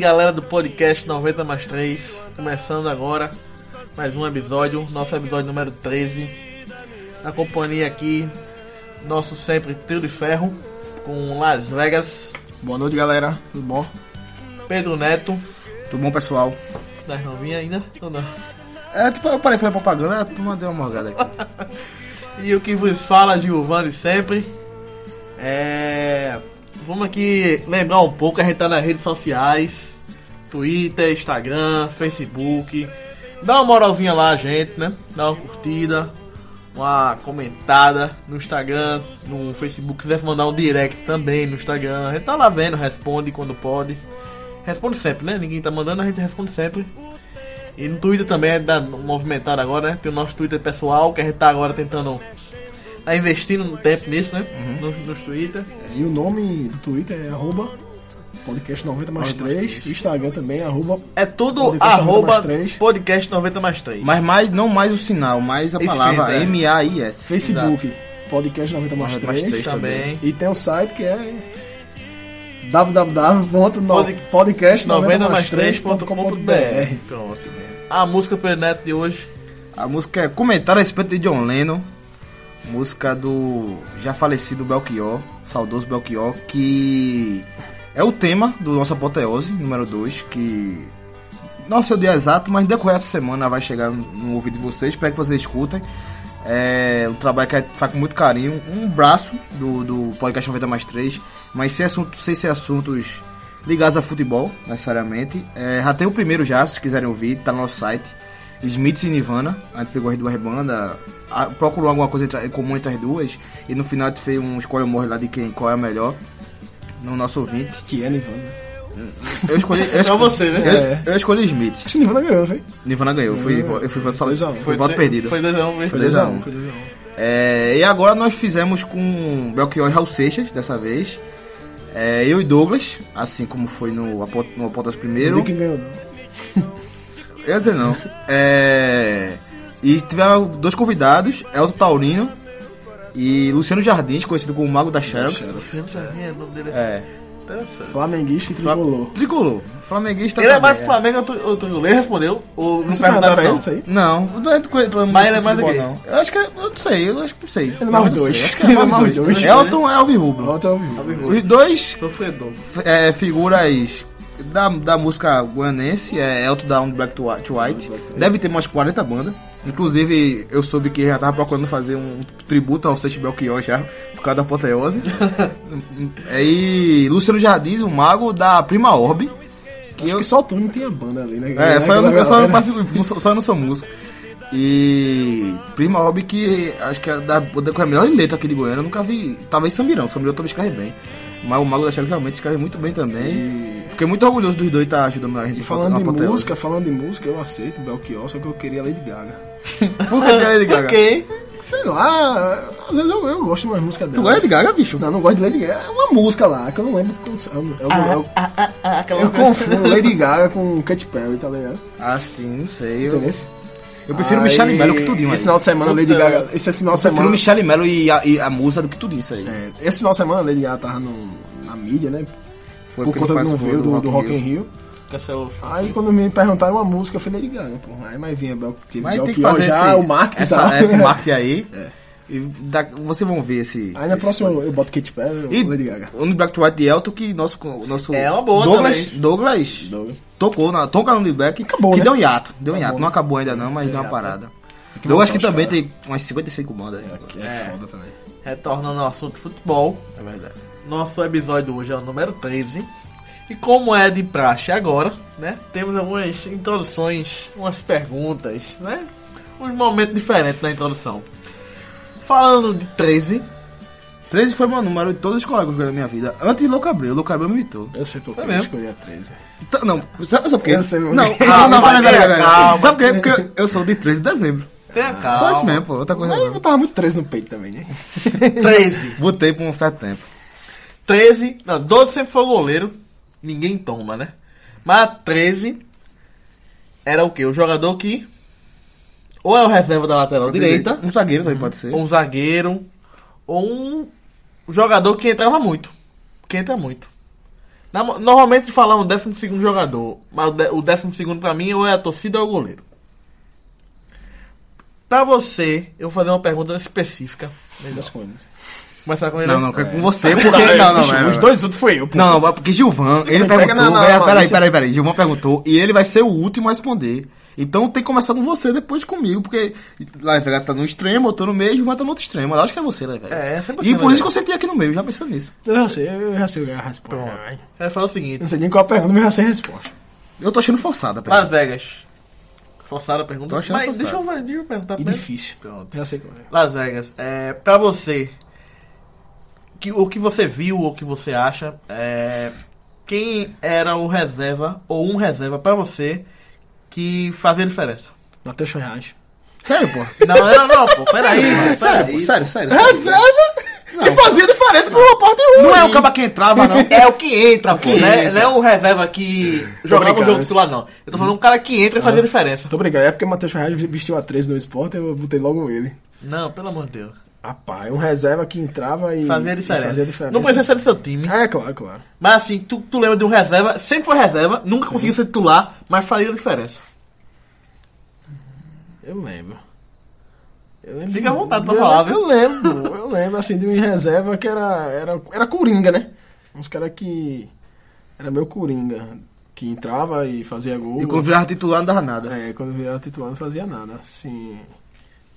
Galera do podcast 90 mais 3, começando agora mais um episódio, nosso episódio número 13. Na companhia aqui, nosso sempre trio de ferro, com Las Vegas, Boa noite, galera. Tudo bom? Pedro Neto, Tudo bom, pessoal? das novinhas ainda, ou não? É, tipo, eu parei fazer propaganda, a turma deu uma morgada aqui. E o que vos fala, Giovanni, sempre. É. Vamos aqui lembrar um pouco, a gente tá nas redes sociais: Twitter, Instagram, Facebook. Dá uma moralzinha lá, gente, né? Dá uma curtida, uma comentada no Instagram, no Facebook. Se quiser mandar um direct também no Instagram, a gente tá lá vendo, responde quando pode. Responde sempre, né? Ninguém tá mandando, a gente responde sempre. E no Twitter também é da movimentado agora, né? Tem o nosso Twitter pessoal, que a gente tá agora tentando. Tá investindo um tempo nisso, né? Uhum. Nos, nos Twitter. E o nome do Twitter é arroba podcast 90 mais 90 mais 3. 3. Instagram também, arroba É tudo Podcast 90 arroba podcast 90 mais 3. Mas mais, não mais o sinal, mais a Escrita, palavra é. M-A-I-S. Facebook, podcast 90 mais 90 mais 3. três. também. E tem o site que é www.podcast90mais3.com.br Pronto. A música pro Neto de hoje. A música é Comentário a respeito de John Lennon. Música do já falecido Belchior, saudoso Belchior, que é o tema do nosso apoteose, número 2, que não sei o dia exato, mas decorrer essa semana vai chegar no ouvido de vocês, espero que vocês escutem. É um trabalho que a faz com muito carinho, um braço do, do podcast 90 mais 3, mas sem, assunto, sem ser assuntos ligados a futebol, necessariamente. É, já tem o primeiro já, se quiserem ouvir, tá no nosso site. Smiths e Nirvana, a gente pegou as duas bandas, procurou alguma coisa em comum entre as duas, e no final a gente fez um escolha morre lá de quem, qual é a melhor, no nosso ouvinte. Que é Nirvana. Eu escolhi, eu Pra escolhi, você, né? eu, É. eu escolhi Smith. Acho que Nirvana ganhou, foi? Nirvana ganhou, fui, eu fui Dois a um. foi voto perdido. Foi 2x1 mesmo. Foi dois a um. Foi 2 a 1. É, e agora nós fizemos com Belchior e Raul Seixas, dessa vez. É, eu e Douglas, assim como foi no, no Apotas primeiro. Não quem ganhou, não. Eu ia dizer não. É, e tiveram dois convidados, Elton Taurino e Luciano Jardins, conhecido como Mago da Xerox. Luciano Jardim, o nome dele é É, interessante. Flamenguista e tricolor. tricolor. Flamenguista Ele é mais Flamengo ou tu- ou tu ele respondeu? Ou não perguntaram ele isso aí? Não, não Mas ele é mais o quê? não. Eu acho que é- eu não sei, eu acho que não sei. Ele é mais dois. Acho que Ele é mais dois. Elton é Alvirrubro. Volta ao vivo. Os dois Sofredor. é, figuras da, da música guanense, é Elton Down Black to White. to White. Deve ter umas 40 bandas. Inclusive, eu soube que já tava procurando fazer um tributo ao Seixas Belchior já, por causa da apoteose. É, e Luciano Jardins, o mago da Prima Orbe. Que Acho eu, que só o Tony tinha banda ali, né? é, só eu, não- só, eu não só eu não sou músico. E Prima Orbe que acho que era da, da, com a melhor letra aqui de Goiânia, eu nunca vi. Talvez Samirão, Samirão também escreve bem. Mas o Mago da Xerox realmente escreve muito bem também. E- Fiquei muito orgulhoso dos dois estar ajudando a gente E falando na de música, falando de música, eu aceito Belchior, só que eu queria Lady Gaga. Por que Lady Gaga? Ok. Sei lá, às vezes eu, eu gosto de umas músicas Tu dela. gosta de Gaga, bicho? Não, não gosto de Lady Gaga. É uma música lá, que eu não lembro. como- Eu, eu, eu, Ah, ah, ah, aquela eu confundo Lady Gaga com Katy Perry, tá ligado? Ah, sim, não sei. Eu, Entendeu? eu prefiro Aí, Michelle Mello que tudinho. Esse aí. final de semana, Lady Gaga. Esse final Eu de prefiro semana. Michelle Mello e a, e a música do que tudo isso aí. é, esse final de semana, Lady Gaga tava no, na mídia, né? Foi por porque conta do veio do, do Rock in in Rio. Rio. Cancelou o show. Aí quando me perguntaram uma música, eu falei Gaga, pô. Aí mas vinha Bel, teve Mas tem que Belchior fazer já, esse, o marketing essa, tá. esse marketing aí. E da- vocês vão ver esse... Aí na esse- próxima eu, eu boto Katy Perry E ou Lady Gaga. Black to White de Elton que nosso, nosso É uma boa Douglas, também. Douglas Douglas. tocou, na, toca no Black Acabou, que né? deu um hiato, deu um hiato, né? não acabou ainda não, mas deu uma hiato, parada. que Douglas voltar que também caras. tem umas 55 bandas. Que é, foda também. Retornando ao assunto futebol. É verdade. Nosso episódio hoje é o número 13. E como é de praxe agora, né? Temos algumas introduções, umas perguntas, né? Um momento diferente na introdução. Falando de 13, 13 foi meu número de todos os colegas da minha vida. Antes de Louco Abreu, Louco Abreu me imitou. Eu sei por que É eu escolhi a 13. Então, não, sabe, sabe por quê? Eu sei não, não, não, Calma, peraí, peraí, peraí. calma. Sabe por quê? Porque eu, sou de 13 de dezembro. tenha calma. Só isso mesmo, pô. Outra coisa Mas eu não. tava muito 13 no peito também, né? 13. Botei por um certo tempo. 13. Não, 12 sempre foi goleiro. Ninguém toma, né? Mas 13 era o quê? O jogador que. Ou é o reserva da lateral direita, Um zagueiro também pode ser. um zagueiro, ou um jogador que entrava muito. Que entra muito. Na- Normalmente falamos 12 jogador, mas o de- o 12 pra mim ou é a torcida ou é o goleiro. Pra você, eu vou fazer uma pergunta específica. Das coisas. Começar com ele? Não, não, é com você, porque. Não, não, não. Os dois outros foi eu, pô. Não, não, porque Gilvan, ele pega perguntou. na- na- é, na- peraí, peraí, peraí. Gilvan perguntou e ele vai ser o último a responder. Então tem que começar com você, depois comigo, porque lá Vega tá no extremo, eu tô no meio, Gilvan tá no outro extremo. Eu acho que é você, Vega. É, é sempre E você, por isso que eu sentei aqui no meio, já pensando nisso. Eu já sei, eu já sei a resposta. Ele falou o seguinte: Não sei nem qual a pergunta, mas já sei a resposta. Eu tô achando forçada, pera. Las Vegas. Forçaram a pergunta. Tô achando Mas forçado. deixa eu, ver- deixa eu perguntar E primeiro. difícil. Pronto. Já sei qual é. Las Vegas, é, pra você, que, o que você viu, o que você acha, é, quem era o reserva, ou um reserva pra você, que fazia diferença? Matheus Reais. Sério, pô. Não, não, não, pô, peraí, Sério, pô, sério, sério. Reserva? Que fazia diferença pro repórter ruim. Não é o caba que entrava, não. É o que entra, pô, que né? entra. Não é o reserva que jogava o jogo titular, não. Eu tô falando um cara que entra e fazia diferença. Tô brincando, é porque Matheus Reais vestiu a 13 no esporte, eu botei logo ele. Não, pelo amor de Deus. Rapaz, um reserva que entrava e. Fazia e diferença. Fazia diferença. Não precisa ser do seu time. É, claro, claro. Mas assim, tu, tu lembra de um reserva, sempre foi reserva, nunca conseguiu ser titular, mas fazia diferença. Eu lembro. Eu lembro Fica à vontade pra falar, lembro- Eu lembro, eu lembro, assim, de um reserva que era, era, era coringa, né? Uns caras que. Era meio coringa. Que entrava e fazia gol. E quando virava titular não dava nada. É, quando virava titular não fazia nada. Assim.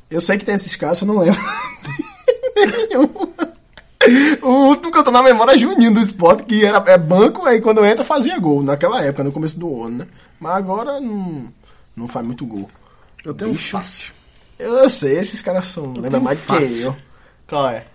Eu sei que tem esses caras, eu não lembro. O último que eu tô na memória é Juninho do esporte, que era é banco, aí quando entra fazia gol, naquela época, no começo do ano, né? Mas agora não, não faz muito gol. Eu tenho um Bicho. fácil. Eu, eu sei, esses caras são. Lembra tenho mais do que fácil. eu. Qual é?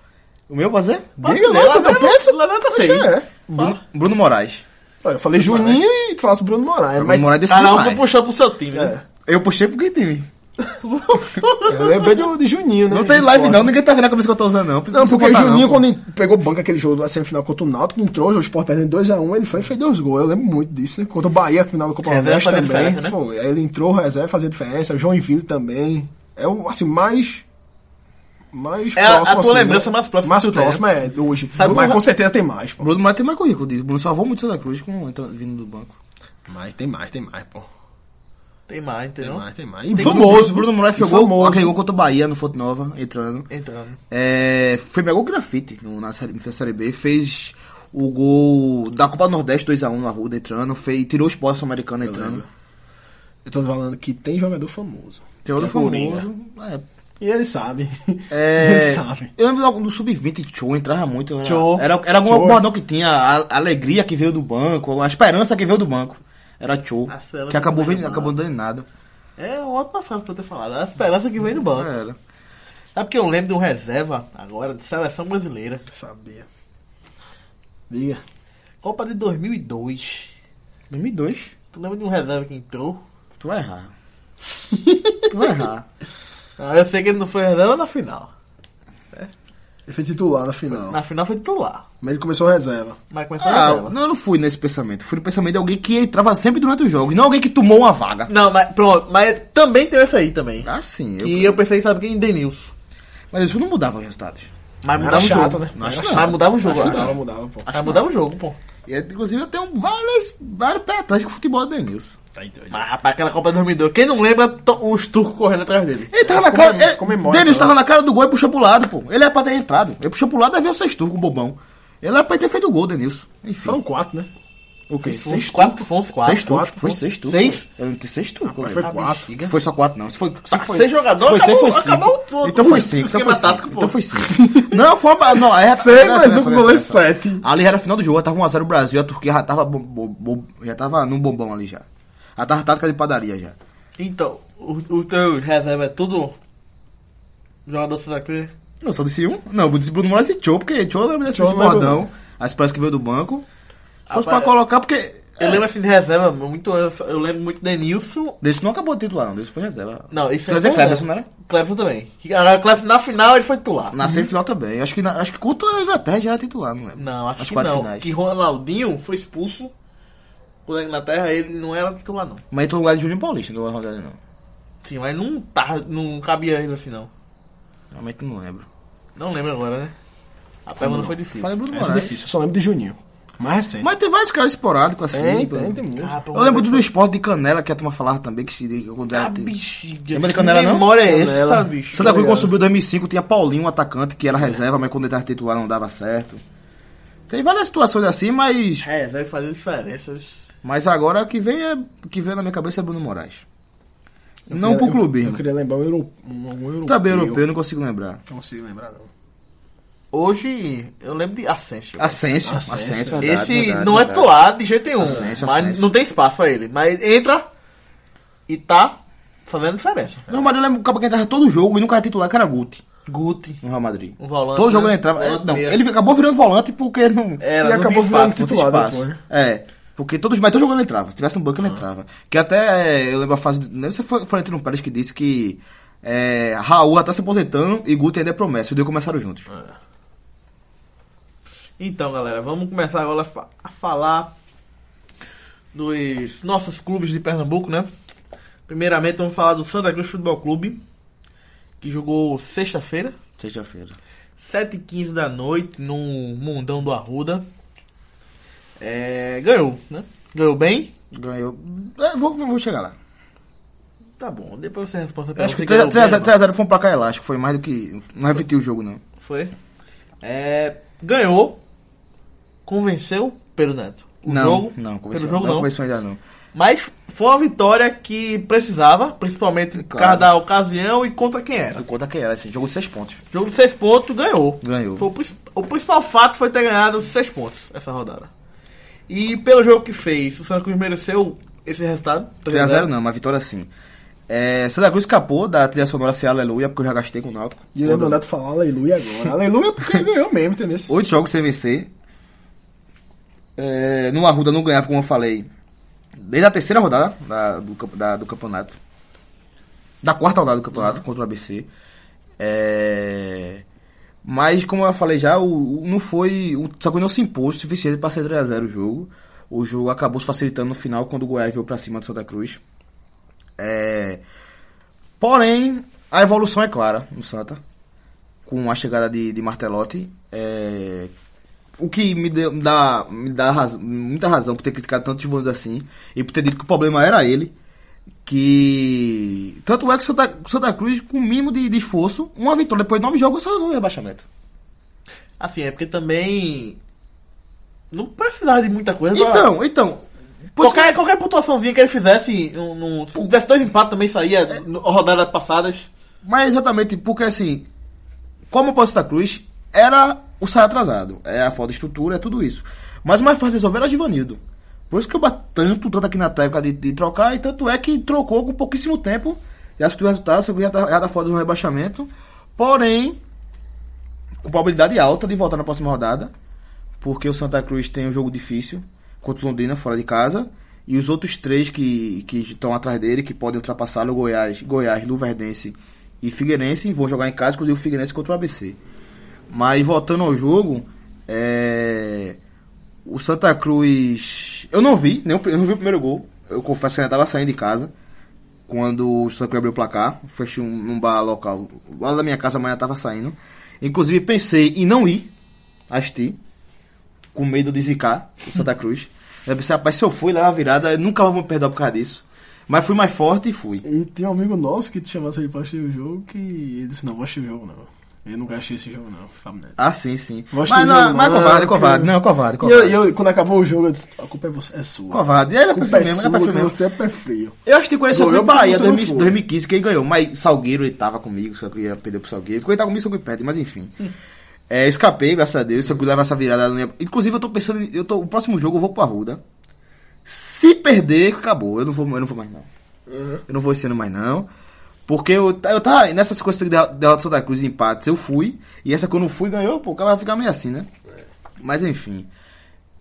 O meu fazer? Diga lá, quando eu penso. Levanta é. Bruno, Bruno Moraes. Olha, eu falei Juninho e tu falasse Bruno Moraes. Bruno Mas, Moraes desse Cada um demais. foi puxando pro seu time, é, né? Eu puxei porque time. Eu lembrei do, de Juninho, né? Não tem do live não, ninguém tá vendo a camisa que eu tô usando não. Não, porque o botar, Juninho, pô. quando pegou banco aquele jogo da semifinal contra o Náutico, entrou, o Sport perdendo 2x1, ele foi e fez dois gols. Eu lembro muito disso, né? Contra o Bahia, final do Copa Reserva Nordeste também. né? Foi. Ele entrou, reserva, fazia diferença. O Joinville também. É o, assim, mais... Mais É a- a tua assim, lembrança mais próxima Mais que tem, próxima é, hoje. Sabe mas com certeza tem mais, pô. Bruno Moraes tem mais currículo. Bruno salvou muito Santa Cruz com vindo do banco. Mas tem mais, tem mais, pô. Tem mais, Tem entendeu? mais, tem mais. E Tem famoso. Bruno Moraes fez gol, famoso. aquele gol contra o Bahia no Fonte Nova, entrando. Entrando. É, foi meu gol grafite no, na, série, na Série B. Fez o gol da Copa do Nordeste 2x1 no Arruda entrando. Fez, tirou o esporte americano entrando. Eu tô falando que tem jogador famoso. Tem outro Que é famoso. É, E ele sabe. É, ele sabe. Eu lembro logo do Sub-20, Show entrava muito. Era, Tchô. Era, era algum bordão que tinha, a, a alegria que veio do banco, a esperança que veio do banco. Era célula Que acabou, vendo, do acabou dando em nada. É uma ótima frase pra eu ter falado. A esperança que vem do banco. Era. Sabe que eu lembro de um reserva agora de seleção brasileira. Sabia. Diga. Copa de 2002. 2002. Tu lembra de um reserva que entrou? Tu vai errar. tu vai errar. Ah, eu sei que ele não foi reserva na final. Ele foi titular na final. Na final foi titular. Mas ele começou reserva. Mas começou Ah, reserva. não, eu não fui nesse pensamento. Fui no pensamento de alguém que entrava sempre durante o jogo. E não alguém que tomou uma vaga. Não, mas pronto. Mas também tem esse aí também. Ah, sim. eu- Que eu pensei, sabe quem? Denilson. Mas isso não mudava os resultados. Mas mudava o chato, jogo. né? Mas mudava o jogo, Acho eu que acho. mudava, mudava, pô. Mas mudava o jogo, pô. E, inclusive, eu tenho várias, vários pés atrás com o futebol do Denilson. Tá doido. Mas rapaz, aquela Copa de 2002. Quem não lembra os turcos correndo atrás dele? Ele tava na cara. Ele, comemora, Denilson então. tava na cara do gol e puxou pro lado, pô. Ele era pra ter entrado. Ele puxou pro lado e veio o sexto com o bobão. Ele era pra ter feito o gol, Denilson. Enfim. Foram quatro, né? o quê? Foi uns quatro, foi uns quatro. Seis turcos. Foi seis turcos. Seis? Eu não tenho seis turcos. Foi lembro. quatro. Foi só quatro, não. Se foi, se Tá, foi, seis jogadores, se foi seis, acabou- foi cinco. acabou tudo. Então foi O cinco. Então foi cinco. tático. Então foi cinco. Não, foi uma... Não, aí... Sei, nessa- mas nessa- o nessa- goleiro nessa. sete. Ali era final do jogo, tava 1x0 o Brasil, a Turquia já tava, já tava num bombom ali já. Já tava tática de padaria já. Então, o, o teu reserva é tudo jogador Santa? Não, só disse um? Não, eu disse Bruno Moraes e Tchô, porque Tchô lembra desse, bordão. A expressa que veio do banco. Se fosse pra colocar, porque... Eu lembro assim de reserva, muito, eu, lembro muito de Denilson. Desse não acabou de titular, não. Desse foi reserva. Não, isso Quer dizer, foi Cleberson, reserva. não era? Cleberson também. Cleberson, na final ele foi titular. Na semifinal também. Acho que, na, acho que contra a Inglaterra já era titular, não lembro. Não, acho Nas que não. finais. Que Ronaldinho foi expulso pela Inglaterra, ele não era titular, não. Mas entrou no lugar de Juninho Paulista, não vai rodar não. Sim, mas não, tá, não cabia ele assim, não. Realmente não lembro. Não lembro agora, né? A pergunta foi difícil. Falei Bruno Essa é Moraes. difícil, eu só lembro de Juninho. Mais recente. Mas tem vários caras esporádicos assim. tem, pô. tem, tem muito. Ah, pô, Eu lembro do esporte de Canela, que a turma falava também, que se quando Ah, era- bexiga. Lembra de Que Canela, não? memória é essa, bicho? Santa Cruz, quando subiu em 2005, tinha Paulinho, um atacante, que era reserva, mas quando ele tava titular não dava certo. Tem várias situações assim, mas, É, vai fazer diferença. Mas agora o que vem, é, o que vem na minha cabeça é Bruno Moraes. Eu não queria- pro eu- clubismo. Eu queria lembrar um, euro, um, algum europeu. Também europeu, eu não consigo lembrar. Não consigo lembrar, não. Hoje, eu lembro de Asensio. Ascenso, Ascenso, Ascenso, verdade, Esse não é tolar. titular de jeito nenhum. Asensio, mas Asensio. não tem espaço pra ele. Mas entra e tá fazendo diferença. Não, mas eu lembro que entrava todo jogo e nunca era titular, que era Guti, Guti. no Real Madrid. Um volante, Todo jogo né? ele entrava. é, Volante não, mesmo. ele acabou virando volante porque não. Era, E não acabou virando espaço. Muito titular espaço. depois. É. Porque todos, mas todo jogo ele entrava. Se tivesse no banco, ele entrava. Que até é, eu lembro a fase. Não sei se foi Florentino Pérez que disse que é, Raul já tá se aposentando e Guti ainda é promessa. Os dois começaram juntos. Então, galera, vamos começar agora a falar dos nossos clubes de Pernambuco, né? Primeiramente, vamos falar do Santa Cruz Futebol Clube, que jogou sexta-feira, Sexta-feira. 7h15 da noite, no Mundão do Arruda. É, ganhou, né? Ganhou bem. Ganhou. É, vou, vou chegar lá. Tá bom, depois você responde a acho que pergunta. 3x0 foi um placar elástico. Foi mais do que. Não repetiu o jogo, não. Foi. É, ganhou. Convenceu pelo Neto. O não, jogo, não, pelo convenceu, jogo não, não. convenceu ainda não. Mas foi uma vitória que precisava, principalmente por Claro. causa da ocasião e contra quem era. Do conta que era, assim, jogo de 6 pontos. Jogo de 6 pontos, ganhou. Ganhou. Foi o, o principal fato foi ter ganhado 6 pontos essa rodada. E pelo jogo que fez, o Santa Cruz mereceu esse resultado. 3x0 não, mas vitória sim. É, Santa Cruz escapou da trilha sonora Se Aleluia, porque eu já gastei com o Náutico. E eu lembro o Neto falar aleluia agora. aleluia porque ganhou mesmo, entendeu? Oito jogos sem vencer. É, no Arruda não ganhava, como eu falei, desde a terceira rodada da- do, da- do campeonato. Da quarta rodada do campeonato contra o ABC. É, mas, como eu falei já, o, o- não foi. O Cruz não se impôs o suficiente para ser 3x0 o jogo. O jogo acabou se facilitando no final quando o Goiás veio para cima do Santa Cruz. É, porém, a evolução é clara no Santa com a chegada de, de Martelotti. É, o que me, deu, me dá, me dá raz- muita razão por ter criticado tanto o Givanildo assim e por ter dito que o problema era ele. Que. Tanto é que Santa, Santa Cruz, com o mínimo de, de esforço, uma vitória depois de nove jogos, só o rebaixamento. Assim, é porque também. Não precisava de muita coisa. pra- Então, então. pois Qualquer, qualquer pontuaçãozinha que ele fizesse, no, no- se tivesse dois empates também saía no, rodadas passadas. Mas exatamente, porque assim, como o Santa Cruz era o sair atrasado, é a falta de estrutura, é tudo isso. Mas o mais fácil de resolver era Givanildo. Por isso que eu bato tanto, tanto aqui na técnica de, de trocar, e tanto é que trocou com pouquíssimo tempo, já assistiu o resultado, que já tá, já tá fora do rebaixamento, porém, com probabilidade alta de voltar na próxima rodada, porque o Santa Cruz tem um jogo difícil contra o Londrina fora de casa, e os outros três que, que estão atrás dele, que podem ultrapassá-lo, Goiás, Goiás, Luverdense e Figueirense, vão jogar em casa, inclusive o Figueirense contra o ABC. Mas voltando ao jogo, é, o Santa Cruz. Eu não vi, nem eu não vi o primeiro gol. Eu confesso que ainda estava saindo de casa. Quando o Santa Cruz abriu o placar, fechei um, num bar local. Lá da minha casa amanhã estava saindo. Inclusive pensei em não ir assistir. Com medo de zicar o Santa Cruz. Eu pensei, rapaz, se eu fui lá a virada, eu nunca vou me perder por causa disso. Mas fui mais forte e fui. E tem um amigo nosso que te chamasse aí pra assistir o jogo que ele disse, não, vou assistir o jogo não. Eu nunca assisti esse jogo não, Neto. Ah, sim, sim. Mas, não, jogo, mas é não, covarde, é covarde. Não, covarde, E covarde. eu, eu, quando acabou o jogo, eu disse, a culpa é, você, é sua. Covarde. Ele A é culpa pé é mesmo, sua, é você é pé frio. Eu acho que com o Bahia porque você não 2000 foi. 2015, que ele ganhou. Mas Salgueiro ele tava comigo, só que ia perder pro Salgueiro. Ficou ele tá comigo, só que perde, mas enfim. É, escapei, graças a Deus. Se eu levar essa virada. não ia- Inclusive, eu tô pensando. Eu tô, o próximo jogo eu vou pro Arruda. Se perder, acabou. Eu não vou, eu não vou mais, não. Eu não vou esse ano mais, não. Porque eu, eu tava. Nessa sequência de derro- derrota Santa Cruz empates, eu fui. E essa que eu não fui ganhou, pô, o cara vai ficar meio assim, né? Mas enfim.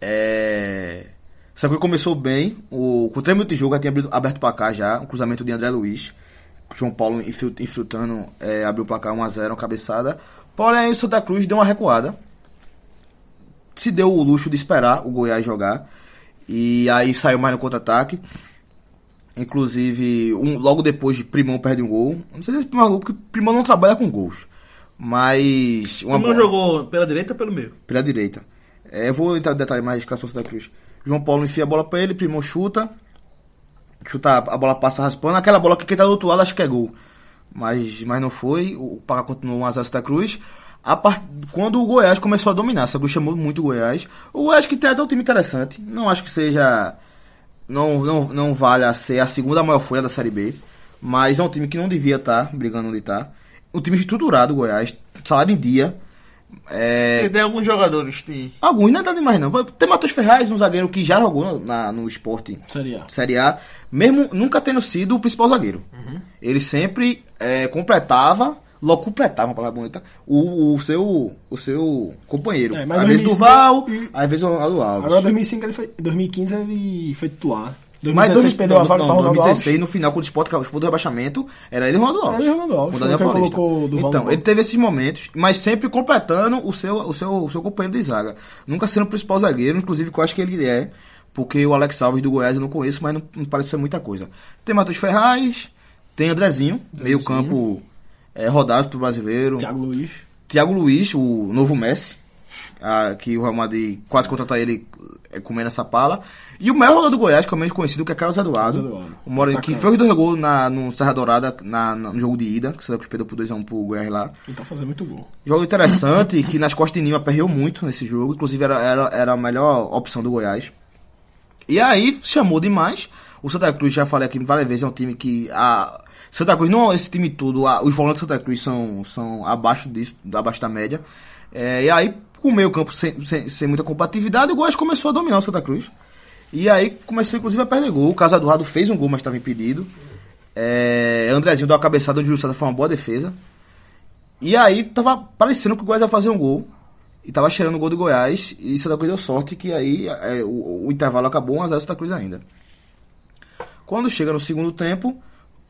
É. Santa Cruz começou bem. O, com 3 minutos de jogo já tinha abrido- aberto o placar já. Um cruzamento de André Luiz. João Paulo infil- infiltrando, é, abriu o placar 1x0, uma cabeçada. Porém, o Santa Cruz deu uma recuada. Se deu o luxo de esperar o Goiás jogar. E aí saiu mais no contra-ataque. Inclusive, um, logo depois de Primão perde um gol. Não sei se é Primão gol, porque Primão não trabalha com gols. Mas. O não bola- jogou pela direita ou pelo meio? pela direita. É, eu vou entrar no detalhe mais com a Santa Cruz. João Paulo enfia a bola pra ele, Primão chuta. Chuta, a bola passa raspando. Aquela bola que quem tá do outro lado acho que é gol. Mas, mas não foi. O Pará continuou 1x0 Santa Cruz. Part... Quando o Goiás começou a dominar, Santa Cruz chamou muito o Goiás. O Goiás que tem até um time interessante. Não acho que seja. Não, não, não vale a ser a segunda maior folha da Série B. Mas é um time que não devia estar brigando onde está. Um time estruturado, Goiás. Salário em dia. É, E tem alguns jogadores que. Alguns não é nada demais não. Tem Matheus Ferraz, um zagueiro que já jogou na, no esporte Seria. Série A, mesmo nunca tendo sido o principal zagueiro. Ele sempre é, completava, logo completava, uma palavra bonita, o, o, seu, o seu companheiro. É, às vezes 2005 Duval, e- às vezes o Ronaldo Alves. Agora 2005 ele foi, 2015 ele foi titular. mas 2016 perdeu a vaga não, para Ronaldo 2016, Alves. no final, quando o Sport acabou do rebaixamento, era ele e o Ronaldo Alves. Era ele o Ronaldo Alves, o Daniel Paulista. Duval Então, ele teve esses momentos, mas sempre completando o seu, o seu, o seu companheiro de zaga. Nunca sendo o principal zagueiro, inclusive que eu acho que ele é, porque o Alex Alves do Goiás eu não conheço, mas não, não parece ser muita coisa. Tem Matheus Ferraz, tem Andrezinho, meio campo é, rodado pro brasileiro. Thiago Luiz. Thiago Luiz, o novo Messi, ah, que o Real Madrid quase contratar ele é, comendo essa pala. E o maior jogador do Goiás, que é o menos conhecido, que é Carlos Eduardo. Eduardo. O Moreno, que Atacante. fez dois gols na, no Serra Dourada na, na- no jogo de ida, que o Cruz perdeu por 2x1 pro Goiás lá. Ele tá fazendo muito gol. Jogo interessante, que nas costas de Nima aperreou muito nesse jogo, inclusive era, era, era a melhor opção do Goiás. E aí chamou demais. O Santa Cruz, já falei aqui várias vezes, é um time que. A, Santa Cruz, não esse time todo, os volantes do Santa Cruz são, são abaixo disso, abaixo da média. É, e aí, com o meio campo sem, sem, sem muita compatibilidade, o Goiás começou a dominar o Santa Cruz. E aí começou inclusive a perder gol. O Casa do Rado fez um gol, mas estava impedido. É, Andrezinho deu uma cabeçada onde o César foi uma boa defesa. E aí tava parecendo que o Goiás ia fazer um gol. E tava cheirando o gol do Goiás. E Santa Cruz deu sorte que aí é, o, o intervalo acabou 1x0 Santa Cruz ainda. Quando chega no segundo tempo,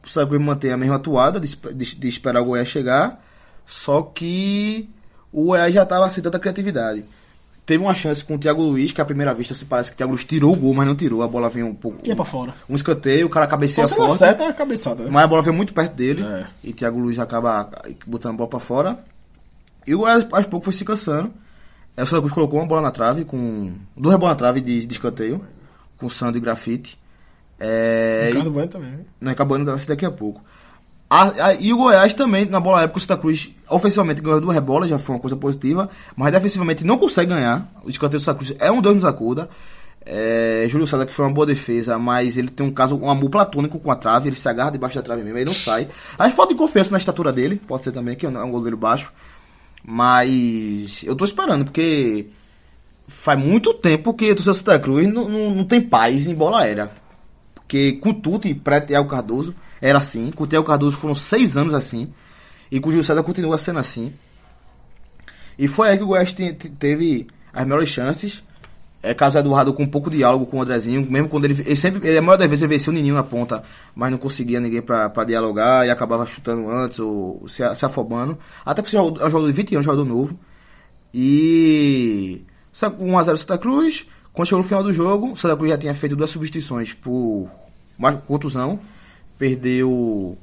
o Santa Cruz mantém a mesma atuada de, de- de esperar o Goiás chegar. Só que o Goiás já tava sem tanta criatividade. Teve uma chance com o Thiago Luiz, que à primeira vista se parece que o Thiago Luiz tirou o gol, mas não tirou. A bola veio um pouco. Ia pra fora. Um escanteio, o cara cabeceia Você forte. acerta é a cabeçada. né? Mas a bola veio muito perto dele. É. E Thiago Luiz acaba botando a bola pra fora. E o Goiás aos poucos foi se cansando. Aí o Santa Cruz colocou uma bola na trave, com. Duas bolas na trave de, de escanteio. Com Sandro e grafite. É, Ricardo Bueno também. né? não, acabando vai ser daqui a pouco. A- a- e o Goiás também, na bola época, o Santa Cruz ofensivamente ganhou duas rebolas, já foi uma coisa positiva, mas defensivamente não consegue ganhar. O escanteio do Santa Cruz é um Deus nos acuda. É, Júlio César que foi uma boa defesa, mas ele tem um caso, um amor platônico com a trave, ele se agarra debaixo da trave mesmo, aí não sai. Aí falta de confiança na estatura dele, pode ser também, que é um goleiro baixo. Mas eu tô esperando, porque faz muito tempo que o Santa Cruz não, não, não tem paz em bola aérea. Porque com Tuti pré-Tiago Cardoso era assim. Com o Tiago Cardoso foram seis anos assim. E com o Gil César continua sendo assim. E foi aí que o Goiás te- te- teve as melhores chances. É caso Eduardo com um pouco de diálogo com o Andrezinho, mesmo quando ele, ele sempre, ele, a maioria das vezes ele vencia o Nininho na ponta, mas não conseguia ninguém pra dialogar e acabava chutando antes ou se, se afobando. Até porque é um jogador de 20 anos, jogador novo. E. Só com 1x0 Santa Cruz. Quando chegou no final do jogo, o Santa Cruz já tinha feito duas substituições por mais contusão. Perdeu.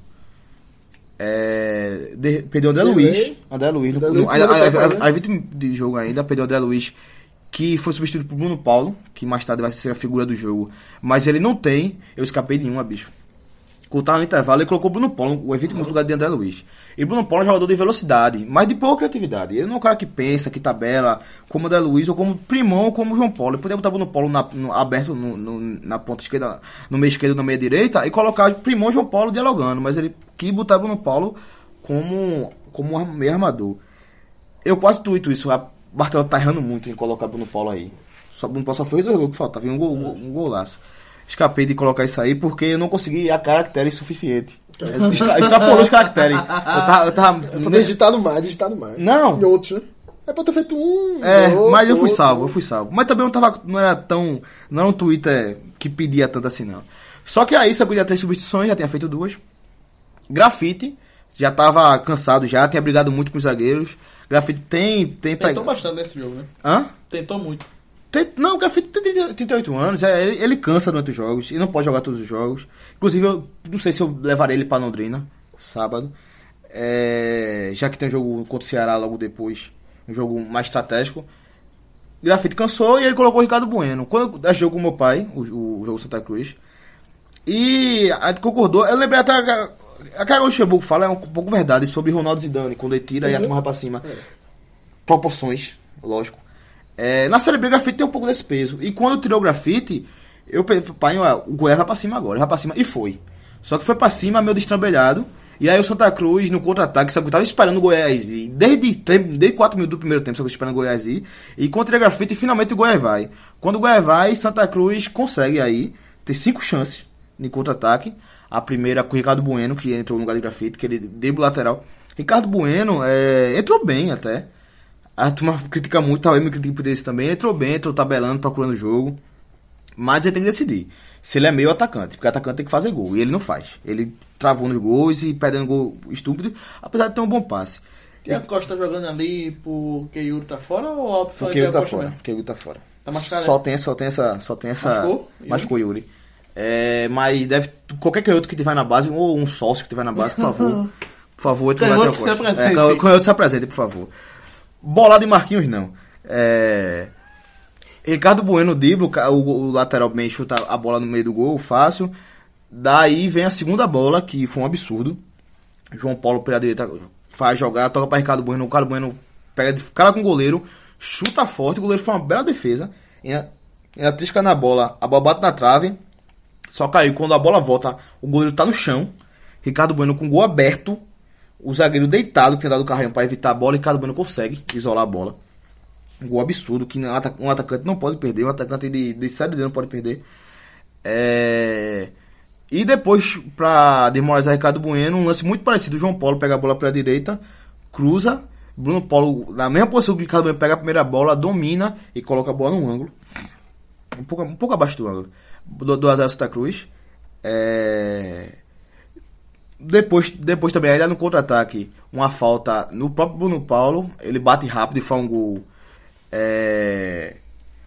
É, de- perdeu o André Delay. Luiz. André Luiz. André no, aí 20 de jogo ainda, perdeu o André Luiz, que foi substituído por Bruno Paulo, que mais tarde vai ser a figura do jogo. Mas ele não tem. Eu escapei de uma, bicho. Tava no intervalo, ele colocou o Bruno Paulo, o evento no lugar de André Luiz. E Bruno Paulo é um jogador de velocidade, mas de pouca criatividade. Ele não é um cara que pensa, que tabela, como André Luiz, ou como Primão, ou como João Paulo. Ele poderia botar Bruno Paulo na- no- aberto no- no- na ponta esquerda, no meio esquerdo, na meia direita, e colocar Primão e João Paulo dialogando. Mas ele quis botar Bruno Paulo como, como meio armador. Eu quase tuito isso. A Bartolomeu tá errando muito em colocar Bruno Paulo aí. Só, Bruno Paulo só foi dois gols que faltava. Um, gol, um golaço. Escapei de colocar isso aí porque eu não consegui a caractere suficiente. Extra- Extrapolou os caracteres. Eu tava. Eu tava É pra ter digitado mais, digitado mais. Não. Em outros, né? É pra ter feito um. é, outro, mas eu fui outro. salvo, eu fui salvo. Mas também eu não tava. Não era tão. Não era um Twitter que pedia tanto assim, não. Só que aí você podia ter substituições, já tinha feito duas. Grafite, já tava cansado já, tinha brigado muito com os zagueiros. Grafite tem. tem Tentou bastante nesse jogo, né? Hã? Tentou muito. Não, o Grafite tem 30 38 anos, é, ele, ele cansa durante os jogos e não pode jogar todos os jogos. Inclusive, eu não sei se eu levarei ele pra Londrina, sábado. É, já que tem um jogo contra o Ceará logo depois, um jogo mais estratégico. Grafite cansou e ele colocou o Ricardo Bueno. Quando eu jogo com meu pai, o, o jogo Santa Cruz, e a concordou, eu lembrei até a, a que o Luxemburgo fala é um pouco verdade sobre Ronaldo Zidane, quando ele tira e a turma vai pra cima. Proporções, lógico. É, na Série B, o grafite tem um pouco desse peso. E quando tirou o grafite, eu pensei, pai, o Goiás vai pra cima agora, vai pra cima. E foi. Só que foi pra cima, meio destrambelhado. E aí o Santa Cruz, no contra-ataque, sabe, que tava esperando o Goiás ir. Desde, desde 4 minutos do primeiro tempo, sabe, esperando o Goiás ir. E contra o grafite, finalmente o Goiás vai. Quando o Goiás vai, Santa Cruz consegue aí ter cinco chances de contra-ataque. A primeira com o Ricardo Bueno, que entrou no lugar de grafite, que ele deu lateral. Ricardo Bueno é, entrou bem até. A turma critica muito, talvez me critique por isso também. Entrou bem, entrou tabelando, procurando o jogo. Mas ele tem que decidir se ele é meio atacante, porque atacante tem que fazer gol. E ele não faz. Ele travou nos gols e perdendo gol estúpido, apesar de ter um bom passe. Tiago Costa tá jogando ali porque Yuri tá fora ou a opção Porque é Yuri tá Thiago fora. mesmo? Porque Yuri tá fora. Tá machucado, Só né? tem, só tem essa. Só tem essa. Machucou? Yuri? Machucou Yuri. É, mas deve. Qualquer canhoto que tiver na base, ou um sócio que tiver na base, por favor. Por favor, entre Canhoto se Thiago Costa. apresente. É, can- canhoto se apresente, por favor. Bolado e Marquinhos, não. É. Ricardo Bueno dribla, o, o, lateral bem chuta a bola no meio do gol, fácil. Daí vem a segunda bola, que foi um absurdo. João Paulo pela direita faz jogar, toca para Ricardo Bueno, o Ricardo Bueno pega cara com o goleiro, chuta forte, o goleiro foi uma bela defesa. E a, e a trisca na bola, a bola bate na trave, só caiu. Quando a bola volta, o goleiro tá no chão. Ricardo Bueno com o gol aberto, o zagueiro deitado, que tem dado o carrinho para evitar a bola, e Ricardo Bueno consegue isolar a bola. Um gol absurdo que um ata- atacante não pode perder, um atacante de, de série D não pode perder. É... E depois, pra desmoralizar Ricardo Bueno, um lance muito parecido. João Paulo pega a bola pela direita, cruza. Bruno Paulo, na mesma posição que o Ricardo Bueno, pega a primeira bola, domina e coloca a bola no ângulo. Um pouco, um pouco abaixo do ângulo. Do, do Azar Santa Cruz. É... Depois, depois também, ainda no contra-ataque, uma falta no próprio Bruno Paulo. Ele bate rápido e faz um gol. É...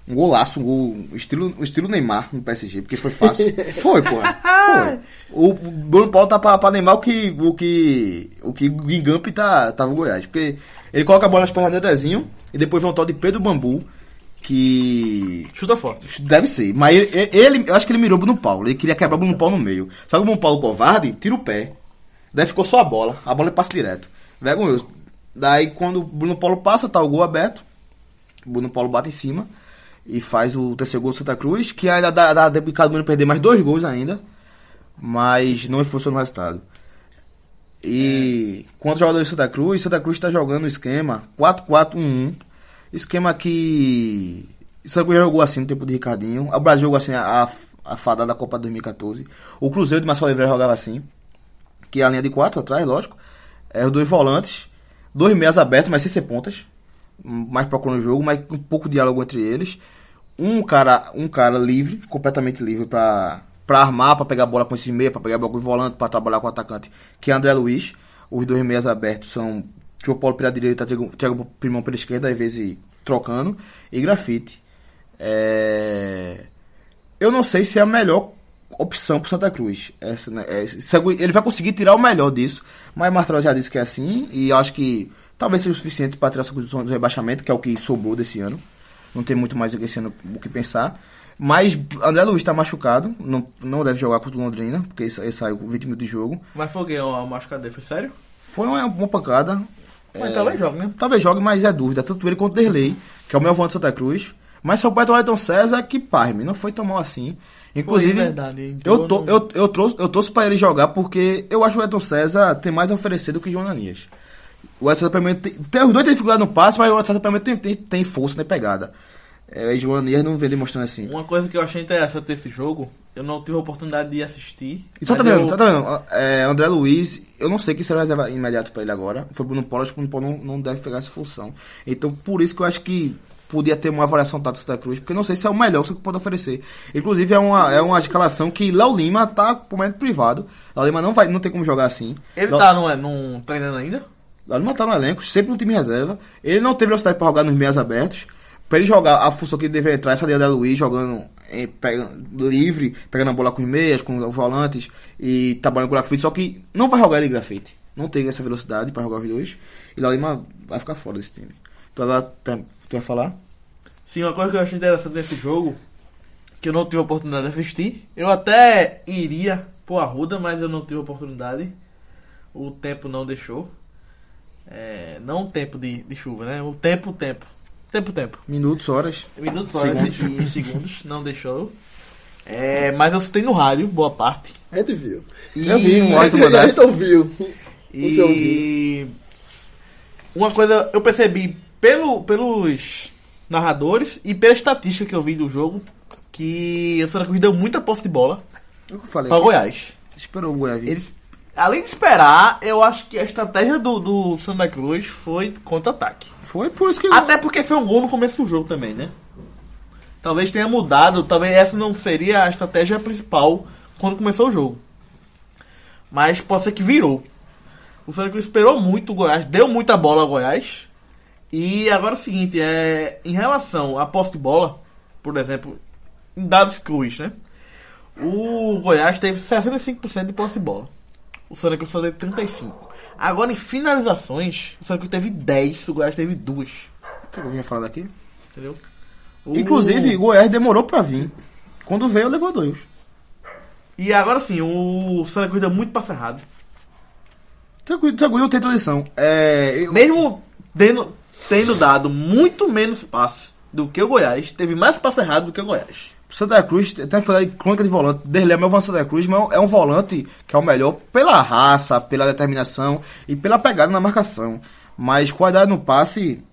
Um golaço, um gol estilo, estilo Neymar no PSG, porque foi fácil. foi, porra. Foi. O Bruno Paulo tá pra, pra Neymar o que o que o que o Guingamp tá, tava no Goiás. Porque ele coloca a bola nas pernas do Andrezinho e depois vem um tal de Pedro Bambu, que Chuta forte. Deve ser. Mas ele, ele- eu acho que ele mirou o Bruno Paulo. Ele queria quebrar o Bruno Paulo no meio. Só que o Bruno Paulo covarde tira o pé. Daí ficou só a bola. A bola passa direto. Vergonhoso. Daí quando o Bruno Paulo passa, tá o gol aberto. O Bruno Paulo bate em cima. E faz o terceiro gol do Santa Cruz. Que ainda dá, dá cada Bruno perder mais dois gols ainda. Mas não funcionou o resultado. E quanto ao jogador de Santa Cruz, Santa Cruz está jogando o esquema 4-4-1-1. Esquema que. Santa Cruz jogou assim no tempo de Ricardinho. O Brasil jogou assim a, a fada da Copa 2014. O Cruzeiro de Marcelo Oliveira jogava assim. Que é a linha de quatro atrás, lógico. É, os dois volantes. Dois meias abertos, mas sem ser pontas. Mais procurando o jogo, mas um pouco de diálogo entre eles. Um cara, um cara livre, completamente livre pra, pra armar, pra pegar bola com esse meia, pra pegar bola com o volante, pra trabalhar com o atacante, que é André Luiz. Os dois meias abertos são João Paulo pela direita, Thiago, Thiago Primão pela esquerda, às vezes trocando, e grafite. É... Eu não sei se é a melhor opção pro Santa Cruz. Essa, né, é, ele vai conseguir tirar o melhor disso, mas Martelo já disse que é assim, e acho que talvez seja o suficiente para tirar essa condição do rebaixamento, que é o que sobrou desse ano. Não tem muito mais esse ano o que pensar. Mas André Luiz está machucado, não, não deve jogar contra o Londrina, porque ele, ele saiu com 20 minutos de jogo. Mas foi o quê? Uma machucada dele? Foi sério? Foi uma, uma pancada. Mas talvez jogue, né? Talvez jogue, mas é dúvida. Tanto ele quanto o Derlei, que é o meu volante de Santa Cruz. Mas seu pai do Ayrton César, que parme, não foi tão mal assim. Inclusive, Foi, verdade, eu, tô, no- eu, eu, trouxe, eu torço pra ele jogar porque eu acho que o Ayrton César tem mais a oferecer do que o João Ananias. O Ayrton César, pelo menos, tem, tem- os dois têm dificuldade no passe, mas o Ayrton César, pelo menos, tem, tem, tem força na pegada. É, e o João Ananias não vê ele mostrando assim. Uma coisa que eu achei interessante desse jogo, eu não tive a oportunidade de assistir. E só tá vendo, eu- só tá vendo. É, André Luiz, eu não sei quem será reserva imediato pra ele agora. Foi Bruno Paulo, acho que o Bruno Paulo não, não deve pegar essa função. Então, por isso que eu acho que podia ter uma avaliação tática Santa Cruz, porque não sei se é o melhor que você pode oferecer. Inclusive, é uma, é uma escalação que Léo Lima tá por momento privado. Léo Lima não, vai, não tem como jogar assim. Ele Léo- tá num, num treinando ainda? Léo Lima tá no elenco, sempre no time reserva. Ele não teve velocidade pra jogar nos meias abertos. Pra ele jogar a função que ele deveria entrar, essa de André Luiz jogando em, pegando, livre, pegando a bola com os meias, com os volantes e trabalhando com o grafite. Só que não vai jogar ele grafite. Não tem essa velocidade pra jogar os dois. E Léo Lima vai ficar fora desse time. Tu vai, tu falar? Sim, uma coisa que eu achei interessante nesse jogo, que eu não tive a oportunidade de assistir. Eu até iria pro Arruda, mas eu não tive a oportunidade. O tempo não deixou. É, não o tempo de, de chuva, né? O tempo, o tempo. Tempo, tempo. Minutos, horas. Minutos, horas e e segundos, não deixou. É, mas eu escutei no rádio, boa parte. A gente viu. E, Eu vi um mandasse. gente ouviu. Você ouviu. E uma coisa eu percebi pelo, pelos narradores e pela estatística que eu vi do jogo que o Santa Cruz deu muita posse de bola eu falei. para Goiás. Esperou o Goiás. Eles, além de esperar, eu acho que a estratégia do, do Santa Cruz foi contra-ataque. Foi por isso que... Até porque foi um gol no começo do jogo também, né? Talvez tenha mudado, talvez essa não seria a estratégia principal quando começou o jogo. Mas pode ser que virou. O Santa Cruz esperou muito o Goiás, deu muita bola ao Goiás. E agora é o seguinte, é, em relação à posse de bola, por exemplo, em dados cruz, né? O Goiás teve 65% de posse de bola. O Santa Cruz só teve 35%. Agora em finalizações, o Santa Cruz teve 10, o Goiás teve 2. O que eu vinha falando aqui? Entendeu? O- Inclusive, Goiás demorou pra vir. Quando veio, levou dois. E agora sim, o Santa Cruz deu muito passe errado. Tranquilo, tranquilo, não tem tradição. É, eu- Mesmo tendo, tendo dado muito menos passes do que o Goiás, teve mais passe errado do que o Goiás. Santa Cruz, até falei de crônica de volante, Derlei é meu Santa Cruz, mas é um volante que é o melhor pela raça, pela determinação e pela pegada na marcação. Mas qualidade no passe,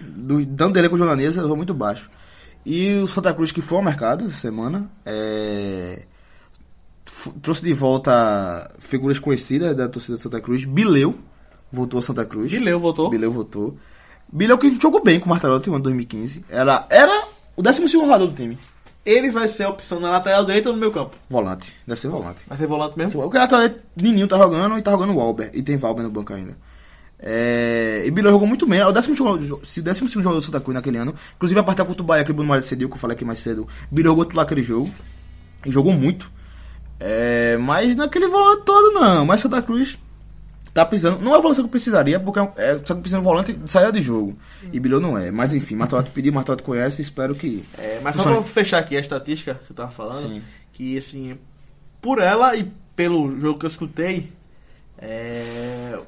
do, dando dele com o jornalista, eu muito baixo. E o Santa Cruz que foi ao mercado essa semana, é, trouxe de volta figuras conhecidas da torcida de Santa Cruz. Bileu voltou a Santa Cruz. Bileu voltou. Bileu voltou. Bileu que jogou bem com o Martelotti no ano 2015. Era, era o 12 jogador do time. Ele vai ser a opção na lateral direita ou no meu campo? Volante. Deve ser volante. Vai ser volante mesmo? O cara tá Nininho tá jogando e tá jogando o Walber. E tem Valber no banco ainda. É, e Bileu jogou muito bem. É o décimo, jogador- se décimo segundo jogador do Santa Cruz naquele ano. Inclusive a partida contra o Bahia, que o Bruno Mário cedeu, que eu falei aqui mais cedo. Bileu jogou titular aquele jogo. E jogou muito. É, mas naquele volante todo não. Mas Santa Cruz tá precisando. Não é o volante que eu precisaria, porque é, é só que precisa de um volante de saída de jogo. E Bileu não é. Mas enfim, Martotti pediu, Martotti conhece. Espero que. É, mas só pra fechar aqui a estatística que eu tava falando, Sim. que assim, por ela e pelo jogo que eu escutei, é,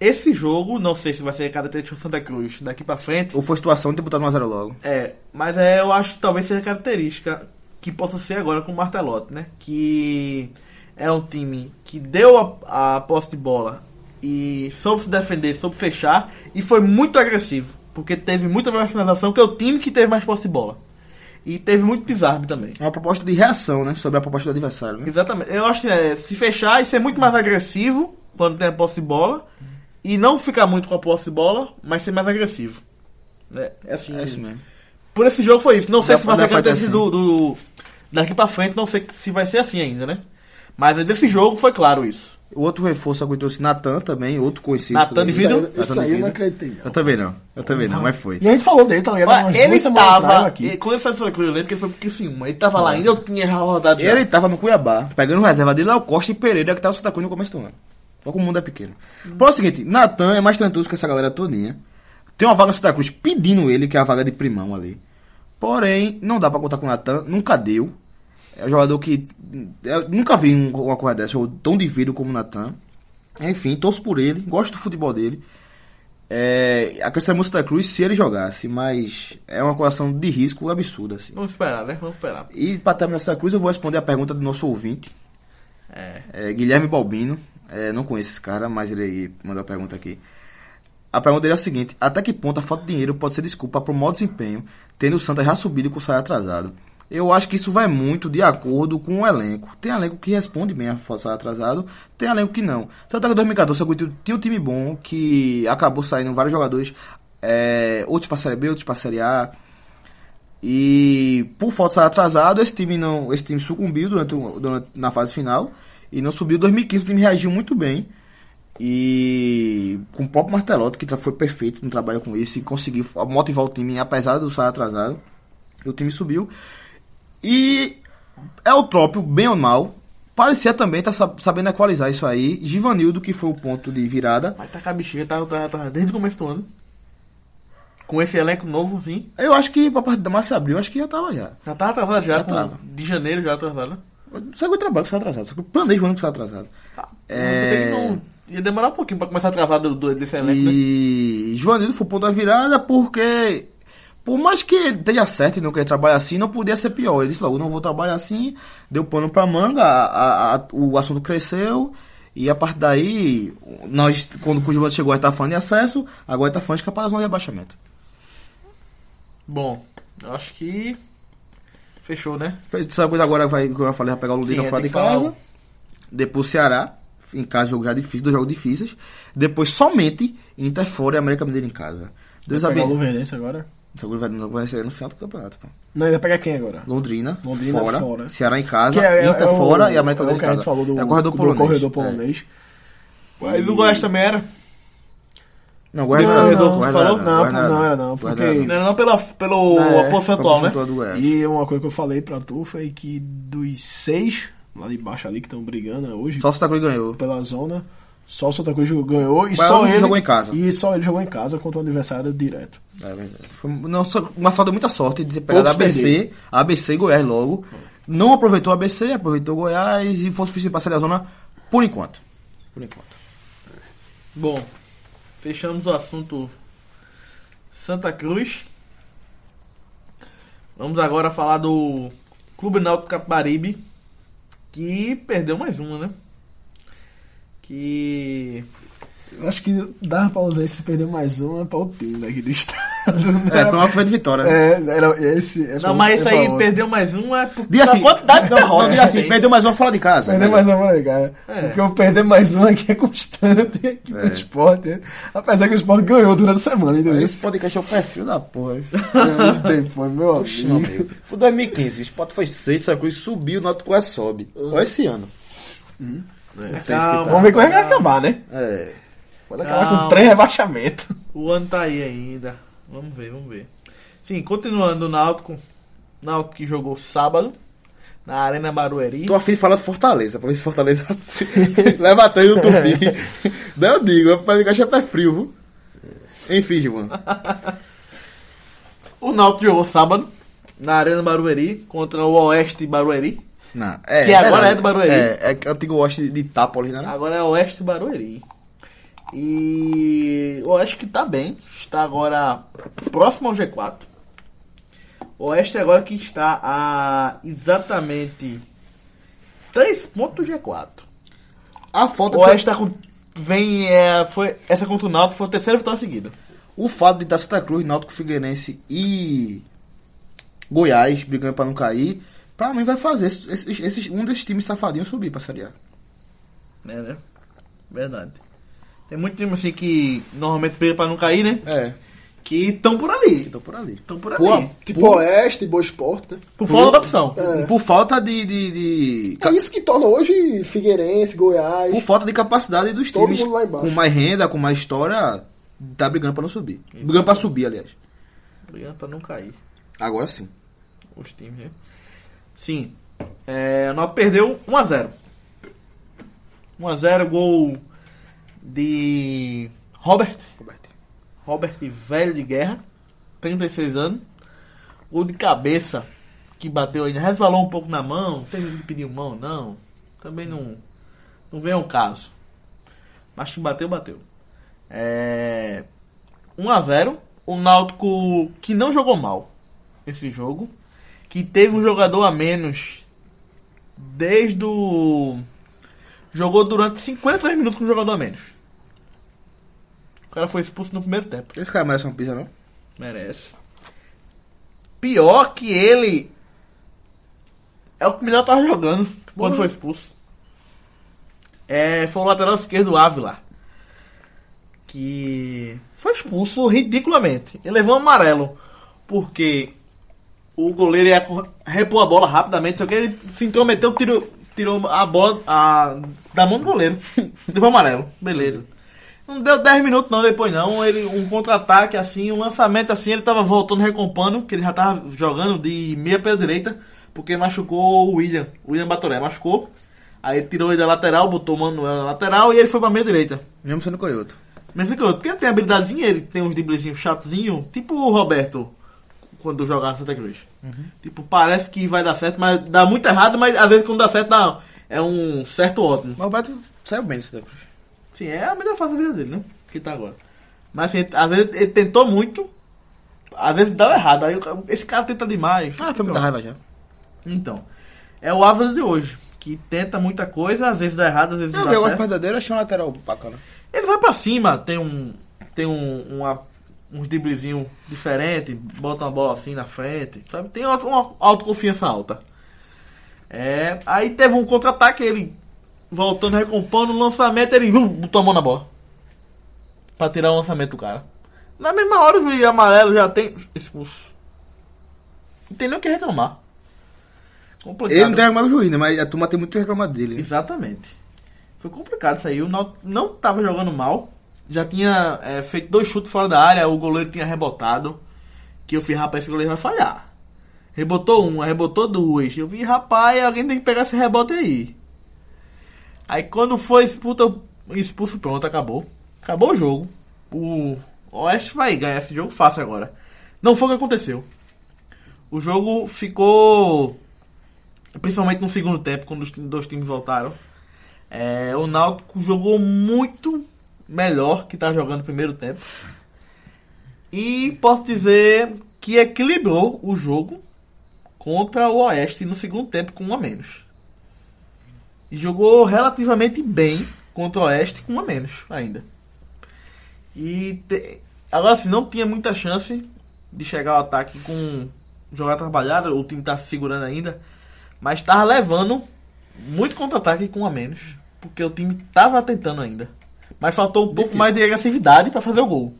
esse jogo, não sei se vai ser característica do Santa Cruz daqui pra frente, Ou foi situação de ter botado 1x0 logo. É, mas é, eu acho que talvez seja característica que possa ser agora com o Martelotti, né? Que é um time que deu a, a posse de bola e soube se defender, soube fechar e foi muito agressivo, porque teve muita mais finalização que é o time que teve mais posse de bola. E teve muito desarme também. É uma proposta de reação, né? Sobre a proposta do adversário, né? Exatamente. Eu acho que é se fechar e ser muito mais agressivo quando tem a posse de bola e não ficar muito com a posse de bola, mas ser mais agressivo. É, é assim. É isso mesmo. Por esse jogo foi isso. Não sei Dá se vai ser característica ter do, do- Daqui pra frente, não sei se vai ser assim ainda, né? Mas desse jogo foi claro isso. O outro reforço que eu trouxe Natan também, outro conhecido. Natan de Isso aí- eu não acreditei, não. Eu também não. Eu também não, mas foi. E a gente falou dele, tá? Olha, Umas ele duas semanas atrás tava. aqui. Quando ele saiu do Santa Cruz, eu lembro que ele foi pro Criciúma. Ele tava lá ainda, eu tinha rodado já. Ele tava no Cuiabá, pegando reserva de Léo Costa e Pereira, que tava no Santa Cruz no começo do ano. Só que o mundo é pequeno. Por é o seguinte, Natan é mais talentoso que essa galera todinha. Tem uma vaga no Santa Cruz pedindo ele, que é a vaga de primão ali. Porém, não dá pra contar com o Natan, nunca deu. É um jogador que. Eu nunca vi um- uma coisa dessa, ou tão divido como o Natan. Enfim, torço por ele, gosto do futebol dele. É, a questão é muito Santa Cruz se ele jogasse, mas é uma coração de risco absurda. Assim. Vamos esperar, né? Vamos esperar. E para terminar Santa Cruz, eu vou responder a pergunta do nosso ouvinte, É. é, Guilherme Balbino. É, não conheço esse cara, mas ele mandou a pergunta aqui. A pergunta dele é a seguinte: Até que ponto a falta de dinheiro pode ser desculpa para o mau desempenho, tendo o Santa já subido com o salário atrasado? Eu acho que isso vai muito de acordo com o elenco. Tem elenco que responde bem a salário atrasado, tem elenco que não. Santa Cruz 2014 Santa Cruz tinha um time bom que acabou saindo vários jogadores, é, outros para Série B, outros para Série A. E por falta de atrasado, esse time não, esse time sucumbiu durante, o- durante na fase final e não subiu. 2015 o time reagiu muito bem e com o próprio Martelotti que foi perfeito no trabalho com isso e conseguiu motivar o time apesar do salário atrasado. O time subiu e é o próprio bem ou mal. Parecia também estar sabendo equalizar isso aí. Givanildo, que foi o ponto de virada. Mas tá com a bexiga, tá, tá, tá desde o começo do ano. Com esse elenco novo, sim. Eu acho que pra partir da Márcia Abril, acho que já tava já. Já tava atrasado já, Já tava. de janeiro já atrasado. né? Sabe o trabalho que você atrasado, só que eu planejo o ano que você atrasado. Tá. É. Não, ia demorar um pouquinho pra começar a atrasar do, desse elenco, né? E Joanildo foi o ponto da virada porque, por mais que ele esteja certo e não querer trabalhar assim, não podia ser pior. Ele disse logo, não vou trabalhar assim, deu pano pra manga, a- a- a- o assunto cresceu. E a partir daí, nós, quando o Joanildo chegou, a estar falando de acesso, agora está falando de capaz de zona de abaixamento. Bom, acho que. Fechou, né? Fez- Sabe coisa agora vai, que eu falei, vai pegar o Londrina fora de falar casa. Depois o Ceará, em casa jogo já difícil, dois jogos difíceis. Depois somente Inter fora e América Mineira em casa. Vai pegar o Luverdense agora? O jogo vai, vai ser no final do campeonato. Pô. Não, ele vai pegar quem agora? Londrina, Londrina fora, fora. Ceará em casa, é- é- Inter é o- fora e América é o que em a casa. gente falou do, é o corredor do polonês. corredor É. polonês. Mas o Goiás também era. Não, o Goiás Não, não, era, não, o Goiás falou? era, Não, o Goiás não era não, o porque- era Não, não pela, pelo É, né? Percentual do Goiás. E uma coisa que eu falei pra tu foi que dos seis lá de baixo ali que estão brigando hoje Só o Santa Cruz ganhou. pela zona, só o Santa Cruz ganhou e Mas só ele ele jogou em casa. E só ele jogou em casa contra o adversário direto. É verdade. Foi não, só deu muita sorte de ter pegado Outros ABC, perderam. ABC e Goiás logo. Não aproveitou o ABC, aproveitou o Goiás e foi suficiente para sair da zona por enquanto. Por enquanto. Bom, fechamos o assunto Santa Cruz. Vamos agora falar do Clube Náutico Capibaribe, que perdeu mais uma, né? Que Eu acho que dava pra usar esse perder mais uma pra o time daqui do estado. É, pro Náutico foi de vitória. né? É, era esse. é não, mas é isso aí outro. perdeu mais uma é por Diga da assim, quantidade de derrotas. diga assim, tem. perdeu mais uma fora de casa. Perder né? mais uma legal. É. Porque eu perder mais uma aqui é constante aqui no esporte. Apesar que o esporte ganhou durante a semana, entendeu? Esse podcast é o perfil da porra. Isso depois, meu meu amigo. amigo. Foi 2015, o Sport foi 6, Santa Cruz subiu, o Náutico quase sobe. Olha esse ano. É, que Calma. Vamos ver como é que vai acabar, né? É. Pode acabar Calma. com três rebaixamentos. O ano tá aí ainda. Vamos ver, vamos ver. Sim, continuando o Náutico. Náutico que jogou sábado na Arena Barueri. Tô afim de falar de Fortaleza, pra ver se Fortaleza leva três no Tupi. Daí eu digo, é pra ficar chapé frio, viu? Enfim, Gilvan. O Náutico jogou sábado na Arena Barueri contra o Oeste Barueri. Não, é, Que agora verdade. é do Barueri. É, é o antigo Oeste de Itápolis, né? Agora é Oeste Barueri. E o Oeste que tá bem. Está agora próximo ao G4. O Oeste agora que está a exatamente 3 pontos do G4. A falta O Oeste tá com. Vem. É, foi, essa contra o Náutico foi a terceira vitória seguida. O fato de estar Santa Cruz, Náutico Figueirense e Goiás brigando pra não cair, pra mim vai fazer esses, esses- um desses times safadinhos subir pra Série A. É, né? Verdade. Tem muito time assim que normalmente briga pra não cair, né? É, Que estão por ali. tô por ali. Estão por ali. Pô, Tipo por, Oeste, Boa Esporte, né? por falta da opção. É. por falta de, de, de- É isso que torna hoje Figueirense, Goiás. por falta de capacidade dos Todo times mundo lá embaixo. com mais renda, com mais história, tá brigando pra não subir. Brigando pra subir, aliás. Brigando pra não cair. Agora sim. Os times, né? Sim. É, nós perdeu 1x0. 1x0, gol de Robert. Robert velho de guerra. 36 anos. Gol de cabeça. Que bateu ainda. Resvalou um pouco na mão. Tem gente que pediu mão, não. Também não. Não vem ao caso. Mas que bateu, bateu. É. 1x0. O Náutico que não jogou mal esse jogo. Que teve um jogador a menos desde o. Jogou durante 53 minutos com um jogador a menos. O cara foi expulso no primeiro tempo. Esse cara merece uma pizza, não? Merece. Pior que ele. É o que o melhor tava jogando quando foi expulso. É, foi o lateral esquerdo Ávila. Que foi expulso ridiculamente. Ele levou um amarelo. Porque o goleiro ia repor a bola rapidamente. Só que ele se intrometeu, tirou, tirou a bola a- da mão do goleiro. levou amarelo. Beleza. Não deu 10 minutos não, depois não. Ele, um contra-ataque assim, um lançamento assim, ele tava voltando recompondo, que ele já tava jogando de meia pela direita, porque machucou o William. O William Batoré machucou. Aí ele tirou ele da lateral, botou o Manuel na lateral e ele foi pra meia direita. Mesmo sendo. Mas é que eu- porque ele tem habilidadezinha, ele tem uns driblezinhos chatozinhos, tipo o Roberto, quando jogava no Santa Cruz. Tipo, parece que vai dar certo, mas dá muito errado, mas às vezes quando dá certo, dá, é um certo ótimo. Mas o Roberto saiu bem disso da Cruz. Sim, é a melhor fase da vida dele, né? Que tá agora. Mas assim, às vezes ele tentou muito, às vezes dá errado. Aí esse cara tenta demais. Ah, foi muita raiva já. Então, é o Ávila de hoje, que tenta muita coisa, às vezes dá errado, às vezes Eu dá vi o certo. verdadeiro, achei um lateral bacana. Ele vai pra cima, tem um. Tem um. Uma, uns driblezinhos diferentes, bota uma bola assim na frente, sabe? Tem uma, uma autoconfiança alta. É, aí teve um contra-ataque, ele voltando, recompondo, no lançamento, ele uh, botou a mão na bola. Pra tirar o lançamento do cara. Na mesma hora o juiz amarelo já tem expulso. Não tem nem o que reclamar. Complicado. Ele não tem reclamado o juiz, né? Mas a turma tem muito reclamado dele. né? Exatamente. Foi complicado isso aí. O Náutico não tava jogando mal. Já tinha é, feito dois chutes fora da área. O goleiro tinha rebotado. Que eu fiz, rapaz, esse goleiro vai falhar. Rebotou um, rebotou duas. Eu vi, rapaz, alguém tem que pegar esse rebote aí. Aí quando foi expulso, expulso pronto, acabou. Acabou o jogo. O Oeste vai ganhar esse jogo fácil agora. Não foi o que aconteceu. O jogo ficou principalmente no segundo tempo, quando os dois times voltaram. É, o Náutico jogou muito melhor que tá jogando no primeiro tempo. E posso dizer que equilibrou o jogo contra o Oeste no segundo tempo com um a menos. E jogou relativamente bem contra o Oeste com um a menos ainda. E te- agora assim, não tinha muita chance de chegar ao ataque com jogar trabalhado, o time tá se segurando ainda. Mas tava levando muito contra-ataque com um a menos. Porque o time tava tentando ainda. Mas faltou um pouco mais de agressividade pra fazer o gol.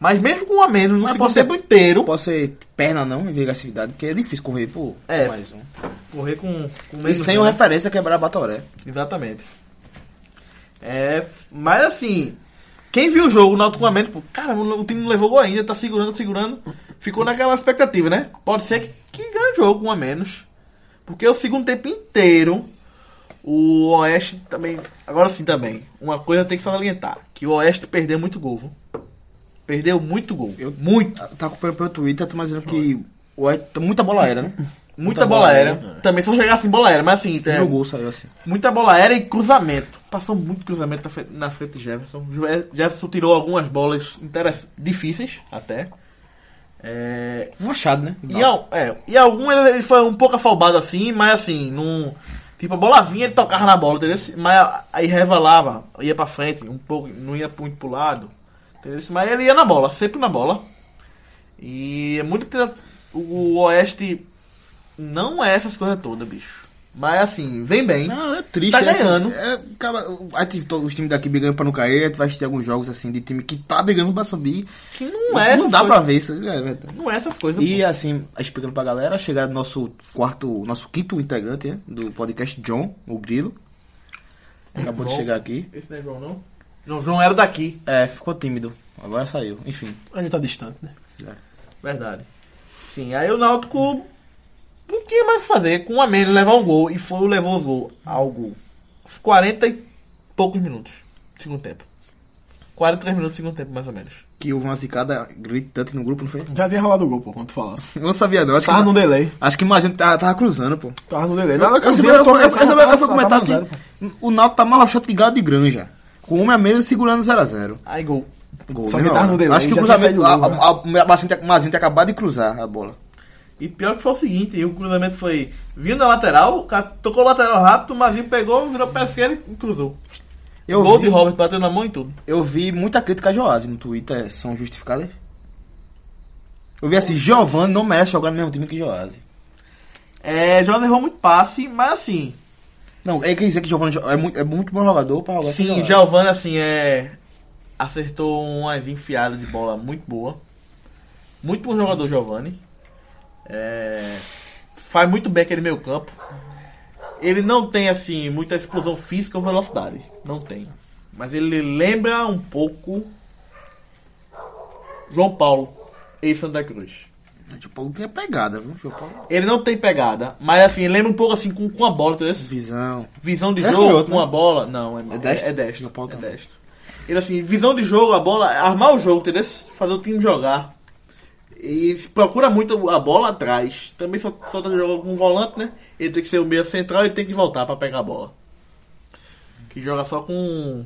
Mas mesmo com um a menos, no segundo pode ser- tempo inteiro, pode ser perna não, em agressividade, porque é difícil correr por É. mais um. correr com, com E menos sem um, o né? referência quebrar a Batoré. Exatamente. É, mas assim, quem viu o jogo no Náutico com a menos, pô, cara, o time não levou gol ainda, tá segurando, segurando. Ficou naquela expectativa, né? Pode ser que, que ganhe o jogo com um a menos. Porque o segundo tempo inteiro, o Oeste também. Agora sim também. Uma coisa tem que salientar: que o Oeste perdeu muito gol. viu? Perdeu muito gol. muito. Tá acompanhando pelo Twitter, tô dizendo que o Oeste- muita bola aérea, né? Muita bola aérea. Também só chegar assim, bola aérea. Mas assim, é, No gol saiu assim. Muita bola aérea e cruzamento. Passou muito cruzamento na frente, de Jefferson. Jo- Jefferson tirou algumas bolas interess- difíceis até. É, Machado, né? e, al- é, e algumas ele foi um pouco afobado assim, mas assim, não. Tipo, a bola vinha, ele tocava na bola, entendeu? Mas aí revelava, ia pra frente, um pouco, não ia muito pro lado. Entendeu? Mas ele ia na bola, sempre na bola. E é muito. O Oeste não é essas coisas todas, bicho. Mas assim, vem bem. Não, é triste. Tá é assim, ganhando. é, cara, aí tive todos os times daqui brigando pra não cair, tu vai assistir alguns jogos assim de time que tá brigando pra subir. Que não é não dá coisas. pra ver isso, é. Não é essas coisas. E pô. assim, explicando pra galera, chegar no nosso quarto, nosso quinto integrante né, do podcast, John, o Grilo. Acabou de João. chegar aqui. Esse não é João, não? Não, o João era daqui. É, ficou tímido. Agora saiu. Enfim. Ainda tá distante, né? Verdade. Sim, aí o Náutico não tinha mais o que fazer. Com um a menos, levar um gol. E foi, levou os gol ao gol. Os 40 e poucos minutos. do Segundo tempo. 43 minutos do segundo tempo, mais ou menos. Que houve uma zicada gritante no grupo, não foi? Já tinha rolado o gol, pô, quando tu falasse. Eu não sabia não. Acho Tava que, no delay. acho que mais gente tava, tava cruzando, pô. Tava no delay. Na hora que eu, vi, eu, fui comentar assim, zero, o Náutico tá mais rochado que galo de granja. Com o homem a menos segurando 0x0. Aí gol. Gol, Só né, que tava no delay, Acho que o cruzamento. o Mazinho tinha acabado de cruzar a bola. E pior que foi o seguinte, o cruzamento foi vindo da lateral, o cara tocou o lateral rápido, o Mazinho pegou, virou pra esquerda e cruzou. Eu gol vi, de Robert bateu na mão e tudo. eu vi muita crítica a Joás no Twitter. São justificadas? Eu vi assim, Giovanni não merece jogar no mesmo time que Joás. É, João errou muito passe, mas assim, Não, é quer dizer que Giovanni é muito, é muito bom jogador pra jogar Sim. Giovanni, assim, é. Acertou umas enfiadas de bola muito boa. Muito bom jogador, Giovanni. É, faz muito bem aquele meio campo. Ele não tem, assim, muita explosão física ou velocidade. Não tem. Mas ele lembra um pouco. João Paulo, ex-Santa Cruz. O João Paulo tinha pegada, viu? João Paulo. Ele não tem pegada, mas assim, ele lembra um pouco assim com, com a bola, entendeu? Visão. Visão de É jogo canhoto, com né? a bola. Não, é, É destro? é destro. João Paulo é destro. Ele assim, visão de jogo, a bola, armar o jogo, entendeu? Fazer o time jogar. E procura muito a bola atrás. Também só, só tá jogando com volante, né? Ele tem que ser o meio central e tem que voltar pra pegar a bola. Que joga só com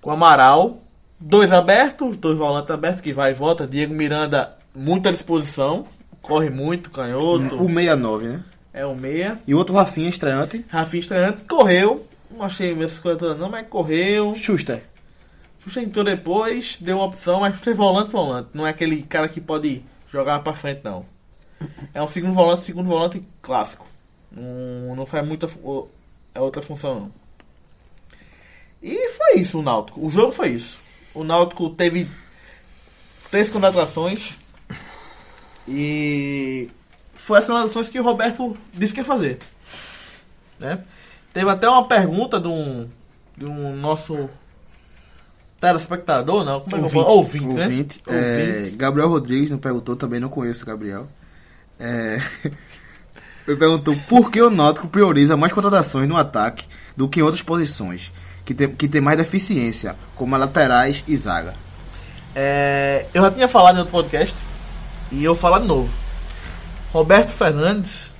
com Amaral, dois abertos, dois volantes abertos que vai e volta. Diego Miranda muito à disposição, corre muito, canhoto. O 69, né? É o meia. E outro Rafinha, estreante. Rafinha estreante, correu. Não achei essas coisas não, mas correu. Schuster. Xuxa entrou depois, deu uma opção, mas Xuxa é volante, volante. Não é aquele cara que pode jogar pra frente, não. É um segundo volante, segundo volante clássico. Não, não faz muita é outra função, não. E foi isso o Náutico. O jogo foi isso. O Náutico teve três contratações e foi as contratações que o Roberto disse que ia fazer. Né? Teve até uma pergunta de um, de um nosso telespectador, não? Como é que eu falo? Ouvinte, né? Ouvinte. É, Gabriel Rodrigues não perguntou, também não conheço o Gabriel. É, ele perguntou por que o Náutico prioriza mais contratações no ataque do que em outras posições, que tem, que tem mais deficiência, como laterais e zaga. É, eu já tinha falado em outro podcast e eu falar de novo. Roberto Fernandes,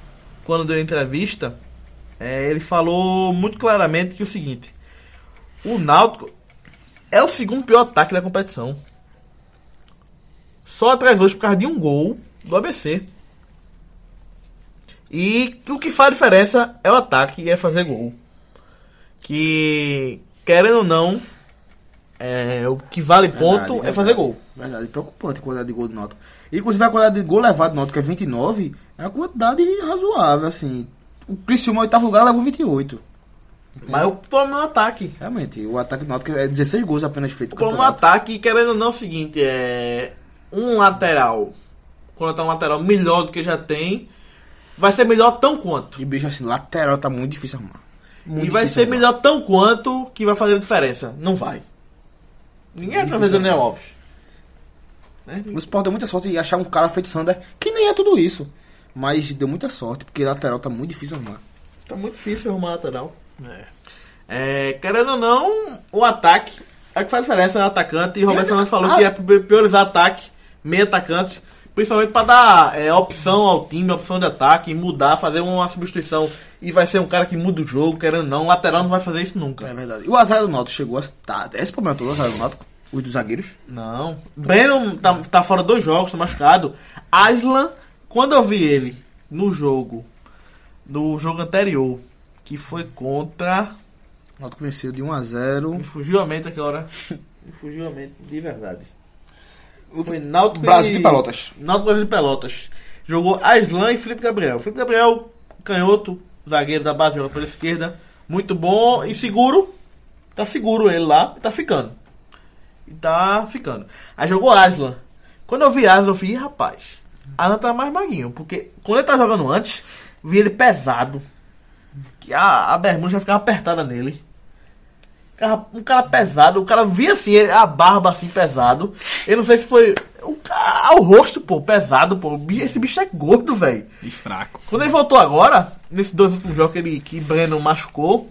quando deu a entrevista, é, ele falou muito claramente que o seguinte: o Náutico é o segundo pior ataque da competição. Só atrás hoje por causa de um gol do ABC. E o que faz diferença é o ataque e é fazer gol. Que, querendo ou não, é, o que vale ponto Verdade, é verdade. fazer gol. Verdade, preocupante a quantidade de gol do Náutico. Inclusive a quantidade de gol levado do Náutico, que é 29, é uma quantidade razoável, assim. O Criciúma, oitavo lugar, levou 28. Mas o problema é o ataque. Realmente, o ataque do Náutico é 16 gols apenas feito. O problema é o ataque, querendo ou não, é o seguinte, é. Um lateral, quando tá um lateral melhor do que já tem, vai ser melhor tão quanto. E bicho assim, lateral tá muito difícil arrumar. Muito e vai ser melhor tão quanto que vai fazer diferença. Não vai. Ninguém vai trazer Daniel Alves. Né? O Sport deu muita sorte de achar um cara feito Sander, que nem é tudo isso. Mas deu muita sorte, porque lateral tá muito difícil arrumar. Tá muito difícil arrumar lateral. É, querendo ou não, o ataque é o que faz diferença no atacante. E Roberto Fernandes falou ah. que é pri- priorizar ataque, meio atacante, principalmente para dar é, opção ao time, opção de ataque, mudar, fazer uma substituição. E vai ser um cara que muda o jogo, querendo ou não. O lateral não vai fazer isso nunca. É verdade. E o azar do Náutico chegou a... Tá, esse problema todo, o azar do Náutico, os dos zagueiros. Não. Breno tá, tá fora dois jogos, tá machucado. Aslan, quando eu vi ele no jogo, no jogo anterior, que foi contra. O Náutico venceu de 1 a 0 Me fugiu a mente aquela hora. Me fugiu a mente, de verdade. Foi Náutico Brasil e- de Pelotas. Náutico Brasil de Pelotas. Jogou Aslan e Felipe Gabriel. Felipe Gabriel, canhoto, zagueiro da base, joga pela esquerda. Muito bom e seguro. Tá seguro ele lá e tá ficando. E tá ficando. Aí jogou Aslan. Quando eu vi Aslan, eu falei, "Ih, rapaz, Aslan tá mais maguinho. Porque quando ele tá jogando antes, vi ele pesado. Que a, a bermuda já ficava apertada nele. Cara- Um cara pesado, o cara via assim, ele- a barba assim pesado. Eu não sei se foi. O, o rosto, pô, pesado, pô. Esse bicho é gordo, velho. E fraco. Quando ele voltou agora, nesses dois últimos jogos que, ele, que Breno machucou,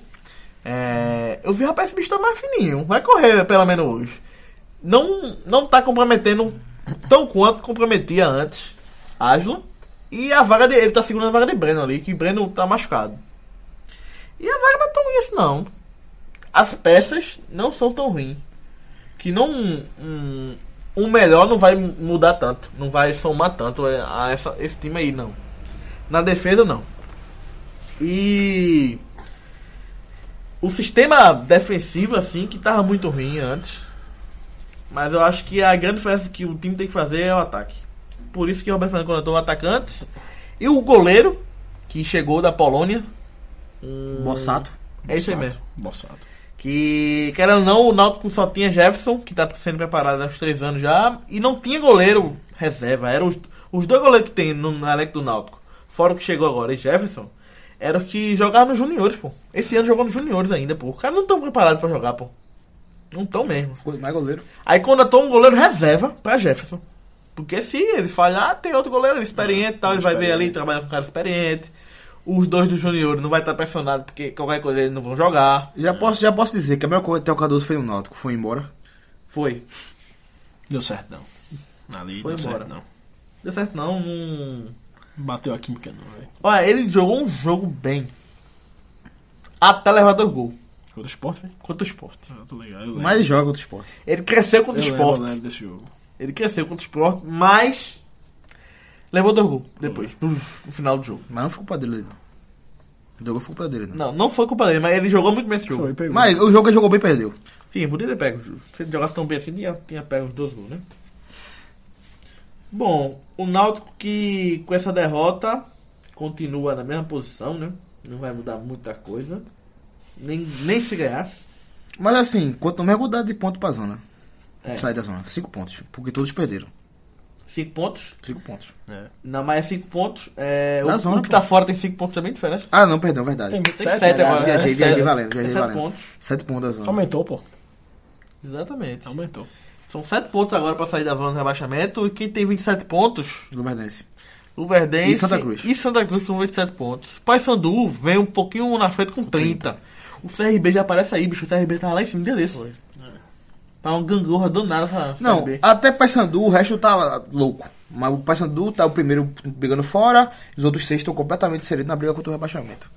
é, eu vi, rapaz, esse bicho tá mais fininho. Vai correr pelo menos hoje. Não, não tá comprometendo tão quanto comprometia antes Aslan. E a vaga dele, ele tá segurando a vaga de Breno ali, que Breno tá machucado. E a vaga não é tão assim, não. As peças não são tão ruins. Que não. Um, um melhor não vai mudar tanto. Não vai somar tanto a essa, esse time aí, não. Na defesa, não. E. O sistema defensivo, assim, que tava muito ruim antes. Mas eu acho que a grande diferença que o time tem que fazer é o ataque. Por isso que o Roberto Fernandes contratou o atacante. E o goleiro, que chegou da Polônia. Um- Bossato. É isso aí mesmo. Boçado. Que, querendo ou não, o Náutico só tinha Jefferson, que tá sendo preparado há uns três anos já, e não tinha goleiro reserva. Eram os, os dois goleiros que tem no, elenco do Náutico, fora o que chegou agora, e Jefferson, eram os que jogavam nos juniores, pô. Esse ano jogou nos juniores ainda, pô. Os caras não estão preparados pra jogar, pô. Não estão mesmo. Ficou mais goleiro. Aí contratou um goleiro reserva pra Jefferson. Porque se ele falhar, tem outro goleiro experiente e tal. Ele vai ver ali, trabalhar com um cara experiente. Os dois do Junior não vai estar pressionado porque qualquer coisa eles não vão jogar. Já posso, já posso dizer que a melhor coisa que o Cardoso fez no Náutico foi embora. Foi. Deu certo, não. Ali Foi deu embora. certo, não. Deu certo não, não... Bateu a química, não, velho. Olha, ele jogou um jogo bem. Até levar dois gols. Contra o Sport, velho? Contra o Sport. Ah, tô ligado. Mas joga outro esporte. Ele cresceu contra o eu lembro, Sport. eu lembro desse jogo. Ele cresceu contra o Sport, mas... Levou dois gols depois, no, final do jogo. Mas não foi culpa dele, não. O jogo foi culpa dele, não. Não, não foi culpa dele, mas ele jogou muito bem esse jogo. Foi, pegou. Mas o jogo que ele jogou bem perdeu. Sim, podia ter pego o jogo. Se ele jogasse tão bem assim, tinha, tinha pego os dois gols, né? Bom, o Náutico que com essa derrota continua na mesma posição, né? Não vai mudar muita coisa. Nem, nem se ganhasse. Mas assim, quanto mais mudar de ponto pra zona. É. Sair da zona. Cinco pontos. Porque todos perderam. Cinco pontos. Cinco pontos. É. Não, mas é cinco pontos. É, o, zona, o que pô. tá fora tem cinco pontos também, diferença. Ah, não, perdão, verdade. Tem Tem sete, sete né? agora. Viajei, é viajei sete. valendo, É viajei sete valendo. pontos. Sete pontos da zona. Aumentou, pô. Exatamente. Aumentou. São sete pontos agora pra sair da zona de rebaixamento. E quem tem 27 pontos Luverdense. O Verdense E Santa Cruz. E Santa Cruz com 27 pontos. Paysandu vem um pouquinho na frente com 30. O CRB já aparece aí, bicho. O CRB tá lá em cima um dia desse. Tá um gangorra do nada Não, CRB. até Paysandu, o resto tá louco. Mas o Paysandu tá o primeiro brigando fora, os outros seis estão completamente inseridos na briga contra o rebaixamento.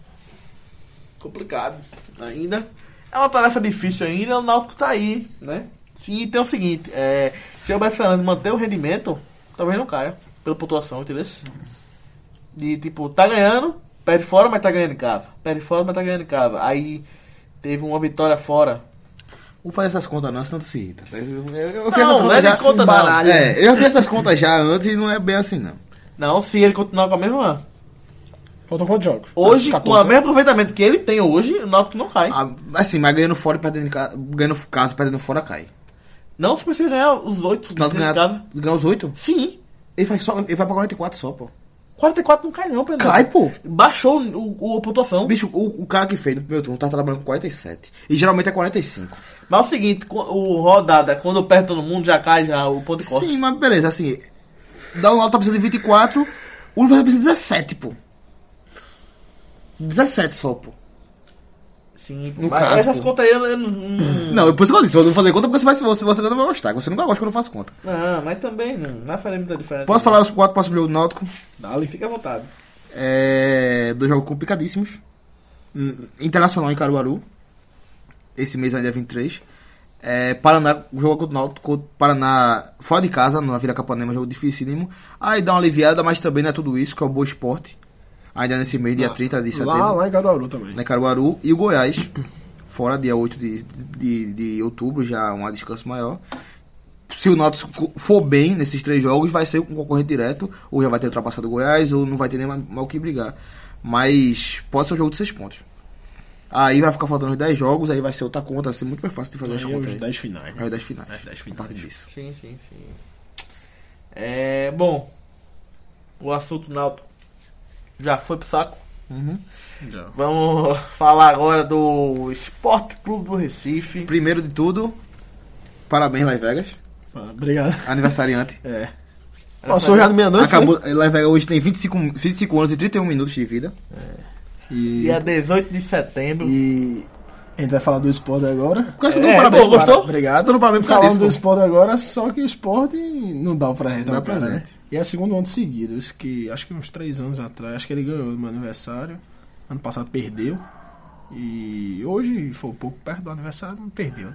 Complicado ainda. É uma tarefa difícil ainda, o Náutico tá aí, né? Sim, e tem o seguinte, é, se o Alberto Fernandes manter o rendimento, talvez não caia, pela pontuação, entendeu? De tipo, tá ganhando, perde fora, mas tá ganhando em casa. Perde fora, mas tá ganhando em casa. Aí teve uma vitória fora. Vou fazer essas contas não, senão tu se irrita. Eu, eu, Não, fiz essas é contas já. conta, não. baralho. É, eu fiz essas contas já antes e não é bem assim, não. Não, se ele continuar com a mesma. Faltam quantos jogos? Hoje, com o 14. mesmo aproveitamento que ele tem hoje, o Náutico não cai. Ah, Assim, mas ganhando fora e perdendo casa, ganhando casa e perdendo fora cai. Não se você ganhar os oito Náutico ganhar, ganhar os oito, Sim. ele, faz só, ele vai pra 44 só, pô. 44 não cai não, Pedro. Cai, pô. Baixou o, o, a pontuação. Bicho, o, o cara que fez no primeiro turno tá trabalhando com 47. E geralmente é 45. Mas é o seguinte, o rodada, quando perde todo mundo, já cai já o ponto de corte. Sim, mas beleza, assim. Dá um alto precisa de 24, o Luverdense precisa de 17, pô. 17 só, pô. Sim, No mas caso, essas pô. contas aí eu, eu não, não- Não, por isso que eu disse, eu não vou fazer conta porque você vai, você, você não vai gostar. Você nunca gosta quando eu faço conta. Não, mas também não vai fazer muita diferença. Posso falar os quatro próximos jogos do Náutico? Dali, fica à vontade. É, dois jogos complicadíssimos. Hum, Internacional em Caruaru. Esse mês ainda é 23. É, Paraná, jogo contra o Náutico, contra Paraná fora de casa, na Vila Capanema, jogo dificílimo. Aí dá uma aliviada, mas também não é tudo isso, que é o Boa Esporte. Ainda nesse mês, dia 30 de setembro. Lá, lá em Caruaru também. Né, Caruaru e o Goiás, fora dia 8 de, de, de outubro, já um descanso maior. Se o Náutico fo- for bem nesses três jogos, vai ser um concorrente direto, ou já vai ter ultrapassado o Goiás, ou não vai ter nem mais o que brigar. Mas pode ser um jogo de seis pontos. Aí vai ficar faltando os 10 jogos, aí vai ser outra conta, vai ser muito mais fácil de fazer Aí as é contas. os aí. 10 finais. Aí Né? os 10 finais. As 10 A finais. parte disso. Sim, sim, sim. É, bom, o assunto Náutico já foi pro saco. Já. Vamos falar agora do Esporte Clube do Recife. Primeiro de tudo, parabéns, Las Vegas. Ah, Obrigado. Aniversariante. É. Passou já de meia-noite. Acabou, Las Vegas hoje tem 25, 25 anos e 31 minutos de vida. E, Dia 18 de setembro. e A gente vai falar do esporte agora. Porque você É, um parabéns, pô, gostou? Obrigado. Deu um parabéns por causa Falando disso, do esporte agora, só que o esporte não dá o presente. Não dá cara, presente. E é segundo ano seguido. Isso que acho que uns três anos atrás, acho que ele ganhou no meu aniversário. Ano passado perdeu. E hoje foi um pouco perto do aniversário, perdeu.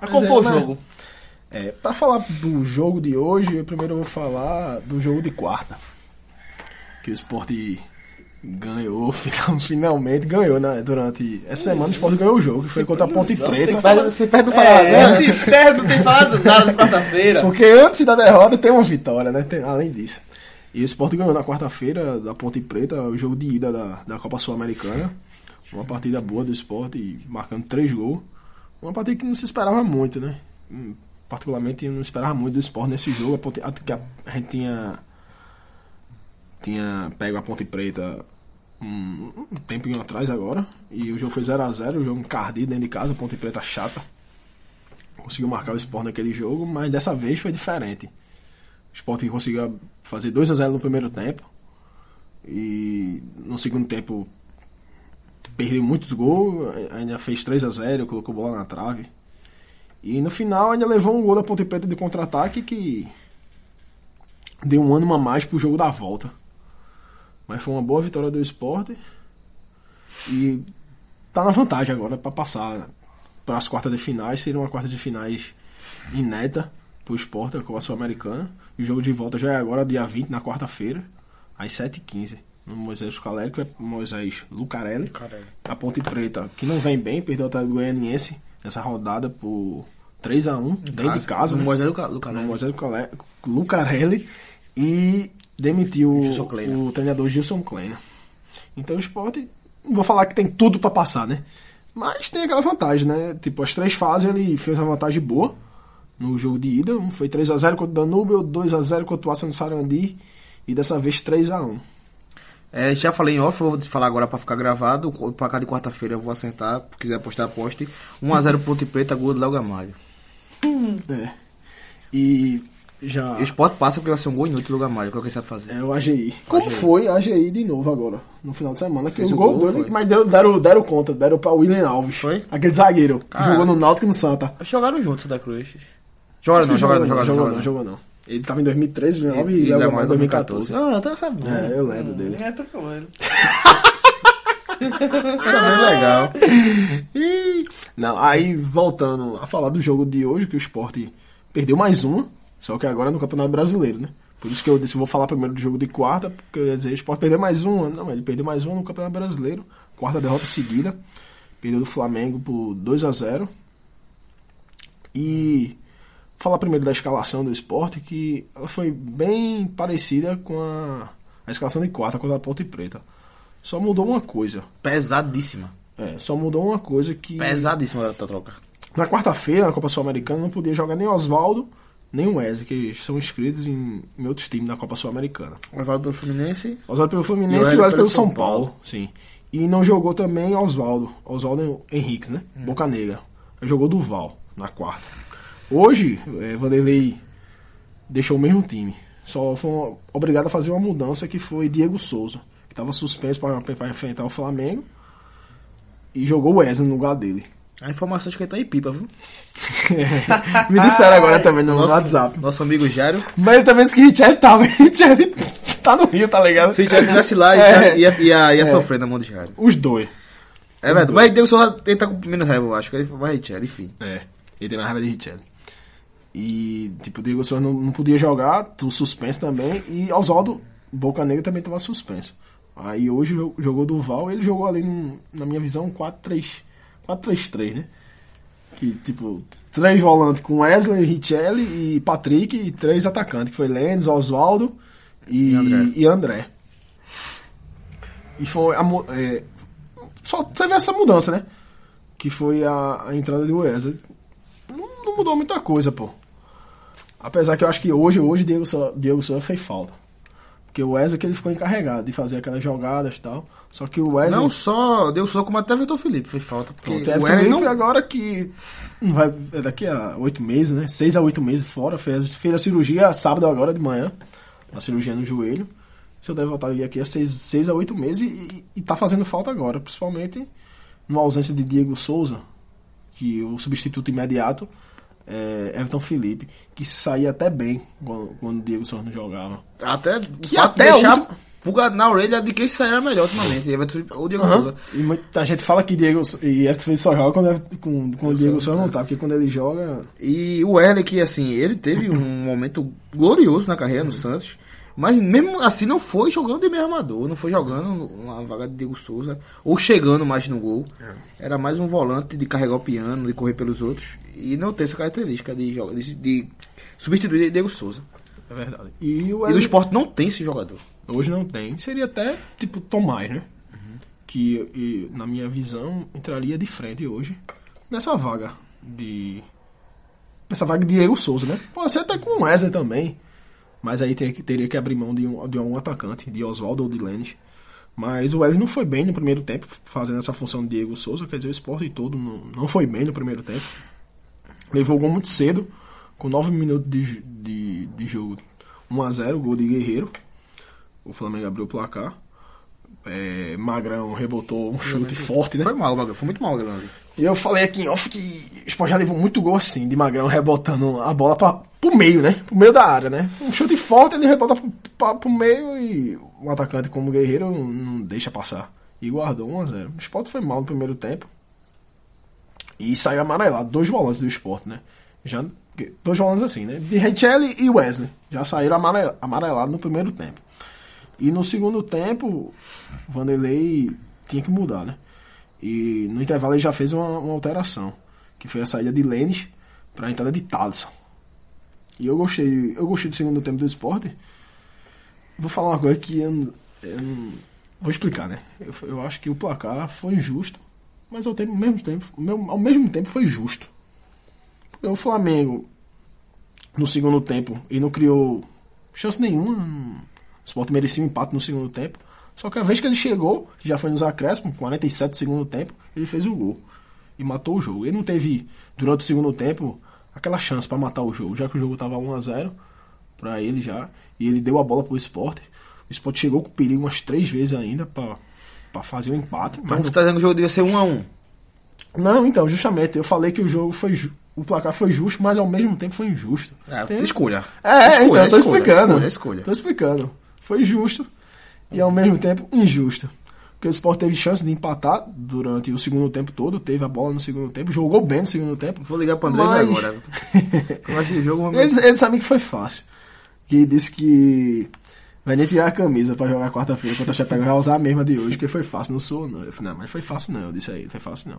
Mas como Mas foi é, o jogo? É, pra falar do jogo de hoje, eu primeiro vou falar do jogo de quarta. Que o esporte ganhou, final- finalmente ganhou, né? Durante essa semana o esporte ganhou o jogo, que foi contra a Ponte Preta. Você perde pra falar, É, né? se perde, não tem falado nada de quarta-feira. Porque antes da derrota tem uma vitória, né? Tem- além disso. E o Sport ganhou na quarta-feira da Ponte Preta, o jogo de ida da, da Copa Sul-Americana. Uma partida boa do Sport, marcando três gols. Uma partida que não se esperava muito, né? Hum, Particularmente não esperava muito do Sport nesse jogo. A, Ponte, a, que a, a gente tinha, tinha pego a Ponte Preta um, um tempinho atrás agora. E o jogo foi 0x0, o jogo encardido dentro de casa, a Ponte Preta chata conseguiu marcar o Sport naquele jogo, mas dessa vez foi diferente. O Sport conseguiu fazer 2 a 0 no primeiro tempo. E no no segundo tempo perdeu muitos gols, ainda fez 3 a 0 colocou bola na trave. E no final ainda levou um gol da Ponte Preta de contra-ataque que deu um ânimo a mais pro jogo da volta. Mas foi uma boa vitória do esporte. E tá na vantagem agora para passar para as quartas de finais. Seria uma quarta de finais ineta pro esporte, com a Sul-Americana. E o jogo de volta já é agora, dia 20, na quarta-feira, às 7h15. No Moisés Caleri, que é Moisés Lucarelli. A Ponte Preta, que não vem bem, perdeu até o Goianiense nessa rodada por 3x1, dentro de casa. No né? Moisés Luca- Lucarelli. no Moisés Lucarelli e demitiu o, o treinador Gilson Kleina. Então o esporte, não vou falar que tem tudo pra passar, né? Mas tem aquela vantagem, né? Tipo, as três fases ele fez uma vantagem boa no jogo de ida. Um foi 3x0 contra o Danúbio, 2x0 contra o Ação Sarandi e dessa vez 3x1. É, já falei em off, vou falar agora pra ficar gravado. O placar de quarta-feira eu vou acertar. Se quiser apostar, aposte. 1x0 Ponte Preta, gol do Léo Gamalho. É. E já E o Sport passa porque vai ser um gol inútil do Gamalho, que é o que ele sabe fazer. é o AGI. Como foi a AGI de novo agora, no final de semana? Que Fez o o gol, gol, dele, mas deu, deram, deram contra, deram pra William Alves. Foi? Aquele zagueiro. que Cara. Jogou no Náutico e no Santa. Jogaram juntos, Santa Cruz. Joga não, Acho que joga não, joga não. não, não. jogou não. Ele tava em 2013, 2009 e, E Léo Gamalho em 2014. Ah, tá sabendo. É, eu lembro dele. Ninguém trocou ele. Sabendo legal. Ih, Não, aí voltando a falar do jogo de hoje, que o Sport perdeu mais uma, só que agora no Campeonato Brasileiro, né? Por isso que eu disse, eu vou falar primeiro do jogo de quarta, porque eu ia dizer, o Sport perdeu mais uma. Não, ele perdeu mais uma no Campeonato Brasileiro. Quarta derrota seguida. Perdeu do Flamengo por 2 a 0 E falar primeiro da escalação do Sport, que ela foi bem parecida com a, a escalação de quarta contra a Ponte Preta. Só mudou uma coisa. Pesadíssima. É, só mudou uma coisa que. Pesadíssima a troca. Na quarta-feira, na Copa Sul-Americana, não podia jogar nem Oswaldo, nem o Wesley, que são inscritos em, em outros times da Copa Sul-Americana. O Evaldo do Fluminense. Oswaldo pelo Fluminense e o Wesley pelo pelo São Paulo. Paulo. Sim. E não jogou também Oswaldo. Oswaldo Henriques, né? Hum. Boca Negra. Jogou Duval na quarta. Hoje, é, Vanderlei deixou o mesmo time. Só foi obrigado a fazer uma mudança que foi Diego Souza, que estava suspenso para enfrentar o Flamengo. E jogou o Wesley no lugar dele. A informação de que ele tá em pipa, viu? Me disseram agora também no Nosso- WhatsApp. Nosso amigo Jário. Mas ele também disse que Richard tava. Richard tá no Rio, tá ligado? Se Jário estivesse lá, É. ia, ia, ia sofrer na mão de Jário. Os dois. É verdade. Mas Deus só ele tá com menos raiva, eu acho. Que ele vai Jário, enfim. É. Ele tem mais raiva de Richard. E, tipo, o Diego Souza não, não podia jogar, tu suspenso também. E Oswaldo Boca Negra também tava suspenso. Aí hoje jo- jogou Duval, ele jogou ali, num- na minha visão, um 4-3. 4-3-3, né? Que, tipo, três volantes com Wesley, Richelli e Patrick, e três atacantes, que foi Lênis, Oswaldo e, E André. e André. E foi a, é, só teve essa mudança, né? Que foi a, a entrada de Wesley. Não, não mudou muita coisa, pô. Apesar que eu acho que hoje, hoje Diego Diego Souza fez falta. Porque o Wesley que ele ficou encarregado de fazer aquelas jogadas e tal. Só que o Wesley. Não só Deus só como até Vitor Felipe fez falta. Porque Pronto, o Everton Wesley não... agora que não vai, é daqui a oito meses, né? Seis a oito meses fora. Fez, fez a cirurgia sábado agora de manhã. A cirurgia no joelho. Se eu der voltar aqui a seis, seis a oito meses e, e, e tá fazendo falta agora. Principalmente numa ausência de Diego Souza, que o substituto imediato é Everton Felipe, que saía até bem quando, quando o Diego Souza não jogava. Até, Que até deixar último- pulga na orelha de quem sair era melhor ultimamente. Everton Felipe ou Diego Souza. E muita gente fala que Diego e Everton Felipe só joga quando, com, com o Diego Souza não tá, porque quando ele joga. E o Wesley, que assim, ele teve um momento glorioso na carreira no Santos. Mas mesmo assim não foi jogando de meio armador, não foi jogando uma vaga de Diego Souza, ou chegando mais no gol. Era mais um volante de carregar o piano, de correr pelos outros. E não ter essa característica de, de, de substituir Diego Souza. É verdade. E o E Wesley esporte não tem esse jogador. hoje não tem. Seria até tipo Tomás, né? Que e, na minha visão entraria de frente hoje nessa vaga de. Nessa vaga de Diego Souza, né? Pode ser até com o Wesley também. Mas aí teria que, teria que abrir mão de um, de um atacante, de Oswaldo ou de Lênis. Mas o Wesley não foi bem no primeiro tempo, fazendo essa função de Diego Souza. Quer dizer, o esporte todo não, não foi bem no primeiro tempo. Levou o gol muito cedo, com 9 minutos de, de, de jogo. 1x0, gol de Guerreiro. O Flamengo abriu o placar. é, Magrão rebotou um chute forte, né? Foi mal, o bagulho. Foi muito mal, Magrão. E eu falei aqui em off que o Sport já levou muito gol assim, de Magrão rebotando a bola pra, pro meio, né? Pro meio da área, né? Um chute forte, ele rebota pro, pra, pro meio e um atacante como Guerreiro não, deixa passar. E guardou 1 a 0 O Sport foi mal no primeiro tempo. E saiu amarelado. Dois volantes do Sport, né? Já, dois volantes assim, né? De Richelli e Wesley. Já saíram amare- amarelados no primeiro tempo. E no segundo tempo, Vanderlei tinha que mudar, né? E no intervalo ele já fez uma, uma alteração, que foi a saída de Lênis para a entrada de Thaleson. E eu gostei, eu gostei do segundo tempo do esporte. Vou falar uma coisa que eu, eu vou explicar, né? Eu, eu acho que o placar foi injusto, mas ao, tempo, ao mesmo tempo, ao mesmo- tempo foi justo. Porque o Flamengo no segundo tempo e não criou chance nenhuma. O Sport merecia um empate no segundo tempo. Só que a vez que ele chegou, que já foi nos acréscimos, 47 do segundo tempo, ele fez o gol. E matou o jogo. Ele não teve, durante o segundo tempo, aquela chance pra matar o jogo, já que o jogo tava 1x0 pra ele já. E ele deu a bola pro Sport. O Sport chegou com perigo umas três vezes ainda pra, pra fazer o empate. Mas Mas tu tá dizendo que o jogo devia ser 1 a 1 não, então, justamente, eu falei que o jogo foi. O placar foi justo, mas ao mesmo tempo foi injusto. É, Tem- escolha. É, Escolha, então, eu tô escolha, explicando. escolha, escolha. Tô explicando. Foi justo e ao mesmo tempo injusto. Porque o Sport teve chance de empatar durante o segundo tempo todo, teve a bola no segundo tempo, jogou bem no segundo tempo. Vou ligar pro André Mas- agora. Como é que jogo... Eles, eles sabem que foi fácil. Que disse que vai nem tirar a camisa pra jogar quarta-feira contra a Chapecoense, vai usar a mesma de hoje, que foi fácil. Não sou, não. Eu falei, não, mas foi fácil não, eu disse aí, foi fácil não.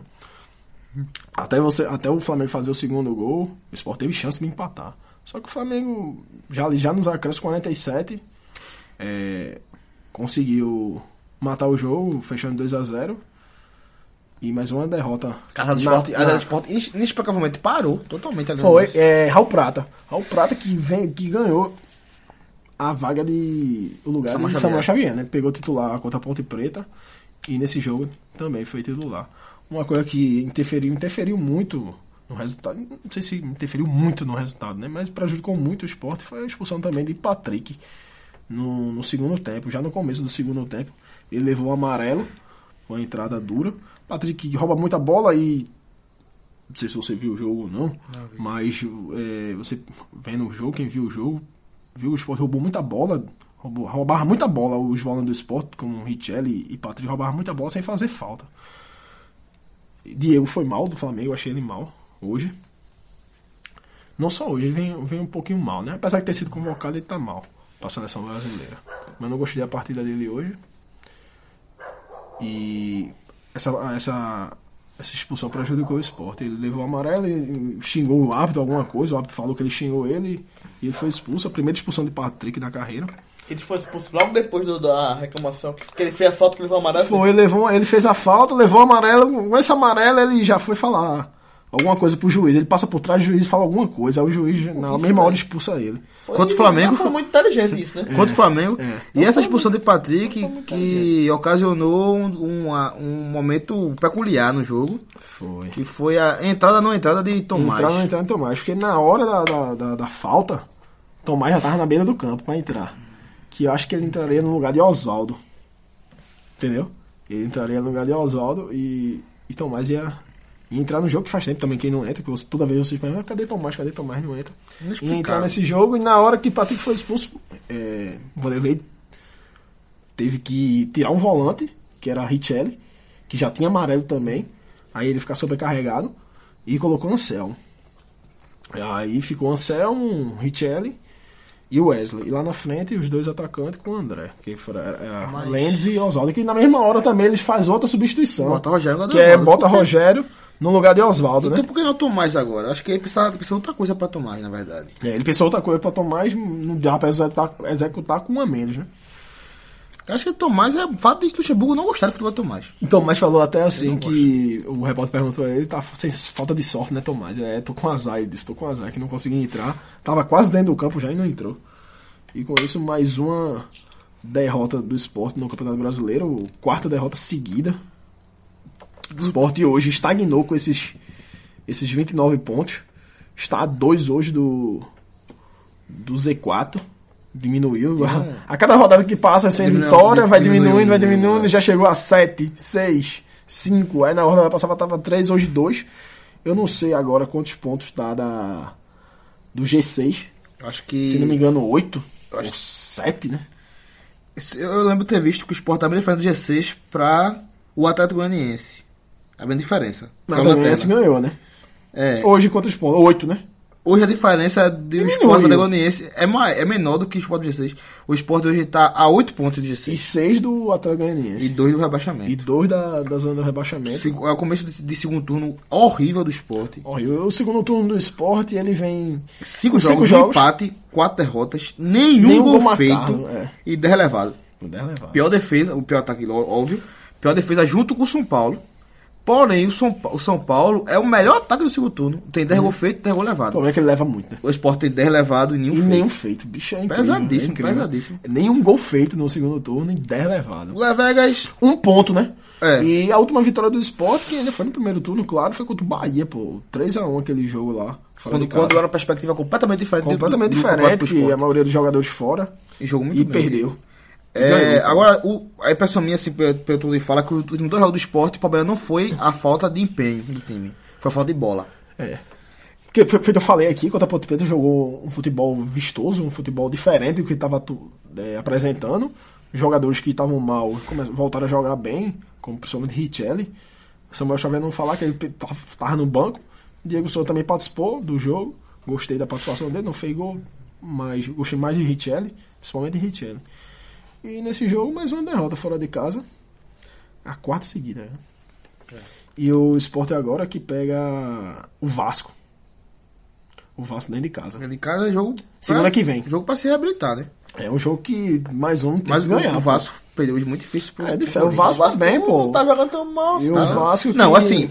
Até, você, até o Flamengo fazer o segundo gol, o Sport teve chance de empatar. Só que o Flamengo, já, já nos acréscimos 47, é, conseguiu matar o jogo, fechando 2 a 0 E mais uma derrota. Casa do na- Sport, a na- inici- inexplicavelmente parou totalmente ali foi, é, Raul Prata. Raul Prata que, vem, que ganhou a vaga de. o lugar Samuel de Xavier. Samuel Xavier, né? Pegou titular contra a Ponte Preta e nesse jogo também foi titular. Uma coisa que interferiu, interferiu muito no resultado. Não sei se interferiu muito no resultado, né? Mas prejudicou muito o esporte foi a expulsão também de Patrick no, no segundo tempo. Já no começo do segundo tempo, ele levou o amarelo com a entrada dura. Patrick rouba muita bola e não sei se você viu o jogo ou não, mas é, você vendo o jogo, quem viu o jogo, viu o Sport roubou muita bola, roubou, roubava muita bola os volantes do Sport, como Richelli e Patrick, roubavam muita bola sem fazer falta. Diego foi mal do Flamengo, achei ele mal hoje. Não só hoje, ele vem, vem um pouquinho mal, né? Apesar de ter sido convocado, ele tá mal pra seleção brasileira. Mas não gostei da partida dele hoje. E essa, essa, essa expulsão prejudicou o esporte. Ele levou o amarelo e xingou o árbitro, alguma coisa. O árbitro falou que ele xingou ele e ele foi expulso. A primeira expulsão de Patrick na carreira. Ele foi expulso logo depois do- da reclamação, que, ele fez a falta que levou amarelo. Foi, levou, ele fez a falta, levou o amarelo. Com esse amarelo ele já foi falar alguma coisa pro juiz. Ele passa por trás do juiz e fala alguma coisa. Aí o juiz, na mesma hora, expulsa ele. Foi- Contra o Flamengo, Foi muito inteligente isso, né? Contra o Flamengo. É. E essa expulsão de Patrick que ocasionou um, um momento peculiar no jogo. Foi. Que foi a entrada não entrada de Tomás. Entrar, não entrar em Tomás. Porque na hora da, da, da, da falta, Tomás já tava na beira do campo pra entrar. Que eu acho que ele entraria no lugar de Oswaldo. Entendeu? Ele entraria no lugar de Oswaldo e, e Tomás ia, ia entrar no jogo que faz tempo também, quem não entra, que você- toda vez vocês perguntam, "Ah, cadê Tomás? Cadê Tomás? Não entra. Ia entrar nesse jogo e na hora que Patrick foi expulso, é, Vanderlei teve que tirar um volante, que era Richelli, que já tinha amarelo também. Aí ele fica sobrecarregado e colocou Anselmo. Aí ficou Anselmo, Richelli e o Wesley. E lá na frente os dois atacantes com o André, que era, era Mas- Lendes e Oswaldo. Que na mesma hora também eles fazem outra substituição. Bota Rogério que é bota? Rogério no lugar de Oswaldo, Então né? por que não Tomás agora? Acho que ele precisa, precisa outra coisa pra Tomás, na verdade. É, ele pensou outra coisa pra Tomás, não dá pra executar, executar com um a menos, né? Acho que Tomás é o fato de Luxemburgo não gostar do futebol Tomás. Tomás falou até assim que o repórter perguntou a ele, tá sem falta de sorte, né, Tomás? É, tô com azar, ele disse, tô com azar, que não consegui entrar. Tava quase dentro do campo já e não entrou. E com isso, mais uma derrota do esporte no Campeonato Brasileiro, quarta derrota seguida. O esporte hoje estagnou com esses, esses 29 pontos. Está a 2 hoje do, do Z4. Diminuiu. A cada rodada que passa sem Diminuiu, vitória, vai diminuindo, vai diminuindo, é. já chegou a 7, 6, 5. Aí na rodada passada tava 3, hoje 2. Eu não sei agora quantos pontos tá da, do G6. Acho que. Se não me engano, 8 Eu acho ou 7, né? Eu lembro de ter visto que o Sport abriu a diferença do G6 pra o Atlético Goianiense. A diferença. Mas o Lanterna. ganhou, né? É. Hoje quantos pontos? 8, né? Hoje a diferença do Diminuiu. Sport do Goianiense é, ma- é menor do que o Sport do G6. O Sport hoje tá a 8 pontos do E G6 6 do Atlético e Goianiense. 2 do rebaixamento. E 2 da, da zona do rebaixamento. Segu- É o começo de, de segundo turno horrível do Sport. Ó, e o segundo turno do esporte, ele vem. Cinco Com jogos, cinco jogos. empate, quatro derrotas, nenhum, Nenhum gol gol feito é. e 10 levado. com 10 levados. Pior defesa, o pior ataque, óbvio. Pior defesa junto com o São Paulo. Porém, o São, o São Paulo é o melhor ataque do segundo turno. Tem 10 gol feito, 10 gol O levado. problema é que ele leva muito, né? O Sport tem 10 levado e nenhum E feito. nenhum feito. Bicho, é incrível. Pesadíssimo, é incrível. pesadíssimo. Nenhum gol feito no segundo turno e 10 levados. O Levegas Um ponto, né? É. E a última vitória do Sport, que ainda foi no primeiro turno, claro, foi contra o Bahia, pô. 3x1 aquele jogo lá. Quando, quando era uma perspectiva completamente diferente. do- Completamente do, do diferente, do que a maioria dos jogadores fora. E jogou muito E bem. perdeu. É, Ganhou. agora, o, a impressão minha, assim, pelo que fala, que o último dois jogos do esporte, o problema não foi a falta de empenho do time. Foi a falta de bola. É. Porque, foi- feito eu falei aqui, contra a Ponte Preta jogou um futebol vistoso, um futebol diferente do que estava apresentando. Jogadores que estavam mal voltaram a jogar bem, como principalmente Richelli. Samuel Xavier não falar que ele estava no banco. Diego Souza também participou do jogo. Gostei da participação dele, não fez gol, mas gostei mais de Richelli, principalmente de Richelli. E nesse jogo, mais uma derrota fora de casa. A quarta seguida. né? E o Sport agora que pega o Vasco. O Vasco dentro de casa. Dentro de casa é jogo. Segunda pra- que vem. Jogo pra se reabilitar, né? É um jogo que mais um tem Mas que o, ganhar. o pô. Vasco perdeu hoje muito difícil. pro- É pro difícil. O. Vasco também, pô. Não tá jogando tão mal. E o tá? Vasco Não, que- assim.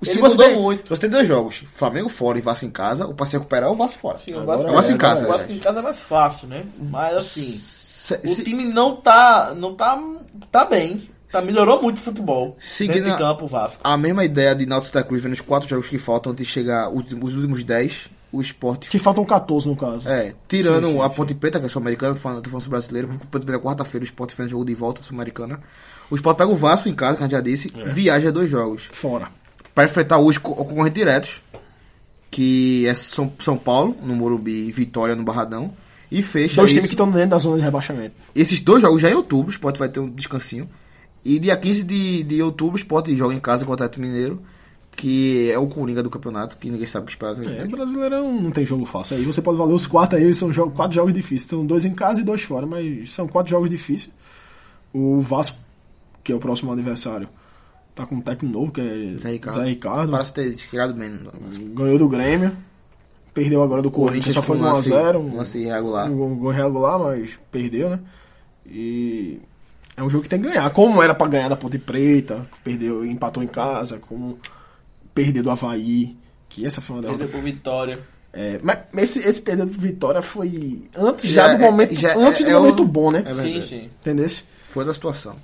Se você, tem, muito. se você tem dois jogos, Flamengo fora e Vasco em casa, o pra se recuperar é o Vasco fora. Sim, o Vasco, é, Vasco em agora casa, O Vasco aliás. em casa é mais fácil, né? Mas assim, Se- o se- time não tá, não tá, tá bem. Tá, melhorou muito o futebol. Seguindo de campo, o Vasco. a mesma ideia de Náutico Santa Cruz, vendo os quatro jogos que faltam antes de chegar os, os últimos 10, o esporte. Que faltam 14 no caso. É, tirando Sim, sim, a sim. Ponte Preta, que é sul-americana, tô falando, tô falando o brasileiro, Ponte Preta é quarta-feira, o Sport fez um jogo de volta sul-americana. O Sport pega o Vasco em casa, que a gente já disse, É. viaja dois jogos. Fora. Para enfrentar hoje co- concorrentes diretos, que é São, São Paulo, no Morumbi, e Vitória no Barradão. E fecha Dois isso. times que estão dentro da zona de rebaixamento. Esses dois jogos já em outubro, o Sport vai ter um descansinho. E dia 15 de, de outubro, o Sport joga em casa contra o Atlético Mineiro, que é o Coringa do campeonato, que ninguém sabe o que esperar. É, Brasileirão não tem jogo fácil. Aí você pode valer os quatro aí, são jogo, quatro jogos difíceis. São dois em casa e dois fora, mas são quatro jogos difíceis. O Vasco, que é o próximo aniversário, tá com um técnico novo, que é Zé Ricardo. Zé Ricardo. Parece ter chegado bem. Ganhou do Grêmio. Perdeu agora do Corinthians, só foi um 1x0. lance, um lance irregular. Um gol regular, mas perdeu, né? E é um jogo que tem que ganhar. Como era pra ganhar da Ponte Preta, perdeu, empatou em casa, como perder do Havaí, que essa foi uma derrota. Perdeu por vitória. É, mas esse, esse perder do Vitória foi antes Já já, do é- momento, já é- antes do é o- momento bom, né? é sim, sim. Entendeu? Foi da situação.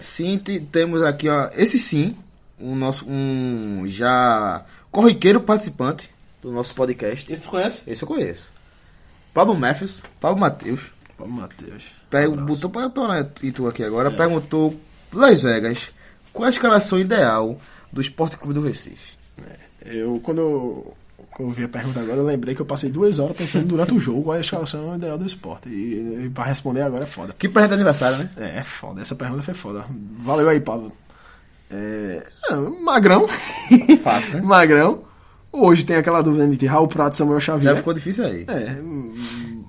Sim, te- temos aqui, ó. Esse sim, o nosso um já corriqueiro participante do nosso podcast. Esse conhece? Esse eu conheço. Pablo Matthews, Pablo Matheus. Vamos, Matheus. Abraço. botou para tornar e tu aqui agora. Perguntou Las Vegas qual a escalação ideal do Esporte Clube do Recife. Eu, quando eu, quando eu vi a pergunta agora, eu lembrei que eu passei duas horas pensando durante o jogo qual é a escalação ideal do esporte. E, e pra responder agora é foda. Que presente de aniversário, né? É, é foda. Essa pergunta foi foda. Valeu aí, Pablo. É, é, magrão. Fácil, né? magrão. Hoje tem aquela dúvida entre Raul Prata e Samuel Xavier. Já ficou difícil aí. É,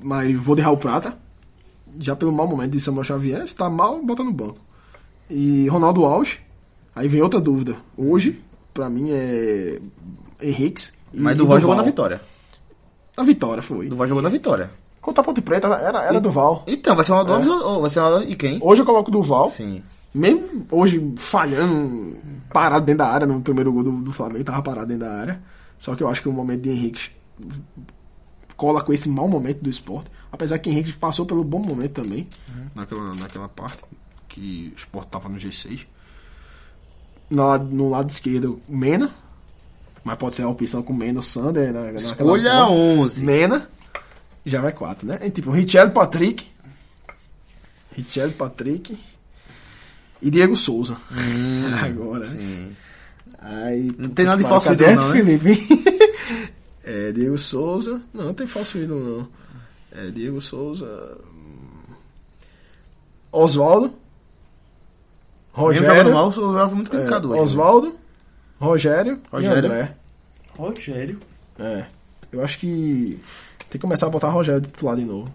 mas vou de Raul Prata. Já pelo mau momento de Samuel Xavier. Se tá mal, bota no banco. E Ronaldo Alves. Aí vem outra dúvida. Hoje, pra mim, é Henriques. e Mas Duval jogou Duval. na vitória. Na vitória, foi. Duval jogou na vitória. Contra a Ponte Preta, era, era Duval. Então, vai ser uma Alves ou vai ser uma e quem? Hoje eu coloco Duval. Sim. Mesmo hoje falhando, parado dentro da área, no primeiro gol do, do Flamengo, tava parado dentro da área. Só que eu acho que o momento de Henrique cola com esse mau momento do esporte. Apesar que Henrique passou pelo bom momento também, naquela, naquela parte que o esporte tava no G6. No, lado- no lado esquerdo, Mena. Mas pode ser a opção com Mena ou Sander. Na, naquela Escolha ponta. 11. Mena. Já vai quatro, né? E, tipo, Richelle Patrick. Richelle Patrick. E Diego Souza. Agora. Aí, Hum, Não tem nada de falso ídolo, não, né? Felipe? é, Diego Souza. Não, não tem falso ídolo, não. É, Diego Souza. hum. Mesmo Rogério. mal, o Oswaldo foi muito é, criticado né? Oswaldo. Rogério. Rogério. E André. Rogério. É. Eu acho que tem que começar a botar Rogério de titular de novo.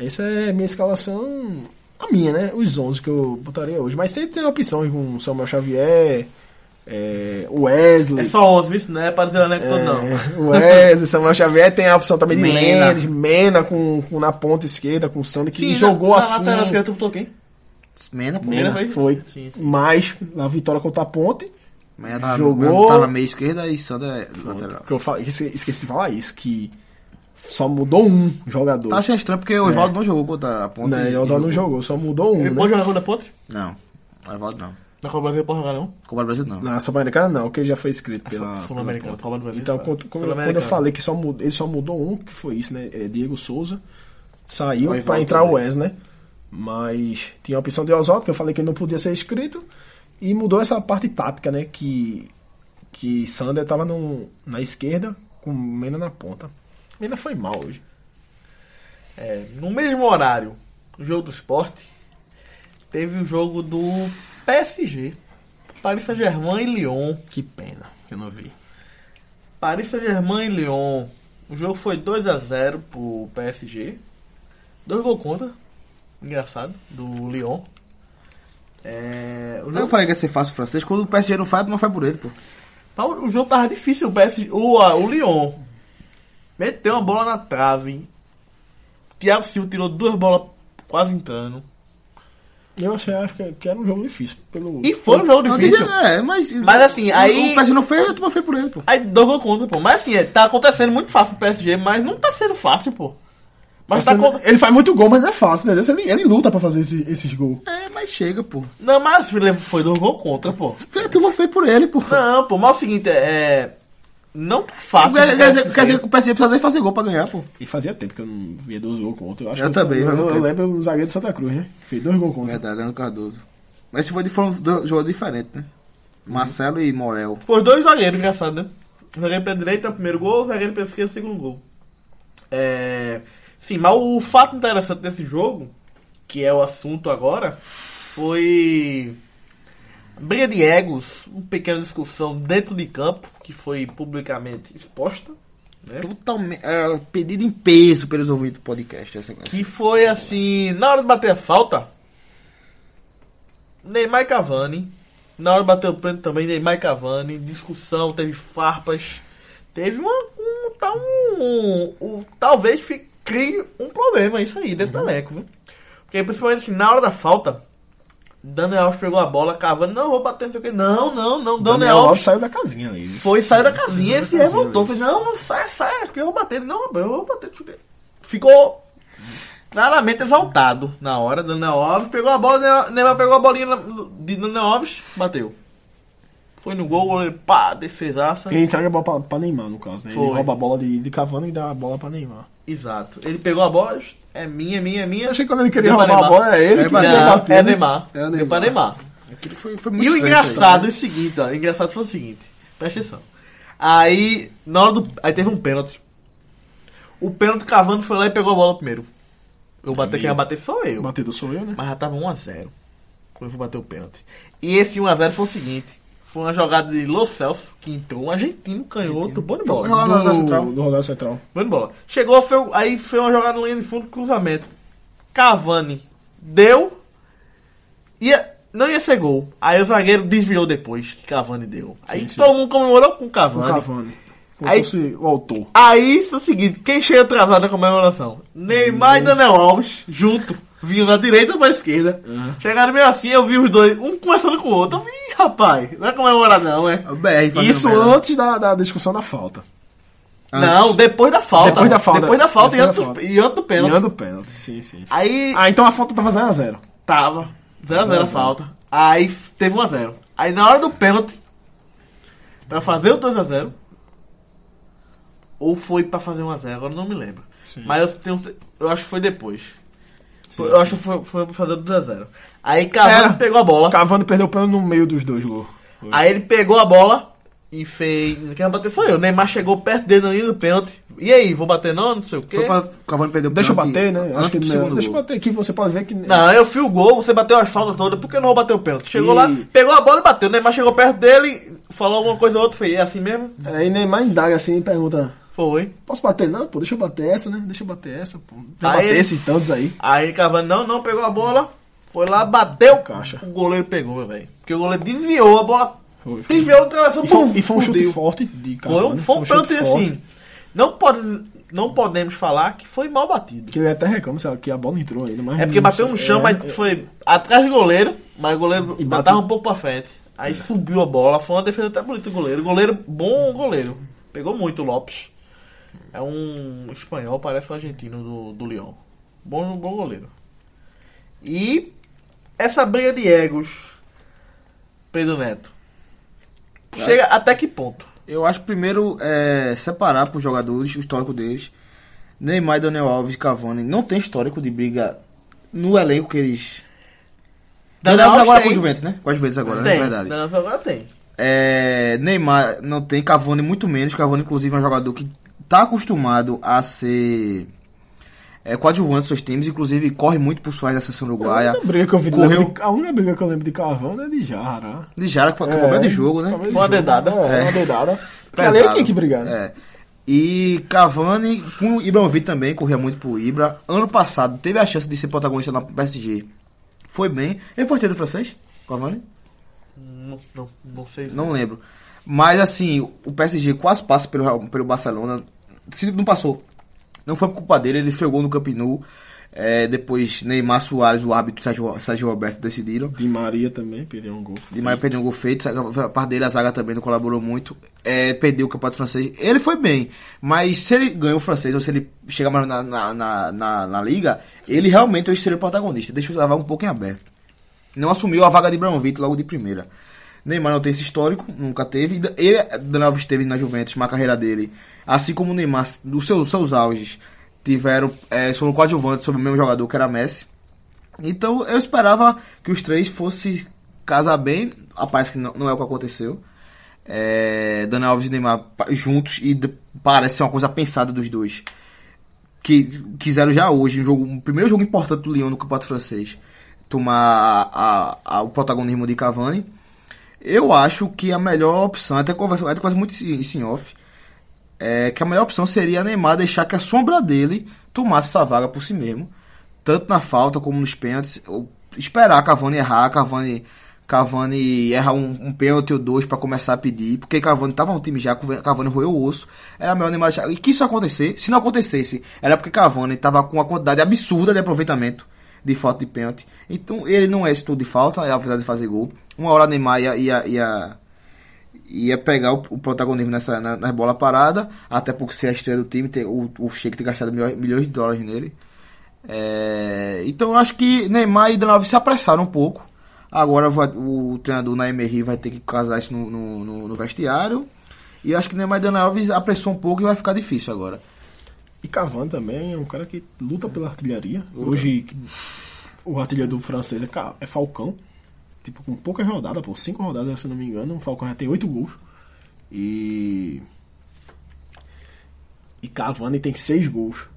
Essa é a minha escalação. A minha, né? Os 11 que eu botaria hoje. Mas tem, tem opções com Samuel Xavier, é, Wesley. É só 11, viu? Não é pra dizer o elenco todo, não. É, Wesley, Samuel Xavier tem a opção também de Mena. Mendes, Mena com, com na ponta esquerda, com o Sandro que Sim, jogou na, assim. Na lateral esquerda, tu botou quem? Mena, pô. Mena foi? Foi. Sim, sim. Mas na vitória contra a Ponte, Mena tá, Jogou- tá na meia esquerda e Sandra é lateral. que eu esqueci, esqueci de falar isso, que só mudou um jogador. Tá achando estranho porque o Oswaldo não jogou contra a ponta. E- o Oswaldo não jogou, só mudou um. Ele Né? pode jogar contra a ponte? Não, o Oswaldo não. Na Copa do Brasil pode jogar, não? Copa do Brasil não. Na Sul-Americana não, porque ele já foi inscrito pela. Sul-Americana, Copa do Brasil. Então, quando, quando- quando eu falei que só mudou, ele só mudou um, que foi isso, né? É Diego Souza. Saiu voltar entrar o também. Wes, né? Mas tinha a opção de Oswaldo, que eu falei que ele não podia ser inscrito. E mudou essa parte tática, né? Que, que Sander tava no, na esquerda, com Mena na ponta. Mena foi mal hoje. É, no mesmo horário, o jogo do esporte, teve o jogo do PSG. Paris Saint-Germain e Lyon. Que pena que eu não vi. Paris Saint-Germain e Lyon. O jogo foi 2x0 pro PSG. Dois gols contra. Engraçado. Do Lyon. É, o, Eu jogo, falei que ia ser fácil o francês. Quando o PSG não faz, não faz por ele, pô. O jogo tava difícil. O, PSG, o, a- o Lyon meteu uma bola na trave. Thiago Silva tirou duas bolas quase entrando. Eu achei acho que, que era um jogo difícil. Pelo, E foi um jogo Não, difícil. É, mas. Mas assim, aí- O PSG não fez, a turma fez por ele, pô. Aí dois gols contra, pô. Mas assim, é, tá acontecendo muito fácil pro PSG, mas não tá sendo fácil, pô. Mas tá, Ele- acon- Ele faz muito gol, mas não é fácil, né? Ele, ele luta pra fazer esse- esses gols. É, mas chega, pô. Não, mas foi dois gols contra, pô. A turma fez por ele, pô. Não, pô, mas é o seguinte, é. Não tá fácil. Quer, quer dizer, PSG. quer dizer que o PSG precisa nem fazer gol pra ganhar, pô. E fazia tempo que eu não via dois gols contra. Eu, acho Eu que também, Eu, eu, lembro o zagueiro do Santa Cruz, né? Fez dois gols contra. Verdade, Leandro Cardoso. Mas se for de foram dois jogadores diferentes, né? Marcelo e Morel. Foi os dois zagueiros, engraçado, né? O zagueiro pela direita, primeiro gol, o zagueiro pela esquerda, segundo gol. É. Sim, mas o fato interessante desse jogo, que é o assunto agora, foi. Briga de egos, uma pequena discussão dentro de campo, que foi publicamente exposta. Né? Totalmente. É, pedido em peso pelos ouvintes do podcast. Essa, Que foi assim, na hora de bater a falta, Neymar e Cavani. Na hora de bater o pênalti também, Neymar e Cavani. Discussão, teve farpas. Teve uma. Um, tá um, um- talvez fi- crie um problema isso aí dentro do elenco, viu? Porque principalmente assim, na hora da falta, Daniel Alves pegou a bola, Cavani, não, vou bater, não sei o que. Não, não, não, Daniel, Daniel Alves Alves saiu da casinha ali. foi, saiu da casinha, ele se revoltou, né? fez, não, não, sai, sai, que eu vou bater. Não, eu vou bater. Ficou claramente exaltado na hora, Daniel Alves, pegou a bola, Neymar- pegou a bolinha de Daniel Alves, bateu. Foi no gol, goleiro, pá, defesaça. Ele entrega a bola pra, pra Neymar, no caso, né? Ele Foi. rouba a bola de, de Cavani e dá a bola pra Neymar. Exato. Ele pegou a bola, é minha, minha, minha. Eu achei que quando ele queria Deu roubar a Neymar. bola, é ele que Não, ia bater, é né? Neymar. É o Deu pra Neymar. Neymar. Aquilo foi, foi muito E o engraçado é o seguinte, ó. O engraçado foi o seguinte. Presta atenção. Aí, na hora do. Aí teve um pênalti. O pênalti cavando foi lá e pegou a bola primeiro. Eu bater, quem ia bater sou eu. O batedor sou eu, né? Mas já tava 1x0. Quando eu fui bater o pênalti. E esse 1x0 foi o seguinte. Foi uma jogada de Lo Celso, que entrou um argentino, canhoto, bom de bola. Central. Do, do Rosário Central. Bom de bola. Chegou, foi, aí foi uma jogada na linha de fundo, cruzamento. Cavani deu. Ia, não ia ser gol. Aí o zagueiro desviou depois que Cavani deu. Aí Sim, sim. todo mundo comemorou com o O Cavani. Cavani. Como Aí- se fosse o autor. Aí isso é o seguinte, quem chega atrasado na comemoração? Neymar e Daniel Alves, junto, vinham da direita pra esquerda. Chegaram meio assim, eu vi os dois, um conversando com o outro. Eu vi, "Ih, rapaz, não é comemorar não, é? BR Isso merda. antes da, da discussão da falta. Antes. Não, depois da falta. Depois da falta. Depois da falta e Depois antes da do- falta. e antes do pênalti. Ganhando o pênalti, sim, sim. Aí Ah, então a falta tava 0x0. tava 0x0 a 0 a 0. falta. Aí teve 1x0. Aí na hora do pênalti, pra fazer o 2x0, ou foi pra fazer 1x0, agora não me lembro. Mas eu, tenho, eu acho que foi depois. Foi- eu acho que foi, foi pra fazer o 2x0. Aí Cavani Era. pegou a bola. Cavani perdeu o pênalti no meio dos dois gols. Aí ele pegou a bola e fez. Quem vai bater foi eu. Neymar chegou perto dele ali no pênalti. E aí, vou bater não? Não sei o quê. Foi pra o Cavani perder o Deixa eu bater, né? Antes Acho que do não. segundo Deixa eu bater aqui, você pode ver que. Não, eu fui o gol, você bateu as faltas todas, por que eu não vou bater o pênalti? Chegou E- lá, pegou a bola e bateu. O Neymar chegou perto dele, falou alguma coisa ou outra, foi é assim mesmo? Aí Neymar indaga assim e pergunta: Foi. Posso bater? Não, pô, deixa eu bater essa, né? Deixa eu bater essa, pô. Já Aí bater ele- esses tantos aí. Aí Cavani não, não pegou a bola, foi lá, bateu. Caixa. O goleiro pegou, velho. Porque o goleiro desviou a bola. Foi, foi. Desviou, atravessou, E foi, e foi um chute fudeu. forte de Foi Cavani. um, foi um chute pênalti forte. assim. Não, pode, não podemos falar que foi mal batido. Que eu até reclamo sabe, que a bola entrou ainda, mas. É porque bateu no chão, é, mas foi atrás do goleiro, mas o goleiro E batava bateu- um pouco pra frente. Aí subiu a bola, foi uma defesa até bonita do goleiro. Goleiro, bom goleiro. Pegou muito o Lopes. É um espanhol, parece um argentino do, do Lyon. Bom, bom goleiro. E essa briga de egos, Pedro Neto. Chega até que ponto? Eu acho que primeiro é separar para os jogadores o histórico deles. Neymar, Daniel Alves e Cavani não tem histórico de briga no elenco que eles. Daniel Alves agora com o Juventus, né? Com as vezes agora, né? tem. É verdade. Não, agora tem. É, Neymar não tem, Cavani muito menos. Cavani, inclusive, é um jogador que tá acostumado a ser é, coadjuvante dos seus times, inclusive corre muito por suas da seleção uruguaia. A única briga que eu vi Correu- lembro de- a única briga que eu lembro de Cavani é de Jara. De Jara, que é problema de jogo, né? Foi uma dedada. É, uma dedada. Ali tinha que brigar, né? É. E Cavani, com o Ibrahimovic também, corria muito pro Ibra. Ano passado teve a chance de ser protagonista na PSG. Foi bem. Ele foi ter do francês? Cavani? Não, não, não sei. Não lembro. Mas assim, o PSG quase passa pelo, pelo Barcelona. Se não passou, não foi por culpa dele, ele fez o gol no Camp Nou. É, depois Neymar Soares, o árbitro Sérgio, Sérgio Roberto decidiram. Di Maria também perdeu um gol. Di Maria perdeu um gol feito, a parte dele, a zaga também não colaborou muito. É, perdeu o campeonato francês. Ele foi bem, mas se ele ganhou o francês ou se ele chegar mais na, na, na, na, na liga, ele realmente hoje seria o protagonista. Deixa eu levar um pouco em aberto. Não assumiu a vaga de Ibrahimovic logo de primeira. Neymar não tem esse histórico, nunca teve. Ele, Daniel Alves teve na Juventus, uma carreira dele, assim como o Neymar, os seus, seus auges, tiveram, é, foram coadjuvantes sobre o mesmo jogador que era Messi. Então eu esperava que os três fossem casar bem, aparece que não, não é o que aconteceu. É, Daniel Alves e Neymar juntos e parece ser uma coisa pensada dos dois. Que quiseram já hoje, um, jogo, um primeiro jogo importante do Lyon no Campeonato Francês, tomar a- a- o protagonismo de Cavani. Eu acho que a melhor opção, até conversa, até conversa muito em off, é que a melhor opção seria Neymar deixar que a sombra dele tomasse essa vaga por si mesmo, tanto na falta como nos pênaltis, ou esperar Cavani errar, Cavani, Cavani erra um, um pênalti ou dois pra começar a pedir, porque Cavani tava no time já, Cavani roeu o osso, era melhor Neymar deixar, e que isso acontecer, se não acontecesse, era porque Cavani tava com uma quantidade absurda de aproveitamento de falta de pênalti, então ele não é esse tudo de falta, apesar de fazer gol, uma hora Neymar ia, ia, ia ia pegar o, o protagonismo nessa na, na bola parada, até porque ser a estrela do time, ter, o, o Sheik ter gastado milhões, milhões de dólares nele. É, então eu acho que Neymar e Daniel Alves se apressaram um pouco. Agora vai- o treinador na Emery vai ter que casar isso no, no, no- vestiário. E acho que Neymar e Daniel Alves apressou um pouco e vai ficar difícil agora. E Cavani também é um cara que luta pela artilharia. Hoje, o artilheiro francês é, é Falcão. Tipo, com poucas rodadas, por cinco rodadas, se eu não me engano, o Falcão já tem oito gols. E. E Cavani tem seis gols,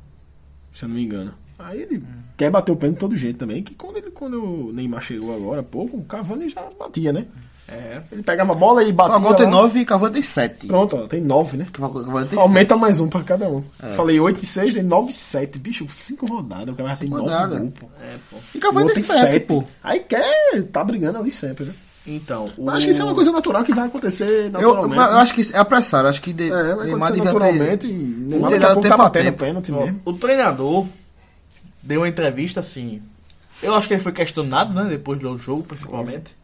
se eu não me engano. Aí ele quer bater o pé de todo jeito também. Que quando, ele, quando o Neymar chegou agora há pouco, o Cavani já batia, né? É. Ele pegava a bola e batia. Falcão tem lá. 9 e Cavani tem 7. Pronto, ó, tem nove, né? Cavani tem Aumenta mais um pra cada um. Falei 8 e 6, tem 9 e 7. Bicho, 5 rodadas. O cara já tem 9 rodadas. gols, pô. É, pô. E Cavani tem tem 7, 7, pô. Aí quer, tá brigando ali sempre, né? Então, o... Mas acho que isso é uma coisa natural que vai acontecer Eu, eu, naturalmente. eu acho que é apressar. eu Acho que de, É, vai Neymar acontecer devia naturalmente ter, e Neymar ter dado tempo tá a batendo tempo. pênalti Ó, mesmo. o treinador deu uma entrevista assim. Eu acho que ele foi questionado, né? Depois do jogo, principalmente.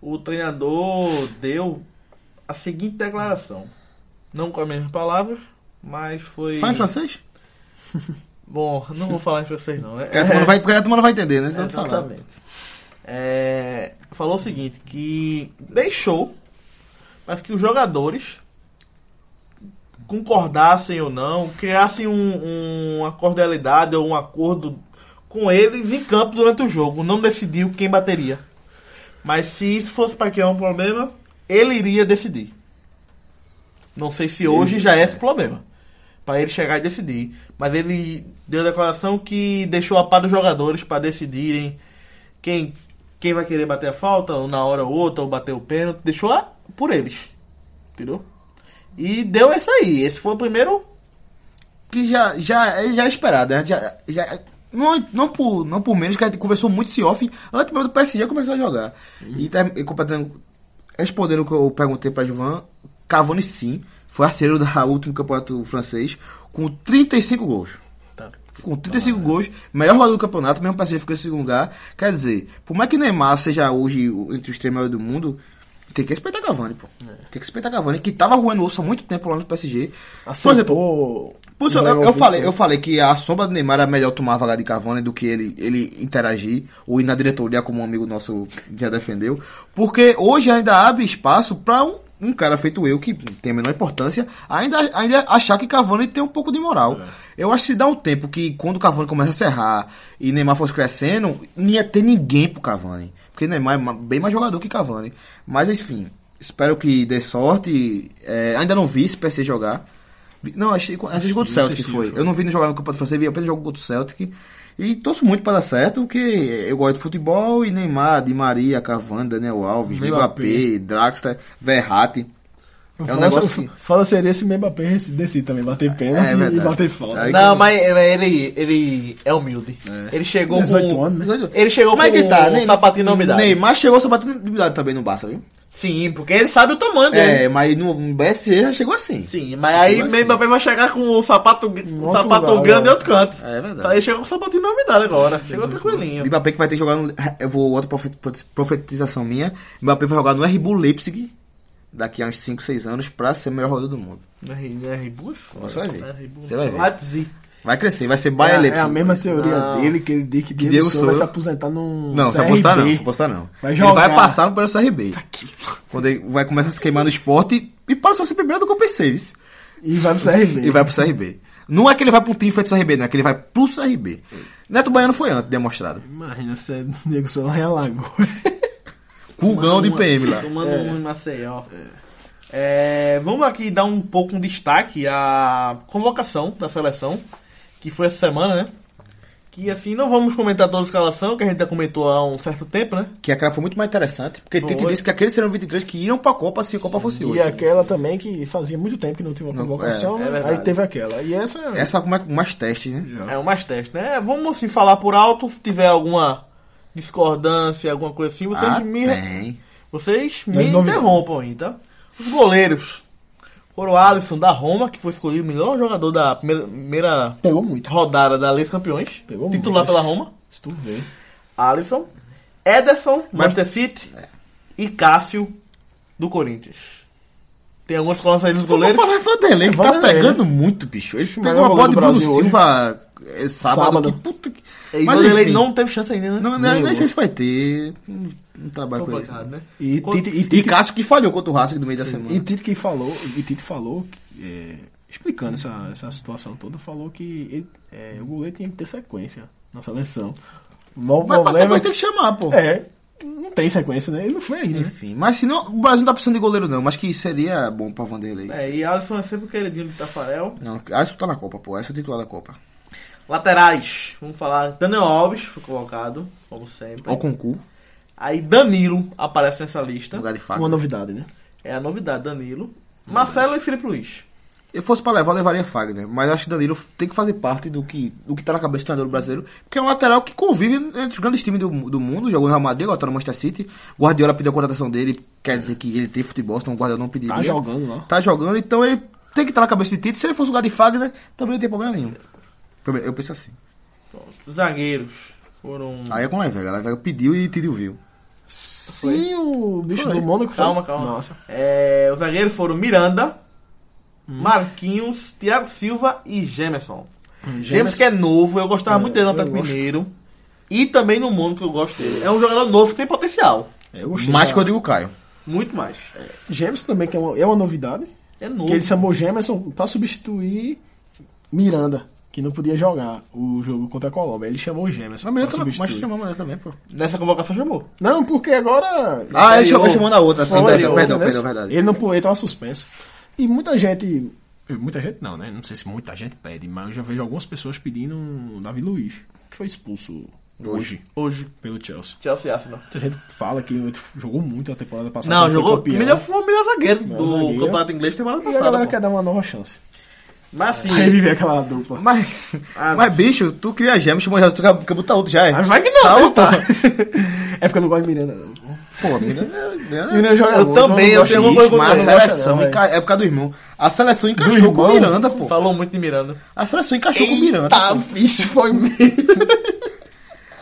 O treinador deu a seguinte declaração. Não com as mesmas palavras, mas foi. Fala em francês? Bom, não vou falar em francês, não. É, a vai, porque a turma não vai entender, né? Senão. Exatamente. É, falou o seguinte, que deixou, mas que os jogadores concordassem ou não, criassem um- um- uma cordialidade ou um acordo com eles em campo durante o jogo. Não decidiu quem bateria. Mas se isso fosse para criar um problema, ele iria decidir. Não sei se hoje já é esse problema. Para ele chegar e decidir. Mas ele deu declaração que deixou a par dos jogadores para decidirem quem, quem vai querer bater a falta, ou na hora ou outra, ou bater o pênalti. Deixou a, por eles. Entendeu? E deu isso aí. Esse foi o primeiro. que já, já, já é esperado, né? Já, já, não, não, por, não por menos que a gente conversou muito esse off antes mesmo do PSG começar a jogar. E, tá, e completando, respondendo o que eu perguntei pra Juvan, Cavani sim, foi artilheiro da último campeonato francês com 35 gols. Tá. Com 35 gols, melhor jogador do campeonato, mesmo o PSG ficou em segundo lugar. Quer dizer, por mais que Neymar seja hoje entre os três melhores do mundo, tem que respeitar Cavani, pô. Tem que respeitar Cavani, que tava roendo osso há muito tempo lá no PSG. Por exemplo, Acertou. Por isso, eu, eu falei, eu falei que a sombra do Neymar era melhor tomar a vaga de Cavani do que ele, ele interagir ou ir na diretoria, como um amigo nosso já defendeu. Porque hoje ainda abre espaço para um, um cara feito eu, que tem a menor importância, ainda, ainda achar que Cavani tem um pouco de moral. Eu acho que se dá um tempo que quando o Cavani começa a serrar e Neymar fosse crescendo, não ia ter ninguém pro Cavani. Porque Neymar é bem mais jogador que Cavani. Mas enfim, espero que dê sorte. É, ainda não vi esse PC jogar. Não, achei achei contra o Celtic assisti, foi. foi. Eu não vi no jogar no Campeonato Francês, vi apenas jogo contra o Celtic. E torço muito para dar certo, porque eu gosto de futebol e Neymar, Di Maria, Cavani, Daniel Alves. Mbappé, Draxler, Verratti. É um Fala, negócio se- que- fala seria se Mbappé decide também bater pênalti É e verdade. bater falta. Aí- Não, mas ele, ele é humilde. Ele chegou 18 com. anos, né? Ele chegou Como é que com tá? um Nem- sapatinho na umidade. Neymar chegou sapatinho na umidade também no Barça, viu? Sim, porque ele sabe o tamanho dele. É, mas no BSG já chegou assim. Sim, mas aí mesmo Mbappé vai chegar com o sapato, um outro sapato lugar, grande né? em outro canto. É verdade. Aí chegou com o sapatinho na umidade agora. Chegou tranquilinho. Mbappé que vai ter que jogar no. Eu vou, outra profet- profetização minha. Mbappé vai jogar no RB Leipzig daqui a uns 5, 6 anos pra ser o melhor jogador do mundo. É Ri- não é é foda. Você vai ver. É Você vai ver. Vai crescer, vai ser É, Bayern a- é Leipzig. a mesma teoria Não. dele que ele diz que Diego, Diego Souza vai se aposentar num Não, se CRB. apostar não, se apostar não. Vai ele jogar. vai passar pelo CRB. Quando ele vai começar a se queimar no esporte e passa a ser primeiro do que eu pensei, viu? E vai pro CRB. E vai pro CRB. Não é que ele vai pro time feito CRB, não é que ele vai pro CRB. Neto Baiano foi antes, demonstrado. Imagina se é Diego Souza em Alagoas. Pulgão de PM lá. Tomando um em Maceió. É, vamos aqui dar um pouco um destaque à convocação da seleção, que foi essa semana, né? Que assim, não vamos comentar toda a escalação, que a gente já comentou há um certo tempo, né? Que aquela foi muito mais interessante, porque. Tite disse que aqueles serão 23 que iam pra Copa se a Copa fosse hoje. E aquela também que fazia muito tempo que não tinha uma convocação, é, é né? verdade. aí teve aquela. E essa, Essa com mais, mais teste, né? É um mais teste, né? Vamos assim falar por alto, se tiver alguma discordância, alguma coisa assim, vocês Ah, me, tem. vocês me Tem interrompam aí, tá? Os goleiros. Foram o Alisson da Roma, que foi escolhido o melhor jogador da primeira, primeira pegou muito. rodada da Liga dos Campeões. Pegou titular muito. pela Roma. Se tu vê. Alisson. Ederson, Manchester City. E Cássio, do Corinthians. Tem algumas colocações aí dos Vamos goleiros. falar Vanderlei, que tá Vanderlei, pegando muito, bicho. Ele pegou uma bola de Bruno Silva é, sábado. Sábado. Que puta que... E Mas Vanderlei enfim, não teve chance ainda, né? não, não, nem sei se vai ter. Não, não trabalho com ele. Né? E Quando- Tite, e E Tite, Cássio que falhou contra o Racing no meio da semana. e Tite que falou, e Tite falou, que, é, explicando essa, essa situação toda, falou que ele, é, o goleiro tinha que ter sequência na seleção. O passar, problema mas tem que chamar, pô. é, não tem sequência, né? Ele não foi ainda, né? Enfim, mas se não, o Brasil não tá precisando de goleiro não, mas que seria bom pra Vanderlei. É, e Alisson é sempre o queridinho do Tafarel. Não, Alisson tá na Copa, pô. Essa é o titular da Copa. Laterais, vamos falar. Daniel Alves foi colocado, como sempre. Ó o concurso, Aí Danilo aparece nessa lista. lugar de faca. Uma novidade, né? É a novidade, Danilo. Marcelo e Felipe Luiz. Se fosse pra levar, eu levaria Fagner. Mas acho que Danilo tem que fazer parte do que, do que tá na cabeça do treinador brasileiro. Porque é um lateral que convive entre os grandes times do, do mundo. Jogou no Real Madrid, agora tá no Manchester City. Guardiola pediu a contratação dele. Quer dizer que ele tem futebol, senão o Guardiola não pediria. Tá jogando lá. Tá jogando, então ele tem que estar na cabeça de Tite. Se ele fosse o lugar de Fagner, também não tem problema nenhum. Eu penso assim. Pronto. Zagueiros foram. Aí é com o Levega. A Levega pediu e Tite ouviu. Sim, o bicho Foi. do Mônaco foi. Calma, calma. Nossa. É, os zagueiros foram Miranda. Marquinhos, Thiago Silva e Gemerson. James James que é novo, eu gostava É, muito dele no Atlético. Mineiro. E também no mundo que eu gosto dele. É um jogador novo que tem potencial. É, eu gostei Mais da- que o Rodrigo Caio. Muito mais. James também, que é uma, é uma novidade. É Que novo. ele chamou Gemerson pra substituir Miranda, que não podia jogar o jogo contra a Colômbia. Ele chamou o Gemerson. Mas melhor também, mas chamou melhor também, pô. Nessa convocação chamou. Não, porque agora. Ah, ele chamou, chamou na outra, sim, Foi, perdão, perdão, perdão, verdade. Ele não ele tava suspenso. E muita gente. Muita gente não, né? Não sei se muita gente pede, mas eu já vejo algumas pessoas pedindo o Davi Luiz, que foi expulso hoje, Hoje. pelo Chelsea. Chelsea Arsenal. Muita gente fala que ele jogou muito na temporada passada. Não, foi jogou. campeão. Melhor, foi o melhor zagueiro Melhor do zagueiro. campeonato inglês temporada E a passada. galera pô. quer dar uma nova chance. Mas assim. Reviver aquela dupla. Mas, Ah, mas bicho, tu cria gema, chamou já, tu quer, botar outro já, é? Mas vai que não, né, tá? É porque eu não gosto de Miranda, não. Pô, menina, Miranda joga Eu muito, também, eu tenho uma coisa mas a seleção não, enca... é por causa do irmão. A seleção encaixou irmão? com o Miranda, pô. Falou muito de Miranda. A seleção encaixou com o Miranda. Tá, bicho, foi mesmo.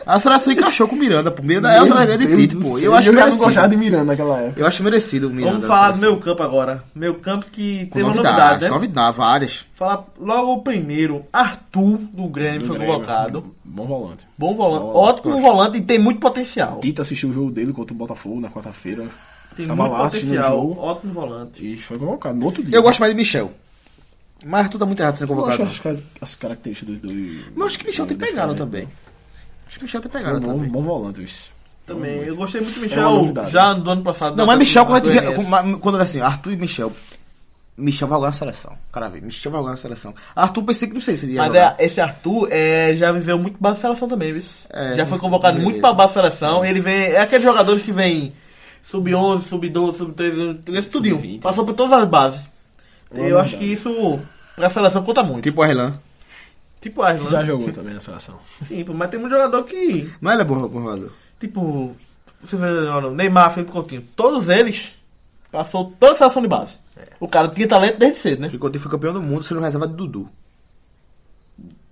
A seleção encaixou com o Miranda, pô. Miranda é o zagueiro de Deus Tite, do pô. Eu acho eu já não merecido. gostava de Miranda naquela época. Eu acho merecido o Miranda. Vamos falar do meu campo agora. Meu campo que Com tem uma novidades, novidade, né? novidades, várias. Falar logo o primeiro. Arthur, do Grêmio, foi Grêmio. convocado. Bom volante. Bom volante. Bom volante, Ótimo volante e tem muito potencial. Tita assistiu o jogo dele contra o Botafogo na quarta-feira. Tem Tava muito lá potencial. jogo. Ótimo volante. E foi convocado no outro dia. Eu gosto mais de Michel. Mas tu tá muito errado sendo Eu convocado. acho as, as características dos dois. Mas acho que Michel tem pegado também. Acho que Michel tem pegado Bom, também. bom volante, isso. Também. Eu gostei muito do É Michel novidade. já do ano passado. Não, mas Michel, do quando, a gente vê- RS. quando- assim, Arthur e Michel. Michel vai jogar na seleção. Cara, vê, Michel vai jogar na seleção. Arthur pensei que não sei se ele ia Mas jogar. é, esse Arthur é, já viveu muito base seleção também, viu? É, já foi convocado beleza. muito pra base seleção. Ele vem. É aqueles jogadores que vem sub-11, sub-12, sub-13, esse tudinho. Sub-20. Passou por todas as bases. Eu Uma acho que isso pra seleção conta muito. Tipo o Arlan. Tipo Arlan. Já jogou também na seleção. Sim, pô, mas tem muito jogador que. Mas ele é bom, bom jogador. Tipo. Você vê olha, Neymar, Felipe Coutinho. Todos eles passou toda a seleção de base. O cara tinha talento desde cedo, né? Ficou foi campeão do mundo sendo reserva de Dudu.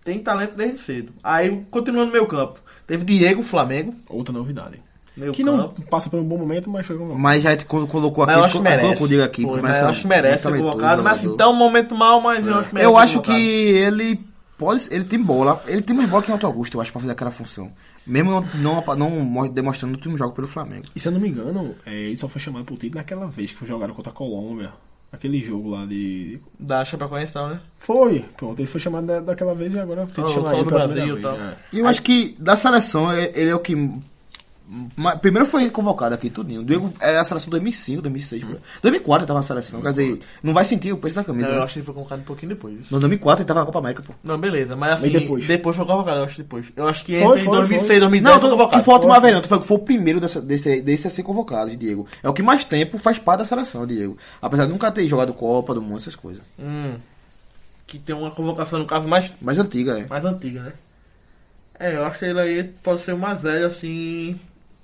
Tem talento desde cedo. Aí, continuando no meu campo. Teve Diego, Flamengo. Outra novidade. Meu Que não campo. passa por um bom momento, mas foi convocado. Mas já quando colocou aqui, Mas eu acho que merece. colocou o Diego aqui, Foi, começa mas eu acho que merece ser muito convocado. Mas assim, tá um momento mal, mas eu acho que merece Eu acho que ele pode. Ele tem bola. Ele tem mais bola que Renato Augusto, eu acho, pra fazer aquela função. Mesmo não, não, não mo- demonstrando no último jogo pelo Flamengo. E se eu não me engano, é, ele só foi chamado pro título naquela vez que foi jogado contra a Colômbia. Aquele jogo lá de. Da Chapecoense, não, né? Foi, pronto, ele foi chamado da- daquela vez e agora tem que chamar ele Brasil e tal. vez, é. E eu acho que da seleção, ele é o que. Ma- Primeiro foi convocado aqui, tudinho. O Diego era a seleção 2005, 2006. 2004 ele tava na seleção. Quer dizer, não vai sentir o peso da camisa. Não, eu né? acho que ele foi convocado um pouquinho depois. No 2004 ele tava na Copa América, pô. Não, beleza, mas assim, Mas depois. depois? foi convocado, eu acho depois. Eu acho que Foi, entre foi, 2006 foi. e 2010 Não, foi convocado. que foi a última vez, não. Tu foi, foi o primeiro dessa- desse, desse a ser convocado, Diego. É o que mais tempo faz parte da seleção, Diego. Apesar de nunca ter jogado Copa do Mundo, essas coisas. Hum, que tem uma convocação, no caso, mais, Mais antiga, é. mais antiga, né? É, eu acho que ele aí pode ser o mais velho, assim...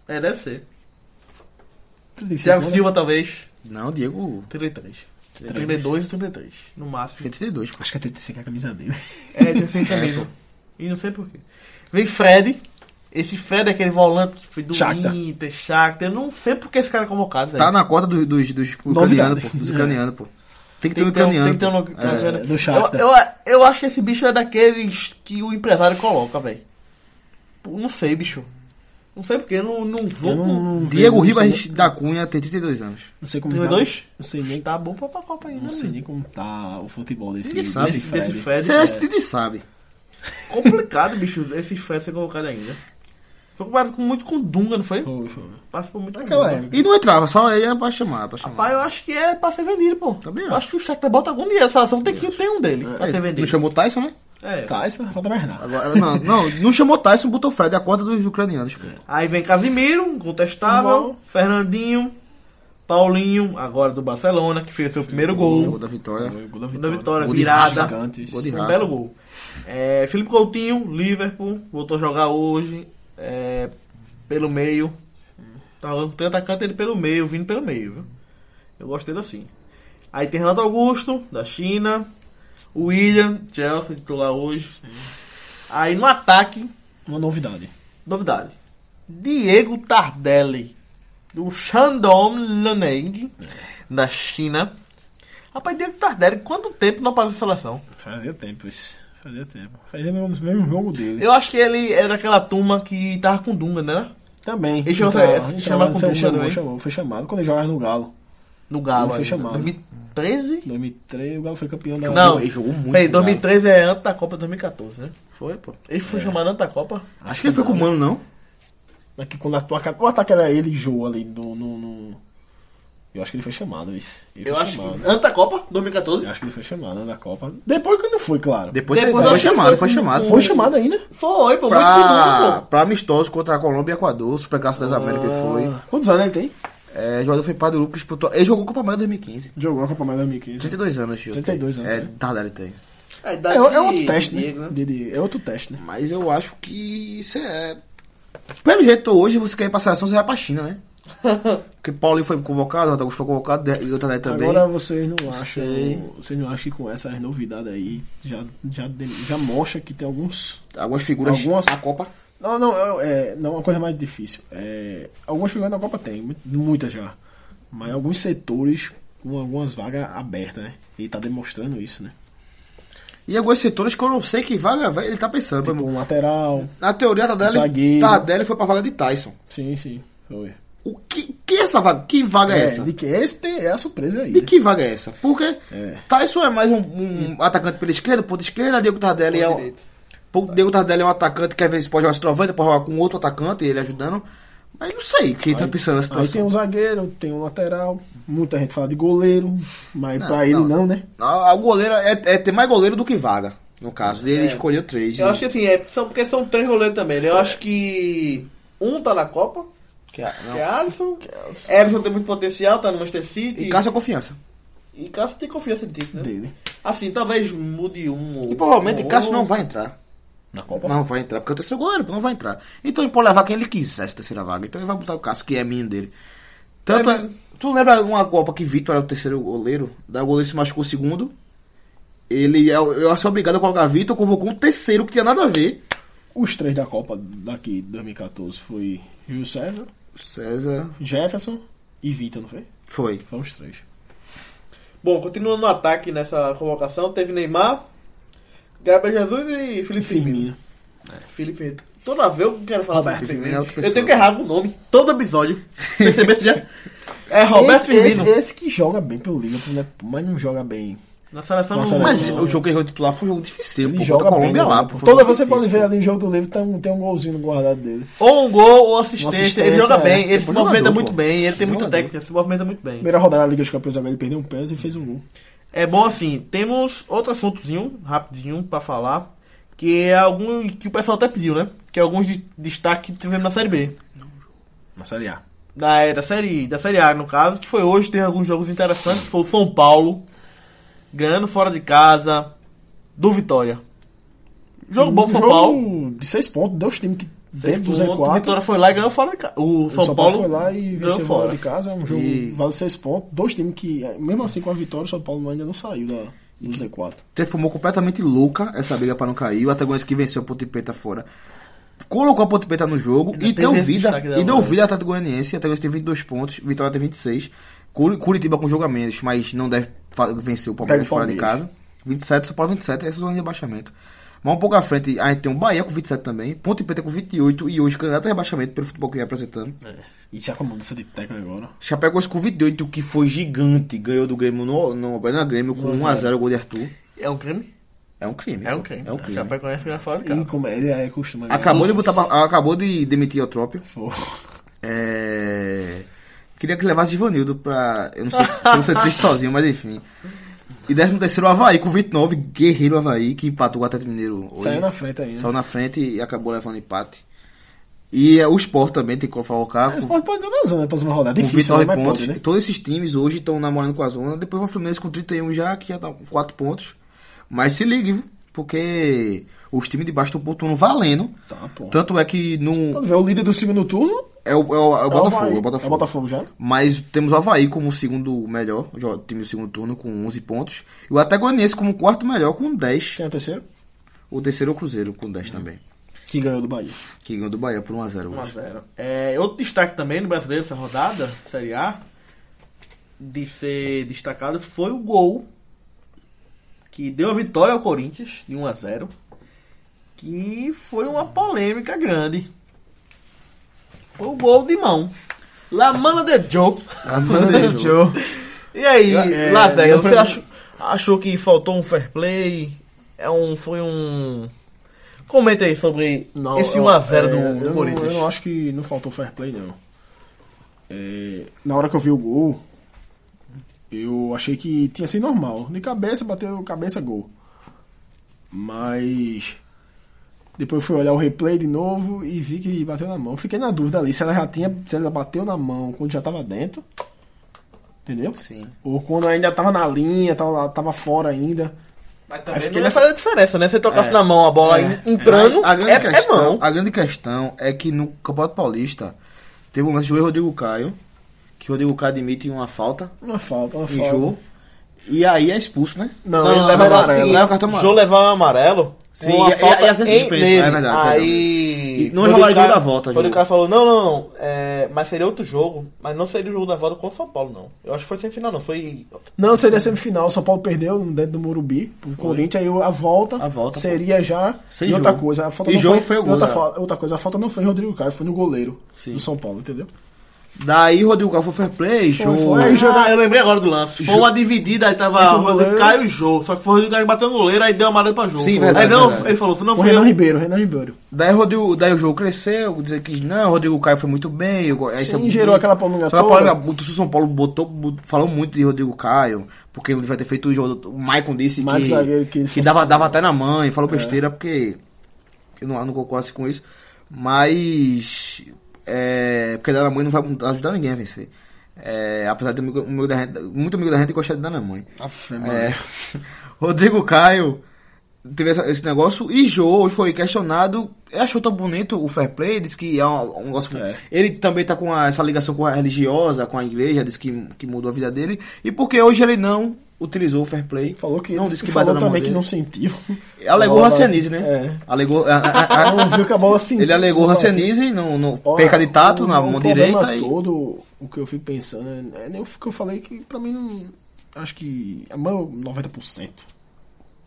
É, deve ser. 35 Thiago anos. Silva, talvez. Não, Diego. 33. 32 e 33, no máximo. Acho que é 32, pô. Acho que é 35 a camisa dele. É, tem sem camisa. E não sei porquê. Vem Fred. Esse Fred é aquele volante que foi do Shakhtar. Inter, Shakhtar. Eu não sei porque esse cara é convocado, velho. Tá na cota dos, dos, dos ucranianos, pô. Dos ucranianos, pô. Tem que ter um que ucraniano. tem que ter um ucraniano. É, do eu, Shakhtar. eu, eu acho que esse bicho é daqueles que o empresário coloca, velho. Não sei, bicho. Não sei porque, eu não, não vou Eu com... não, não Diego não Ribas sei- da Cunha tem 32 anos. Não sei como 32? Não sei nem, Tá bom pra, pra Copa ainda, não sei né? nem como tá o futebol desse, Ninguém sabe. Desse, Fred. desse Fred. Você é é. Sabe. complicado, bicho, esse Fred ser colocado ainda. Foi comparado com, muito com o Dunga, não foi? Foi, foi. Passou por muito Dunga. época. E não entrava, só ele era pra chamar, pra chamar. Rapaz, eu acho que é pra ser vendido, pô. Também eu acho. que o Shakhtar bota algum dinheiro. A seleção tem que ter um dele pra ser Não vendido. chamou Tyson, né? É. Tá, isso não falta mais nada. Agora, não, não, não chamou Tyson, botou Fred, a conta dos ucranianos. Pô. Aí vem Casimiro, incontestável. Normal. Fernandinho. Paulinho, agora do Barcelona, que fez seu primeiro Gol gol. da vitória. Gol da Da vitória, Gol virada. Gol de Um belo gol. É, Felipe Coutinho, Liverpool, voltou a jogar hoje. é, pelo meio. Tá, tem atacante ele pelo meio, vindo pelo meio, viu? Eu gosto dele assim. Aí tem Renato Augusto, da China. O William, Chelsea, titular hoje. Aí no ataque, Uma novidade. novidade. Diego Tardelli, do Shandong Luneng, da China. Rapaz, Diego Tardelli, quanto tempo não aparece na seleção? Fazia tempo isso. Fazia tempo. Fazia mesmo, mesmo jogo dele. Eu acho que ele é daquela turma que tava com Dunga, né? Também. Ele chamou- Então, é, então, com foi, Dunga chamou, chamou, foi chamado quando ele jogava no Galo. No Galo. Ele foi chamado. 2000 2013? 2003, o Galo foi campeão da... Não, ele jogou muito, Peraí, cara. 2013 é antes da Copa 2014, né? Foi, pô. Ele foi chamado antes da Copa? Acho que ele foi com o Mano, não? É que quando a tua, o ataque era ele e Jô ali no, no, no- Eu acho que ele foi chamado, isso. Ele Eu foi acho que chamado. antes da Copa, 2014? Eu acho que ele foi chamado né, na Copa. Depois que não foi, claro. Depois, Depois foi que chamado, foi foi chamado. Foi chamado ainda? Foi, pô, muito Pra, que pra amistoso contra a Colômbia e Equador, Superclasse das Américas ele foi. Quantos anos ele tem? É, jogador foi para do grupo que disputou. Ele jogou Copa América 2015. Jogou a Copa Mais 2015. 32 anos, Gil. 32 anos, É, né? Tardelli tem. É, É, é outro teste, né? De- de- é outro teste, né? Mas eu acho que isso é. Pelo jeito hoje você quer ir pra seleção, você vai pra China, né? Porque Paulinho foi convocado, o Augusto foi convocado, e o Tardelli também. Agora vocês não acham. sei. Vocês não acham que com essas novidades aí já, já, já mostra que tem alguns. Algumas figuras Algumas- a Copa. Não, não, é, é não é uma coisa mais difícil. É, algumas figuras na Copa tem, mu- muitas já. Mas alguns setores com algumas vagas abertas, né? E tá demonstrando isso, né? E alguns setores que eu não sei que vaga vai- ele tá pensando. Tipo, um lateral. Na teoria, Tardelli, Zagueiro. Tardelli foi pra vaga de Tyson. Sim, sim. Foi. O que, que é essa vaga? Que vaga é, É, essa? de que esse tem, é a surpresa aí. De né? que vaga é essa? Porque É. Tyson é mais um, um atacante pela esquerda, ponta esquerda, Diego Tardelli é, um, Pô, Diego Tardelli é um atacante que às vezes pode jogar centroavante, pode jogar com outro atacante, ele ajudando. Mas não sei quem tá pensando na Aí tem situação. um zagueiro, tem um lateral. Muita gente fala de goleiro, mas Não, pra ele não. não, né? Ah, O goleiro é, é ter mais goleiro do que vaga, no caso. E ele escolheu três. Eu né? acho que assim, é, são, porque são três goleiros também. né? Eu acho que um tá na Copa, Que é- não. que é Alisson. Alisson tem muito potencial, tá no Manchester City. E Cássio é confiança. E Cássio tem confiança de título, né? Dele. Assim, talvez mude um. ou- E provavelmente um Cássio ou- não vai entrar. Na Copa? Não vai entrar, porque é o terceiro goleiro, não vai entrar. Então ele pode levar quem ele quiser essa terceira vaga. Então ele vai botar o Cássio, que é minha dele. Tanto É, é- tu lembra uma Copa que Vitor era o terceiro goleiro? Da o goleiro se machucou o segundo. Ele, eu, eu acho obrigado a colocar Vitor, convocou um terceiro que tinha nada a ver. Os três da Copa daqui de 2014 foi Rio César, César. Jefferson e Vitor, não foi? Foi. Foram os três. Bom, continuando no ataque nessa convocação, teve Neymar, Gabriel Jesus e Felipe Firmino. Firmino. Felipe Toda vez eu quero falar Roberto Firmino é Eu tenho que errar o nome todo episódio. Percebeu isso já? É Roberto esse, esse, Firmino. esse que joga bem pelo Liverpool, né? Mas não joga bem. Na seleção Na não. seleção. Mas o jogo que ele foi titular foi um jogo difícil. Ele pô, joga a bem. Colômbia né? lá. pô, foi um Toda você pode ver pô. ali no jogo do Liverpool, tem um, tem um golzinho guardado dele. Ou um gol ou assistência. assistência, ele joga é. bem, ele se movimenta jogador, muito pô. bem, ele tem muita técnica, se movimenta muito bem. Primeira rodada da Liga dos Campeões agora ele perdeu um pênalti e fez um gol. É bom assim, temos outro assuntozinho, rapidinho, pra falar, que é algum que o pessoal até pediu, né? Que é alguns de- destaques que tivemos na Série B. Na Série A. Da, é, da, série, da Série A, no caso, que foi hoje, teve alguns jogos interessantes. Foi o São Paulo, ganhando fora de casa, do Vitória. Jogo bom pro São Um jogo Paulo. De seis pontos, dois times que dentro do O Z4. Vitória foi lá e ganhou fora de casa. O O São, Paulo, foi lá e ganhou venceu fora fora. de casa. É um jogo E- vale seis pontos. Dois times que, mesmo assim com a vitória, o São Paulo ainda não saiu da, do Z4. transformou completamente louca essa briga para não cair. O Atagoense que venceu a Ponte Preta fora. Colocou a Ponte Preta no jogo Ainda e deu vida. E deu vida ao Atlético Goianiense. O Atagoense tem 22 pontos, Vitória tem 26. Curi- Curitiba com jogo a menos, mas não deve vencer o Palmeiras o fora de Palmeiras. casa. 27, São Paulo 27, essa zona de rebaixamento. Mas um pouco à frente, a gente tem o Bahia com 27 também, Ponte Preta com 28 e hoje candidato a rebaixamento pelo futebol que vem apresentando. E já com a mudança de técnico agora. Chapecoense com 28, que foi gigante, ganhou do Grêmio no, no Arena Grêmio com 1x0 o gol de Arthur. É um crime? É um crime. É um crime. É um crime. Já vai conhecer ganhar fora de Ele, casa. como ele é ganhar. Acabou de botar acabou de demitir o Trópio. É... Queria que levasse Givanildo pra. Eu não sei, eu não sei triste sozinho, mas enfim. E 13 terceiro o Havaí com 29, Guerreiro Havaí, que empatou o Atlético Mineiro hoje. Saiu na frente ainda. Saiu na frente e acabou levando empate. E é, o Sport também tem que colocar. Mas Com, pode, pode dar na zona na próxima rodada. com Difícil, 29 né? mas pontos. pode, né? Todos esses times hoje estão namorando com a zona. Depois vai o Fluminense com 31 já, que já tá com 4 pontos. Mas se ligue, viu? Porque os times de baixo estão pontuando valendo. Tá, pô. Tanto é que no. Vê o líder do segundo turno, É o, é o, é o Botafogo, Havaí. é o Botafogo. É o Botafogo já. Mas temos o Havaí como o segundo melhor, o time do segundo turno, com 11 pontos. E o Atagoanense como o quarto melhor, com 10. Quem é o terceiro? O terceiro é o Cruzeiro, com 10 também. Que ganhou do Bahia. Que ganhou do Bahia por 1x0 hoje. 1x0. É, outro destaque também no brasileiro dessa rodada, Série A, de ser destacado foi o gol que deu a vitória ao Corinthians de 1x0. Que foi uma polêmica grande. Foi o gol de mão. La mano de Joe. A mano de Joe. E aí, É, Las Vegas, você achou, achou que faltou um fair play? É um, foi um... Comenta aí sobre esse 1x0 é, do, eu do não- Corinthians. Eu não acho que não faltou fair play, não. É, na hora que eu vi o gol, eu achei que tinha sido normal. De cabeça, bateu cabeça, gol. Mas. Depois eu fui olhar o replay de novo e vi que bateu na mão. Fiquei na dúvida ali se ela já tinha. Se ela bateu na mão quando já tava dentro. Entendeu? Sim. Ou quando ainda tava na linha, tava, tava fora ainda. Mas também não nessa- faz a diferença, né? Você tocasse É. na mão a bola É. entrando, a, a grande é, é questão, mão. a grande questão é que no Campeonato Paulista teve um lance de Rodrigo Caio, que o Rodrigo Caio admite uma falta Uma falta, uma falta. jogo. E aí é expulso, né? Não, ele leva não, amarelo. Leva cartão amarelo. João levar um amarelo. Sim, uma ia- falta ser em- suspenso, nele. é verdade, Aí. E não Rodrigo rolar jogo da volta, Rodrigo jogo. Caio falou: não, não, não. é, mas seria outro jogo. Mas não seria o jogo da volta com o São Paulo, não. Eu acho que foi semifinal, não. Foi. Não, seria semifinal. O São Paulo perdeu dentro do Morumbi pro Corinthians. Aí a volta, A volta, seria já. Sem e outra jogo. coisa. A falta E não jogo foi, foi o e gol outra, fa- outra coisa, a falta não foi em Rodrigo Caio, foi no goleiro Sim. do São Paulo, entendeu? Daí o Rodrigo Caio foi fair play, show. foi. Eu lembrei agora do lance. Foi uma dividida, aí tava o o Rodrigo Caio e o Jô. Só que foi o Rodrigo Caio que bateu no goleiro, aí deu amarelo pra Jô. Sim, Foi. verdade, Aí não, verdade. ele falou, não O foi Renan eu. Ribeiro, Renan Ribeiro. Daí, o Rodrigo, daí o jogo cresceu, dizer que não, o Rodrigo Caio foi muito bem. eu- Aí Sim, você- gerou aquela polêmica Só que a toda. polêmica, o São Paulo botou, bot- falou muito de Rodrigo Caio, porque ele vai ter feito o jogo. O Maicon disse Mike que, que que, dava, dava até na mãe, falou besteira, porque eu não, eu não concordo com isso. Mas. É, porque dar na mãe não vai ajudar ninguém a vencer. É, apesar de amigo, gente, muito amigo da gente gostar de dar na mãe. É, Rodrigo Caio teve essa- esse negócio e Jô hoje foi questionado. Ele achou tão bonito o fair play, disse que é um, um negócio. É. Ele também tá com a- essa ligação com a religiosa, com a igreja, disse que, que mudou a vida dele. E porque hoje ele não utilizou o fair play. Falou que, não disse que falou também que não sentiu. Alegou Bola- Rancianize, né? É. Alegou. a- a- a- Não viu que a bola sentiu. ele alegou Rancianize no, no Olha, perca de tato o- na o mão direita. E, todo, o que eu fico pensando, é, é nem o que eu falei que pra mim não. Acho que a maior 90%.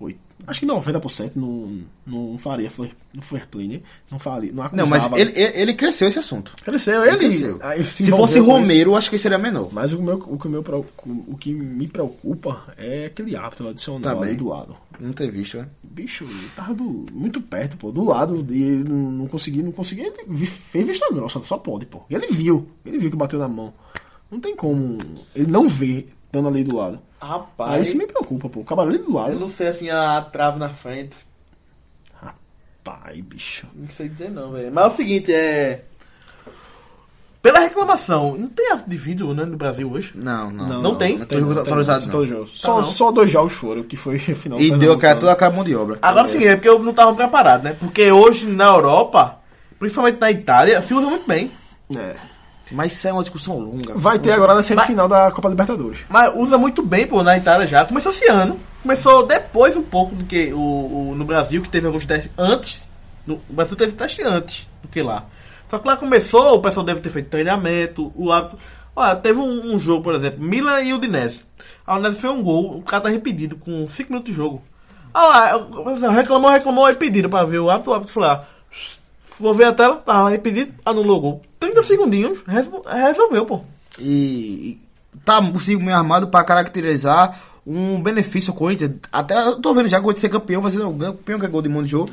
Oito, acho que 90% não, não faria no fair play, né? Não faria. Não, não, mas acusava. ele, ele, ele cresceu esse assunto. Cresceu, ele. cresceu. aí Se, envolveu fosse. Romero, acho que seria menor. Mas o, meu, o, que meu, o que me preocupa é aquele árbitro adicional Tá do lado. Não ter visto, né? Bicho, ele tava do- muito perto, pô, do lado, e ele não, não conseguia, não conseguia, ele fez vista grossa, só pode, pô. E ele viu, ele viu que bateu na mão. Não tem como ele não ver estando ali do lado. Rapaz. Aí isso me preocupa, pô. O cabaré do Eu lado. não sei assim a trave na frente. Pai, bicho. Não sei dizer não, velho. Mas é o seguinte, é. Pela reclamação, não tem árbitro de vídeo né, no Brasil hoje? Não, não. Não tem? Não tem jogo autorizado, não. Todos os jogos. Só, não. só dois jogos foram, que foi final E deu aquela, Pernambucano. toda aquela mão de obra. Agora é o seguinte, é porque eu não tava preparado, né? Porque hoje na Europa, principalmente na Itália, se usa muito bem. É. Mas isso é uma discussão longa. Vai ter agora na semifinal da Copa Libertadores. Mas usa muito bem, pô, na Itália já. Começou esse ano. Começou depois um pouco do que o, o- no Brasil, que teve alguns testes antes. No, o Brasil teve teste antes do que lá. Só que lá começou, o pessoal deve ter feito treinamento, o hábito. Olha, teve um, um jogo, por exemplo, Milan e Udinese. A Udinese fez um gol, o cara tá repetido com 5 minutos de jogo. Ah, lá, reclamou, reclamou, aí pediram pra ver o hábito, o hábito falou, ah, vou ver a tela, tava repetido, anulou o gol. 30 segundinhos, resol- resolveu, pô. E, e tá consigo meio armado pra caracterizar um benefício ao Corinthians. Até eu tô vendo já que o Corinthians ser campeão, vai ser não, campeão que é gol de mundo de jogo.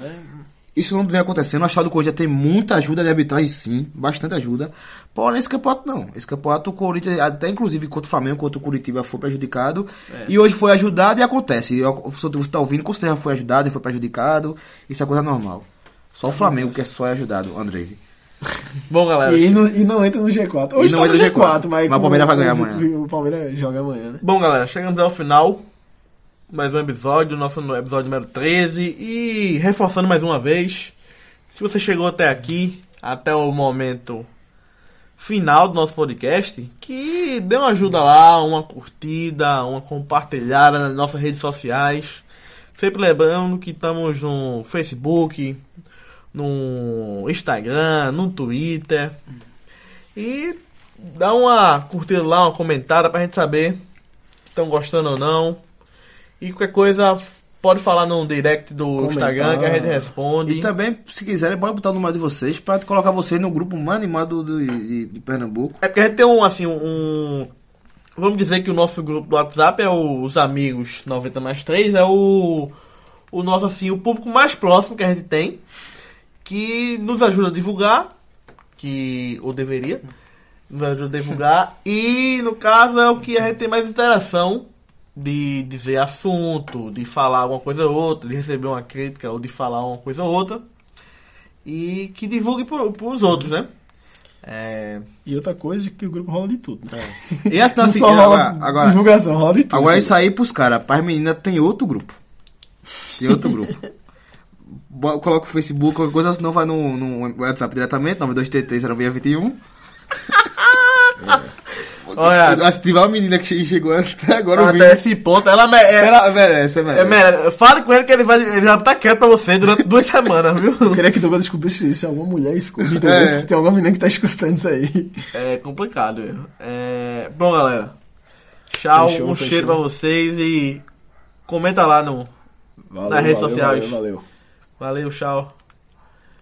Isso não vem acontecendo. A chave do Corinthians tem muita ajuda de arbitragem, sim, bastante ajuda. Porém, esse campeonato não. Esse campeonato, o Corinthians, até inclusive contra o Flamengo, contra o Curitiba, foi prejudicado. E hoje foi ajudado e acontece. Eu- você tá ouvindo, com certeza foi ajudado e foi prejudicado. Isso é coisa normal. Só o Flamengo que é só ajudado, André. Bom, galera. E não, e não entra no G4. Hoje não tá entra no G4, G4, mas, mas o Palmeiras vai ganhar amanhã. O Palmeiras joga amanhã, né? Bom, galera, chegamos ao final. Mais um episódio, nosso episódio número 13. E reforçando mais uma vez: se você chegou até aqui, até o momento final do nosso podcast, que dê uma ajuda lá, uma curtida, uma compartilhada nas nossas redes sociais. Sempre lembrando que estamos no Facebook, no Instagram, no Twitter. E dá uma curtida lá, uma comentada pra gente saber se estão gostando ou não. E qualquer coisa pode falar no direct do Comentar. Instagram que a gente responde. E também, se quiserem, pode botar o número de vocês pra colocar vocês no grupo mais animado do, de, de Pernambuco. É porque a gente tem um, assim, um. vamos dizer que o nosso grupo do WhatsApp é o- os amigos 90 mais 3, é o, o nosso assim, o público mais próximo que a gente tem, que nos ajuda a divulgar, que ou deveria, nos ajuda a divulgar, e no caso é o que a gente tem mais interação de dizer assunto, de falar alguma coisa ou outra, de receber uma crítica ou de falar uma coisa ou outra, e que divulgue para os outros, né? É, E outra coisa é que o grupo rola de tudo. Né? E assim, Não assim, só rola agora, divulgação, rola de tudo. agora isso aí pros caras. Pras meninas tem outro grupo. Tem outro grupo. Coloca o Facebook, qualquer coisa, senão vai no, no WhatsApp diretamente, 92330621. olha, Se tiver uma menina que che- chegou até agora ouvindo, até esse ponto, ela me- é, ela merece, ela é, merece. mere- fale com ele que ele vai, ele vai estar quieto pra você durante duas semanas, viu? Eu queria que o Douglas descobrisse se alguma mulher escuta? É. se tem alguma menina que tá escutando isso aí. É complicado. viu? É, bom, galera. Tchau, Fechou, um fechou. cheiro pra vocês e comenta lá no. Valeu, Nas redes valeu, sociais. Valeu, valeu. Valeu, tchau.